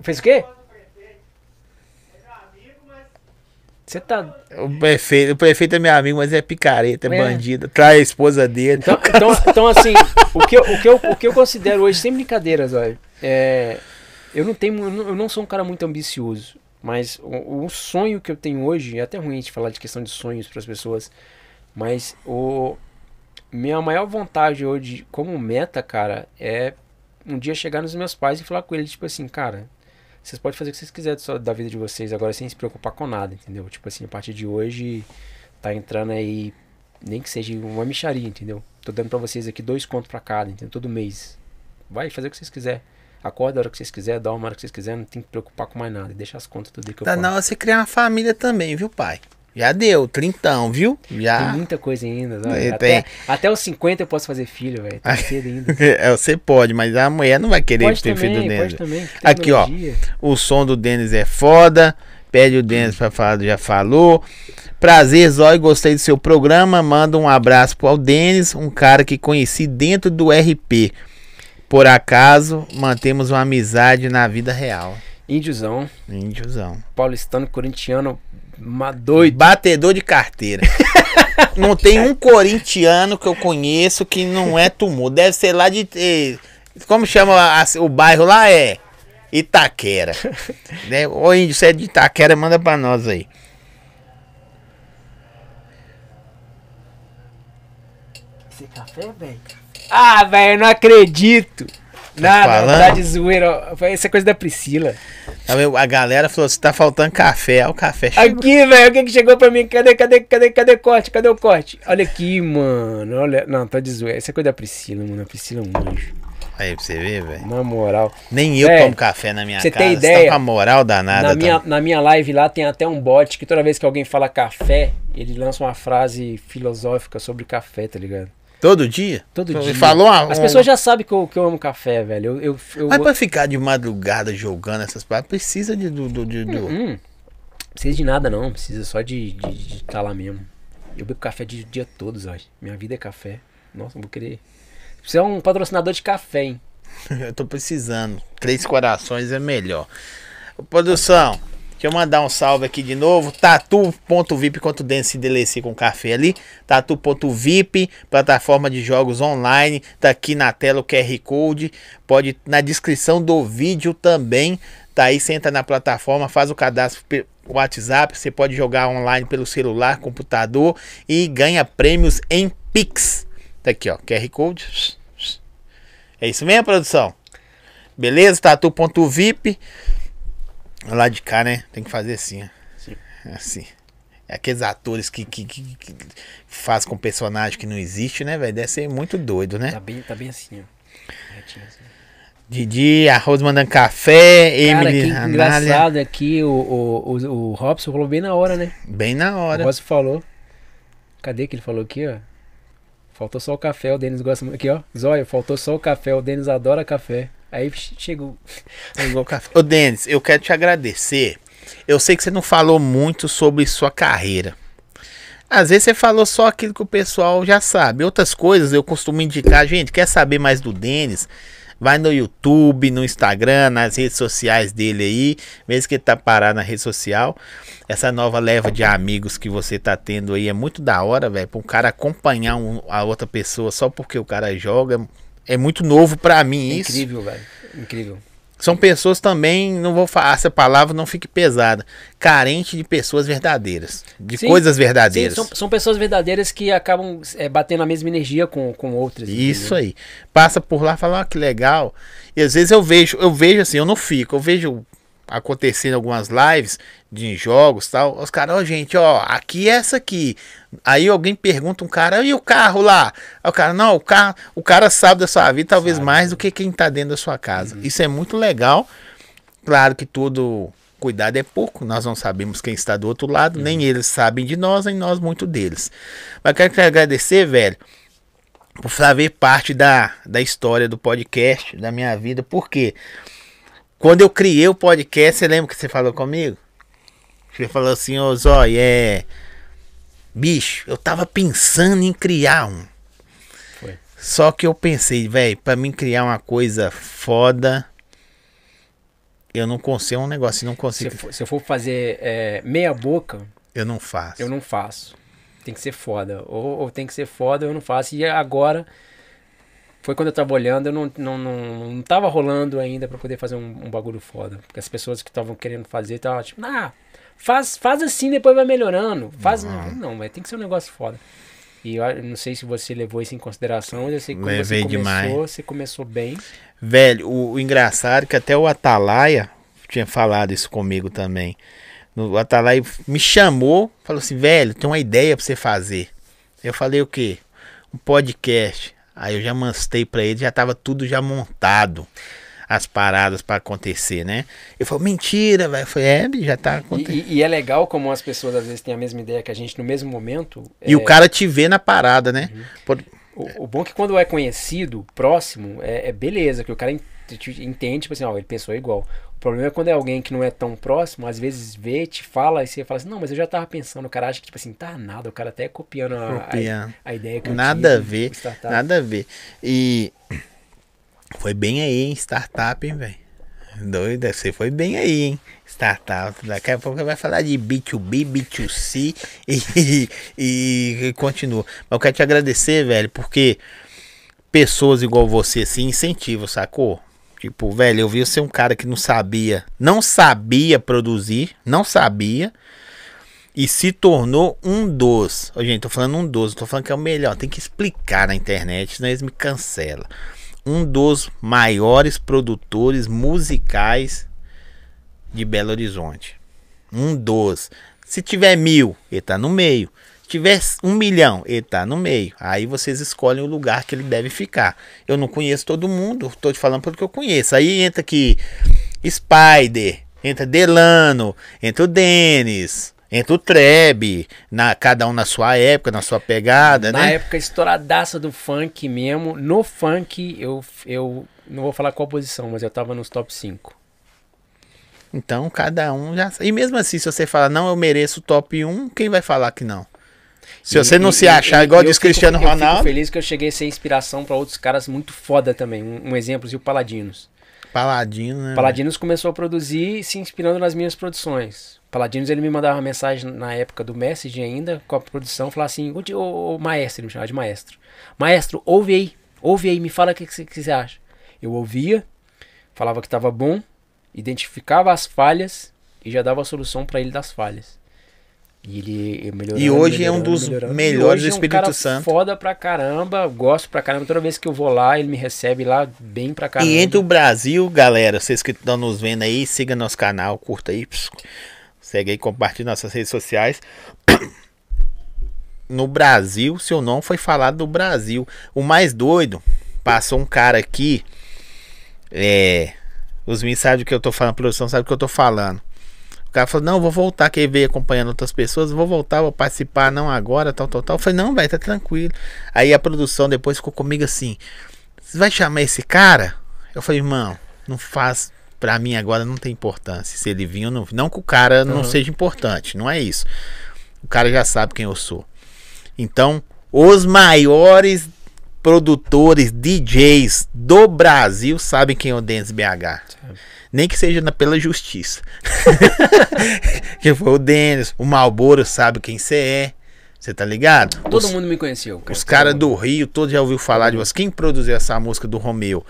Fez o quê? Você tá. o prefeito, o prefeito é meu amigo, mas é picareta, é, É. bandido. Trai a esposa dele. Então, então, então, assim, o que, eu, o, que eu, o que eu considero hoje, sem brincadeiras, olha, é, eu não tenho, eu não- sou um cara muito ambicioso, mas o, o sonho que eu tenho hoje, é até ruim a gente falar de questão de sonhos para as pessoas, mas o minha maior vontade hoje, como meta, cara, é um dia chegar nos meus pais e falar com eles, tipo assim, cara, vocês podem fazer o que vocês quiserem só da vida de vocês agora sem se preocupar com nada, entendeu? Tipo assim, a partir de hoje tá entrando aí nem que seja uma micharia, entendeu? Tô dando pra vocês aqui dois contos pra cada, entendeu? Todo mês. Vai fazer o que vocês quiserem. Acorda a hora que vocês quiserem, dorme a hora que vocês quiserem, não tem que preocupar com mais nada. Deixa as contas tudo aí que eu Tá na hora você criar uma família também, viu, pai? Já deu, trintão, viu? Tem Já. muita coisa ainda, Tem, tem. Até, até os 50 eu posso fazer filho, velho. Tá cedo ainda. É, você pode, mas a mulher não vai querer Pode ter filho também, dentro. pode também. Aqui, ó. O som do Denis é foda. Pede o Denis pra falar, já falou. Prazer, Zói, gostei do seu programa. Manda um abraço pro Denis, um cara que conheci dentro do RP. Por acaso, mantemos uma amizade na vida real. Índiozão, Índiozão. paulistano, corintiano, uma doido. Batedor de carteira. não tem um corintiano que eu conheço que não é tumor. Deve ser lá de. eh, Como chama a- o bairro lá? É Itaquera. né? Ô índio, você é de Itaquera, manda pra nós aí. Esse café, velho? Ah, velho, eu não acredito. Nada, falando? tá de zoeira. Essa é coisa da Priscila. Tá? A galera falou: se tá faltando café, Olha o café chegou. Aqui, velho, o que que chegou pra mim? Cadê, cadê, cadê, cadê o corte? Cadê o corte? Olha aqui, mano. Olha. Não, tá de zoeira. Essa é coisa da Priscila, mano. A Priscila é um anjo. Aí pra você ver, velho. Na moral. Nem eu É, tomo café na minha você casa. tem Você ideia? tá com a moral danada. na, minha, tá? na minha live lá tem até um bot que toda vez que alguém fala café, ele lança uma frase filosófica sobre café, tá ligado? Todo dia? Todo dia. Falou uma, As pessoas já sabem que eu, que eu amo café, velho. Eu, eu, eu, Mas pra ficar de madrugada jogando essas paradas, precisa de, do, do, de- do- Hum, precisa de nada não, precisa só de estar de, de tá lá mesmo. Eu bebo café de dia todos, hoje. Minha vida é café. Nossa, eu vou querer. Você é um patrocinador de café, hein? Eu tô precisando. Três corações é melhor. Ô, produção, deixa eu mandar um salve aqui de novo. Tatu.vip quanto com café ali. Tatu.vip, plataforma de jogos online. Tá aqui na tela o QR Code. Pode na descrição do vídeo também. Tá aí, entra na plataforma, faz o cadastro WhatsApp. Você pode jogar online pelo celular, computador e ganha prêmios em Pix. Tá aqui, ó, QR Code. É isso mesmo, produção? Beleza? Tatu.vip. Lá de cá, né? Tem que fazer assim, ó. Sim. Assim. É aqueles atores que, que, que, que faz com personagem que não existe, né, velho? Deve ser muito doido, né? Tá bem, tá bem assim, ó. Retinho assim. Didi, arroz mandando café, Cara, Emily, Anália. engraçado aqui, o, o, o, o Robson falou bem na hora, né? Bem na O hora. Robson falou. Cadê que ele falou aqui, ó? Faltou só o café, o Denis gosta muito. Aqui, ó. Zóia, faltou só o café, o Denis adora café. Aí che- chegou. Café. Ô, Denis, eu quero te agradecer. Eu sei que você não falou muito sobre sua carreira. Às vezes você falou só aquilo que o pessoal já sabe. Outras coisas eu costumo indicar. Gente, quer saber mais do Denis? Vai no YouTube, no Instagram, nas redes sociais dele aí. Mesmo que ele tá parado na rede social. Essa nova leva de amigos que você tá tendo aí é muito da hora, velho. Pra um cara acompanhar um- a outra pessoa só porque o cara joga. É muito novo pra mim isso. Incrível, velho. Incrível. São pessoas também, não vou falar essa palavra, não fique pesada, carente de pessoas verdadeiras, de Sim, coisas Sim, verdadeiras. são, são pessoas verdadeiras que acabam é, batendo a mesma energia com, com outras. Isso entendeu? aí. Passa por lá, fala, ah, que legal. E às vezes eu vejo, eu vejo assim, eu não fico, eu vejo acontecendo algumas lives de jogos tal. Os caras, ó, gente, ó, aqui é essa aqui. Aí alguém pergunta um cara, e o carro lá? Aí o cara, não, o carro, o cara sabe da sua vida talvez Sabe. mais do que quem tá dentro da sua casa. Isso é muito legal. Claro que tudo cuidado é pouco, nós não sabemos quem está do outro lado, nem eles sabem de nós, nem nós muito deles. Mas quero te agradecer, velho, por fazer parte da, da história do podcast, da minha vida. Por quê? Quando eu criei o podcast, você lembra que você falou comigo? Você falou assim, ô Zói, é. Bicho, eu tava pensando em criar um. Foi. Só que eu pensei, velho, pra mim criar uma coisa foda, eu não consigo, é um negócio, não Se, consigo. eu for, se eu for fazer é, meia boca, Eu não faço. eu não faço. Tem que ser foda. Ou, ou tem que ser foda, ou eu não faço. E agora, foi quando eu tava olhando, eu não, não, não, não tava rolando ainda pra poder fazer um, um bagulho foda. Porque as pessoas que estavam querendo fazer estavam tipo, ah, faz, faz assim, depois vai melhorando. Faz. Não, não, vai tem que ser um negócio foda. E eu não sei se você levou isso em consideração, mas eu sei que Levei você começou, demais. você começou bem. Velho, o, o engraçado é que até o Atalaia tinha falado isso comigo também. No- O Atalaia me chamou, falou assim, velho, tem uma ideia pra você fazer. Eu falei o quê? Um podcast. Aí eu já mostrei pra ele, já tava tudo já montado. As paradas pra acontecer, né? Ele falou, mentira, velho. Eu falei, é, já tá acontecendo. e- e é legal como as pessoas às vezes têm a mesma ideia que a gente no mesmo momento. E, é, o cara te vê na parada, né? Por- O, o bom é que quando é conhecido, próximo, é, é beleza, que o cara en- te- entende, tipo assim, ó, ele pensou igual. O problema é quando é alguém que não é tão próximo, às vezes vê, te fala, e você fala assim, não, mas eu já tava pensando, o cara acha que, tipo assim, tá nada, o cara até copiando a, a, a ideia que eu Nada a tive, ver, o startup. nada a ver. E foi bem aí, hein? Startup, hein, velho? Doido, você foi bem aí, hein? Startup. Daqui a pouco vai falar de B2B, B2C e, e, e continua. Mas eu quero te agradecer, velho, porque pessoas igual você assim incentivam, sacou? Tipo, velho, eu vi você um cara que não sabia, não sabia produzir, não sabia e se tornou um dos. Gente, tô falando um dos, tô falando que é o melhor. Tem que explicar na internet, senão eles me cancelam. Um dos maiores produtores musicais de Belo Horizonte. Um dos. Se tiver mil, ele tá no meio. Se tiver um milhão, ele tá no meio. Aí vocês escolhem o lugar que ele deve ficar. Eu não conheço todo mundo, tô te falando porque eu conheço. Aí entra aqui Spider, entra Delano, entra o Denis, entra o Treb, na, cada um na sua época, na sua pegada, Na né? época estouradaça do funk mesmo, no funk eu, eu não vou falar qual posição, mas eu tava nos top 5. Então cada um já. E mesmo assim, se você falar, não, eu mereço o top 1, quem vai falar que não? Se E- você não e- se achar igual diz fico- Cristiano Eu fico Ronaldo, feliz que eu cheguei a ser inspiração pra outros caras muito foda também. Um, um exemplo, o Paladinos. Paladino, né? Paladinos começou a produzir se inspirando nas minhas produções. Paladinos ele me mandava uma mensagem na época do Message ainda, com a produção, falava assim: ô, ô, ô, maestro, ele me chamava de maestro. Maestro, ouve aí, ouve aí, me fala o que, que, você, que você acha. Eu ouvia, falava que estava bom, identificava as falhas e já dava a solução para ele das falhas. E ele melhorou. E hoje é um dos melhores do Espírito é um cara Santo. Foda pra caramba, gosto pra caramba. Toda vez que eu vou lá, ele me recebe lá bem pra caramba. E entre o Brasil, galera, vocês que estão nos vendo aí, siga nosso canal, curta aí, segue aí, compartilhe nossas redes sociais. No Brasil, seu nome foi falado do Brasil. O mais doido, passou um cara aqui, é, os meninos sabem do que eu tô falando, a produção sabe do que eu tô falando. O cara falou, não, vou voltar, que ele veio acompanhando outras pessoas, vou voltar, vou participar, não agora, tal, tal, tal. Eu falei, não, vai, tá tranquilo. Aí a produção depois ficou comigo assim, você vai chamar esse cara? Eu falei, irmão, não faz. Pra mim agora não tem importância se ele vir ou não. Não que o cara não Uhum. seja importante, não é isso. O cara já sabe quem eu sou. Então, os maiores produtores, DJs do Brasil sabem quem é o Dance BH. Nem que seja na- pela justiça. que foi o Denis, o Malboro sabe quem você é. Você tá ligado? Todo Os- mundo me conheceu. cara. os caras do Rio, todos já ouviu falar de você. Quem produziu essa música do Romeu?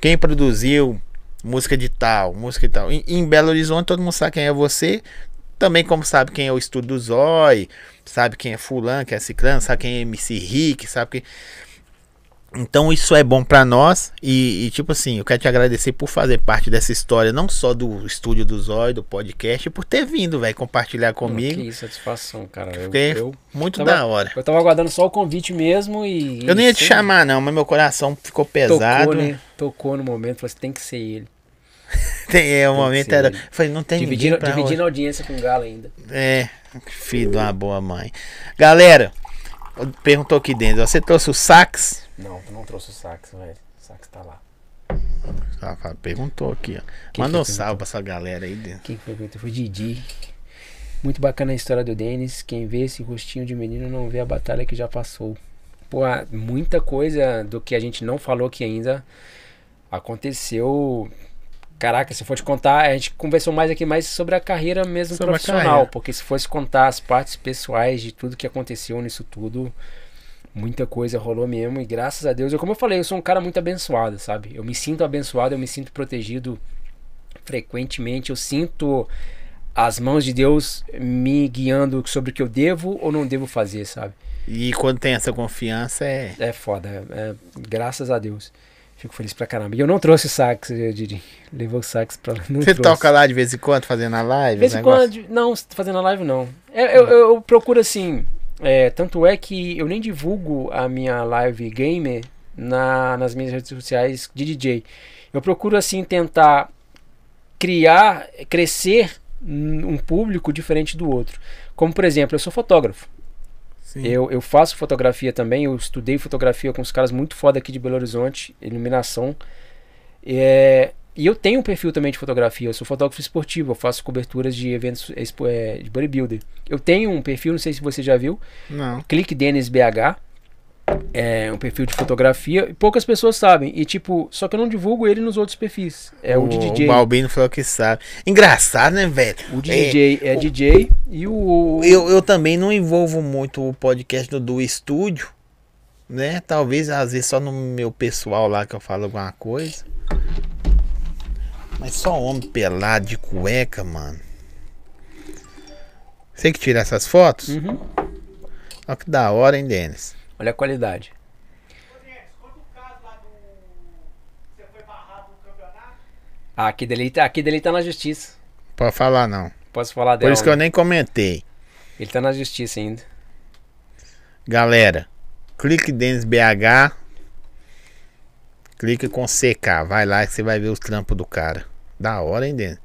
Quem produziu música de tal, música e tal? Em, em Belo Horizonte, todo mundo sabe quem é você. Também como sabe quem é o Estúdio do Zói, sabe quem é fulano, quem é ciclano, sabe quem é MC Rick, sabe quem... Então isso é bom pra nós e, e, tipo assim, eu quero te agradecer por fazer parte dessa história, não só do Estúdio do Zói, do podcast, por ter vindo, velho, compartilhar comigo. Que satisfação, cara. Eu, eu, muito tava- da hora. eu tava aguardando só o convite mesmo e. Eu nem ia te chamar não, mas meu coração ficou pesado. Tocou, né? Tocou no momento, falei assim, tem que ser ele. Tem, é, o que momento era. ele. Falei, não tem Dividindo, ninguém dividindo a audiência com o Galo ainda. É, filho de uma boa mãe. Galera, perguntou aqui dentro, você trouxe o sax? Não, não trouxe o sax, velho. O sax tá lá. Ah, Perguntou aqui, ó. Quem Manda um que salve pra essa galera aí dentro. Quem foi perguntou? Foi Didi. Muito bacana a história do Denis. Quem vê esse rostinho de menino não vê a batalha que já passou. Pô, muita coisa do que a gente não falou aqui ainda aconteceu. Caraca, se for te contar, a gente conversou mais aqui mais sobre a carreira mesmo Sobre profissional. carreira. Porque se fosse contar as partes pessoais de tudo que aconteceu nisso tudo, muita coisa rolou mesmo. E graças a Deus, eu, como eu falei, eu sou um cara muito abençoado, sabe? Eu me sinto abençoado, eu me sinto protegido frequentemente. Eu sinto as mãos de Deus me guiando sobre o que eu devo ou não devo fazer, sabe? E quando tem essa confiança é. É foda, é- é- graças a Deus. Fico feliz pra caramba. E eu não trouxe sax, eh, Didi. Levou o sax pra lá. Não Você trouxe. toca lá de vez em quando fazendo a live? De vez em quando. Não, fazendo a live não. Eu, eu, eu- eu procuro assim. é, tanto é que eu nem divulgo a minha live gamer na, nas minhas redes sociais de DJ. Eu procuro assim tentar criar, crescer um público diferente do outro. Como por exemplo, eu sou fotógrafo. Sim. Eu, eu faço fotografia também, eu estudei fotografia com os caras muito foda aqui de Belo Horizonte, iluminação. É, e eu tenho um perfil também de fotografia, eu sou fotógrafo esportivo, eu faço coberturas de eventos é, de bodybuilder. Eu tenho um perfil, não sei se você já viu, Não. Clique Denis BH. É um perfil de fotografia e poucas pessoas sabem. E tipo, só que eu não divulgo ele nos outros perfis. É o, de DJ. O Balbino falou que sabe. Engraçado, né, velho? O de É, DJ é o- DJ e o. Eu, eu também não envolvo muito o podcast do, do estúdio, né? Talvez às vezes só no meu pessoal lá que eu falo alguma coisa. Mas só homem pelado de cueca, mano. Você que tira essas fotos? Uhum. Olha que da hora, hein, Denis? Olha a qualidade. Ah, aqui dele, tá- aqui dele tá na justiça. Pode falar não. Posso falar Por dela? isso que eu nem comentei. Ele tá na justiça ainda. Galera, clique Denis BH. Clique com CK. Vai lá que você vai ver os trampos do cara. Da hora, hein, Denis?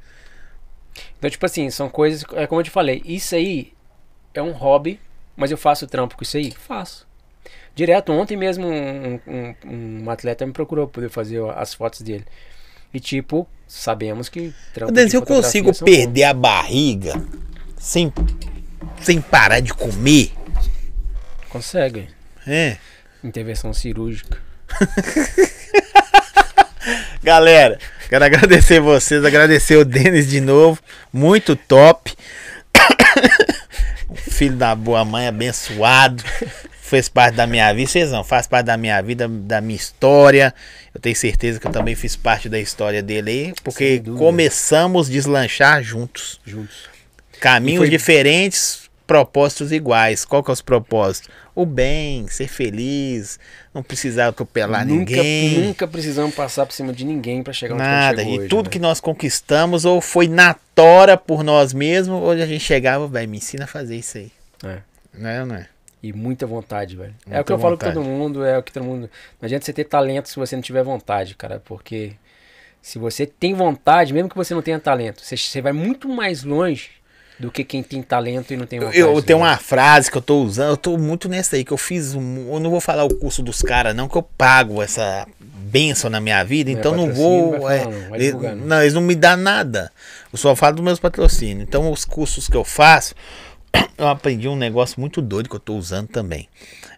Então, tipo assim, são coisas. É como eu te falei, isso aí é um hobby, mas eu faço trampo com isso aí? Faço. Direto, ontem mesmo um, um- um atleta me procurou pra poder fazer as fotos dele. E tipo, sabemos que de eu consigo perder a barriga sem, sem parar de comer. Consegue. É. Intervenção cirúrgica. Galera, quero agradecer vocês, agradecer o Denis de novo. Muito top. Filho da boa mãe, abençoado. Fez parte da minha vida. Vocês não, faz parte da minha vida, da minha história. Eu tenho certeza que eu também fiz parte da história dele aí. Porque começamos a deslanchar juntos. Juntos. Caminhos foi- diferentes, propósitos iguais. Qual que é os propósitos? O bem, ser feliz, não precisar atropelar nunca, ninguém. nunca precisamos passar por cima de ninguém pra chegar onde Nada, e hoje, tudo né? que nós conquistamos ou foi na tora por nós mesmos, ou a gente chegava, velho, me ensina a fazer isso aí. É. Não é, não é? E muita vontade, velho. é Muita o que eu falo com vontade. todo mundo, é o que todo mundo. Não adianta você ter talento se você não tiver vontade, cara. Porque se você tem vontade, mesmo que você não tenha talento, você, você vai muito mais longe do que quem tem talento e não tem Eu, vontade. eu tenho né? uma frase que eu tô usando, eu tô muito nessa aí, que eu fiz, um, eu não vou falar o curso dos caras não, que eu pago essa benção na minha vida, é então não vou... não é, não, divulgar não. não, eles não me dão nada, eu só falo dos meus patrocínios, então os cursos que eu faço, eu aprendi um negócio muito doido que eu tô usando também.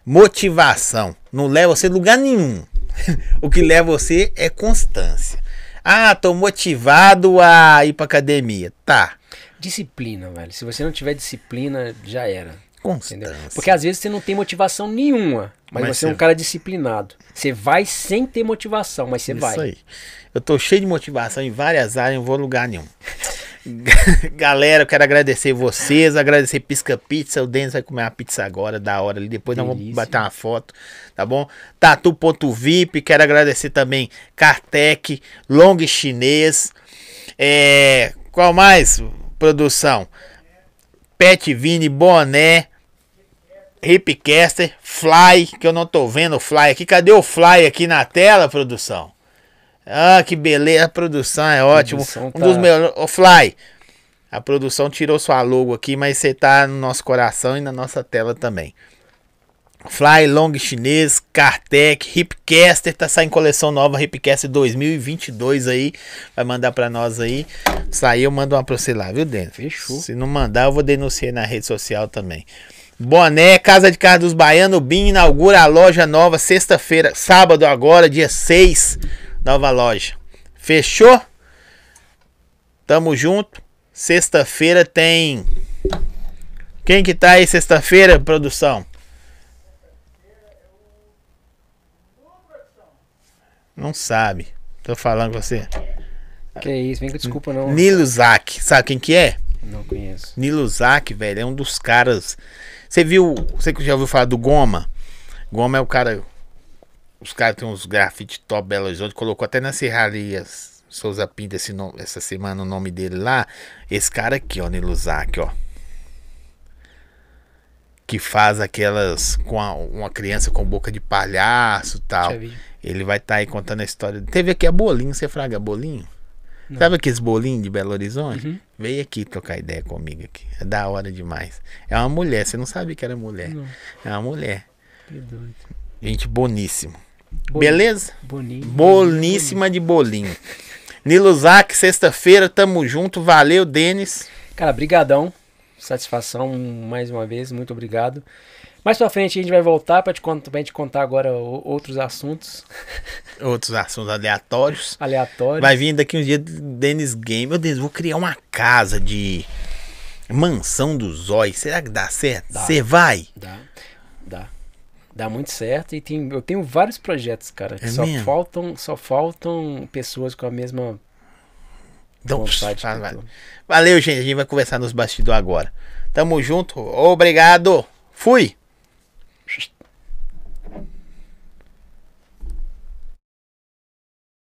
Motivação não leva você a lugar nenhum. o que leva você é constância. Ah, tô motivado a ir pra academia. Tá. Disciplina, velho. Se você não tiver disciplina, já era. Entendeu? Constância. Porque às vezes você não tem motivação nenhuma, mas, Mas você é um cara disciplinado. Você vai sem ter motivação, mas você vai. Isso aí. Eu tô cheio de motivação em várias áreas, não vou a lugar nenhum. Galera, eu quero agradecer vocês, agradecer Pisca Pizza. O Denis vai comer uma pizza agora, da hora ali. Depois nós vamos Delícia. bater uma foto, tá bom? Tatu.vip, quero agradecer também Cartec, Long Chinês. É, qual mais? Produção. Pet Vini, Boné. Hipcaster, Fly, que eu não tô vendo o Fly aqui. Cadê o Fly aqui na tela, produção? Ah, que beleza. A produção é ótimo. produção Um tá- dos melhores. Ô, Fly, a produção tirou sua logo aqui, mas você tá no nosso coração e na nossa tela também. Fly, Long Chinês, Cartec, Hipcaster, tá saindo coleção nova, Hipcaster 2022 aí. Vai mandar pra nós aí. Sair eu mando uma pra você lá, viu, Dentro? Fechou. Se não mandar, eu vou denunciar na rede social também. Boné, Casa de Carne dos Baianos, BIM inaugura a loja nova sexta-feira, sábado agora, dia 6, nova loja. Fechou? Tamo junto. Sexta-feira tem. Quem que tá aí sexta-feira, produção? Não sabe. Tô falando com você. Que isso, vem com desculpa não. Nilo Zak. Sabe quem que é? Não conheço. Nilo Zak, velho, é um dos caras. Você viu. Você que já ouviu falar do Goma? Goma é o cara. Os caras têm uns grafite top Belo Horizonte. Colocou até na serraria Souza Pinto esse nome- essa semana o nome dele lá. Esse cara aqui, ó, Nilo Zak, ó. Que faz aquelas. com a- uma criança com boca de palhaço e tal. Ele vai estar aí contando a história. Teve aqui a Bolinho, você fraga Bolinho? Não. Sabe aqueles bolinhos de Belo Horizonte? Uhum. Veio aqui trocar ideia comigo aqui. É da hora demais. É uma mulher, você não sabia que era mulher. Não. É uma mulher. Que doido. Gente boníssimo. Beleza? Boninho. Boníssima de bolinho. Nilo Zac, sexta-feira, tamo junto. Valeu, Denis. Cara, brigadão. Satisfação mais uma vez, muito obrigado. Mais pra frente a gente vai voltar pra, te pra gente contar agora outros assuntos Outros assuntos aleatórios. aleatórios. Vai vir daqui uns dias Denis Game. Meu Deus, vou criar uma casa de mansão dos zóis. Será que dá certo? Você vai? Dá. Dá muito certo e tem, eu tenho vários projetos, cara, que É só mesmo? faltam, só faltam pessoas com a mesma Então, vontade. vai, que eu vai. tô. Valeu, gente. A gente vai conversar nos bastidores agora. Tamo junto. Obrigado. Fui.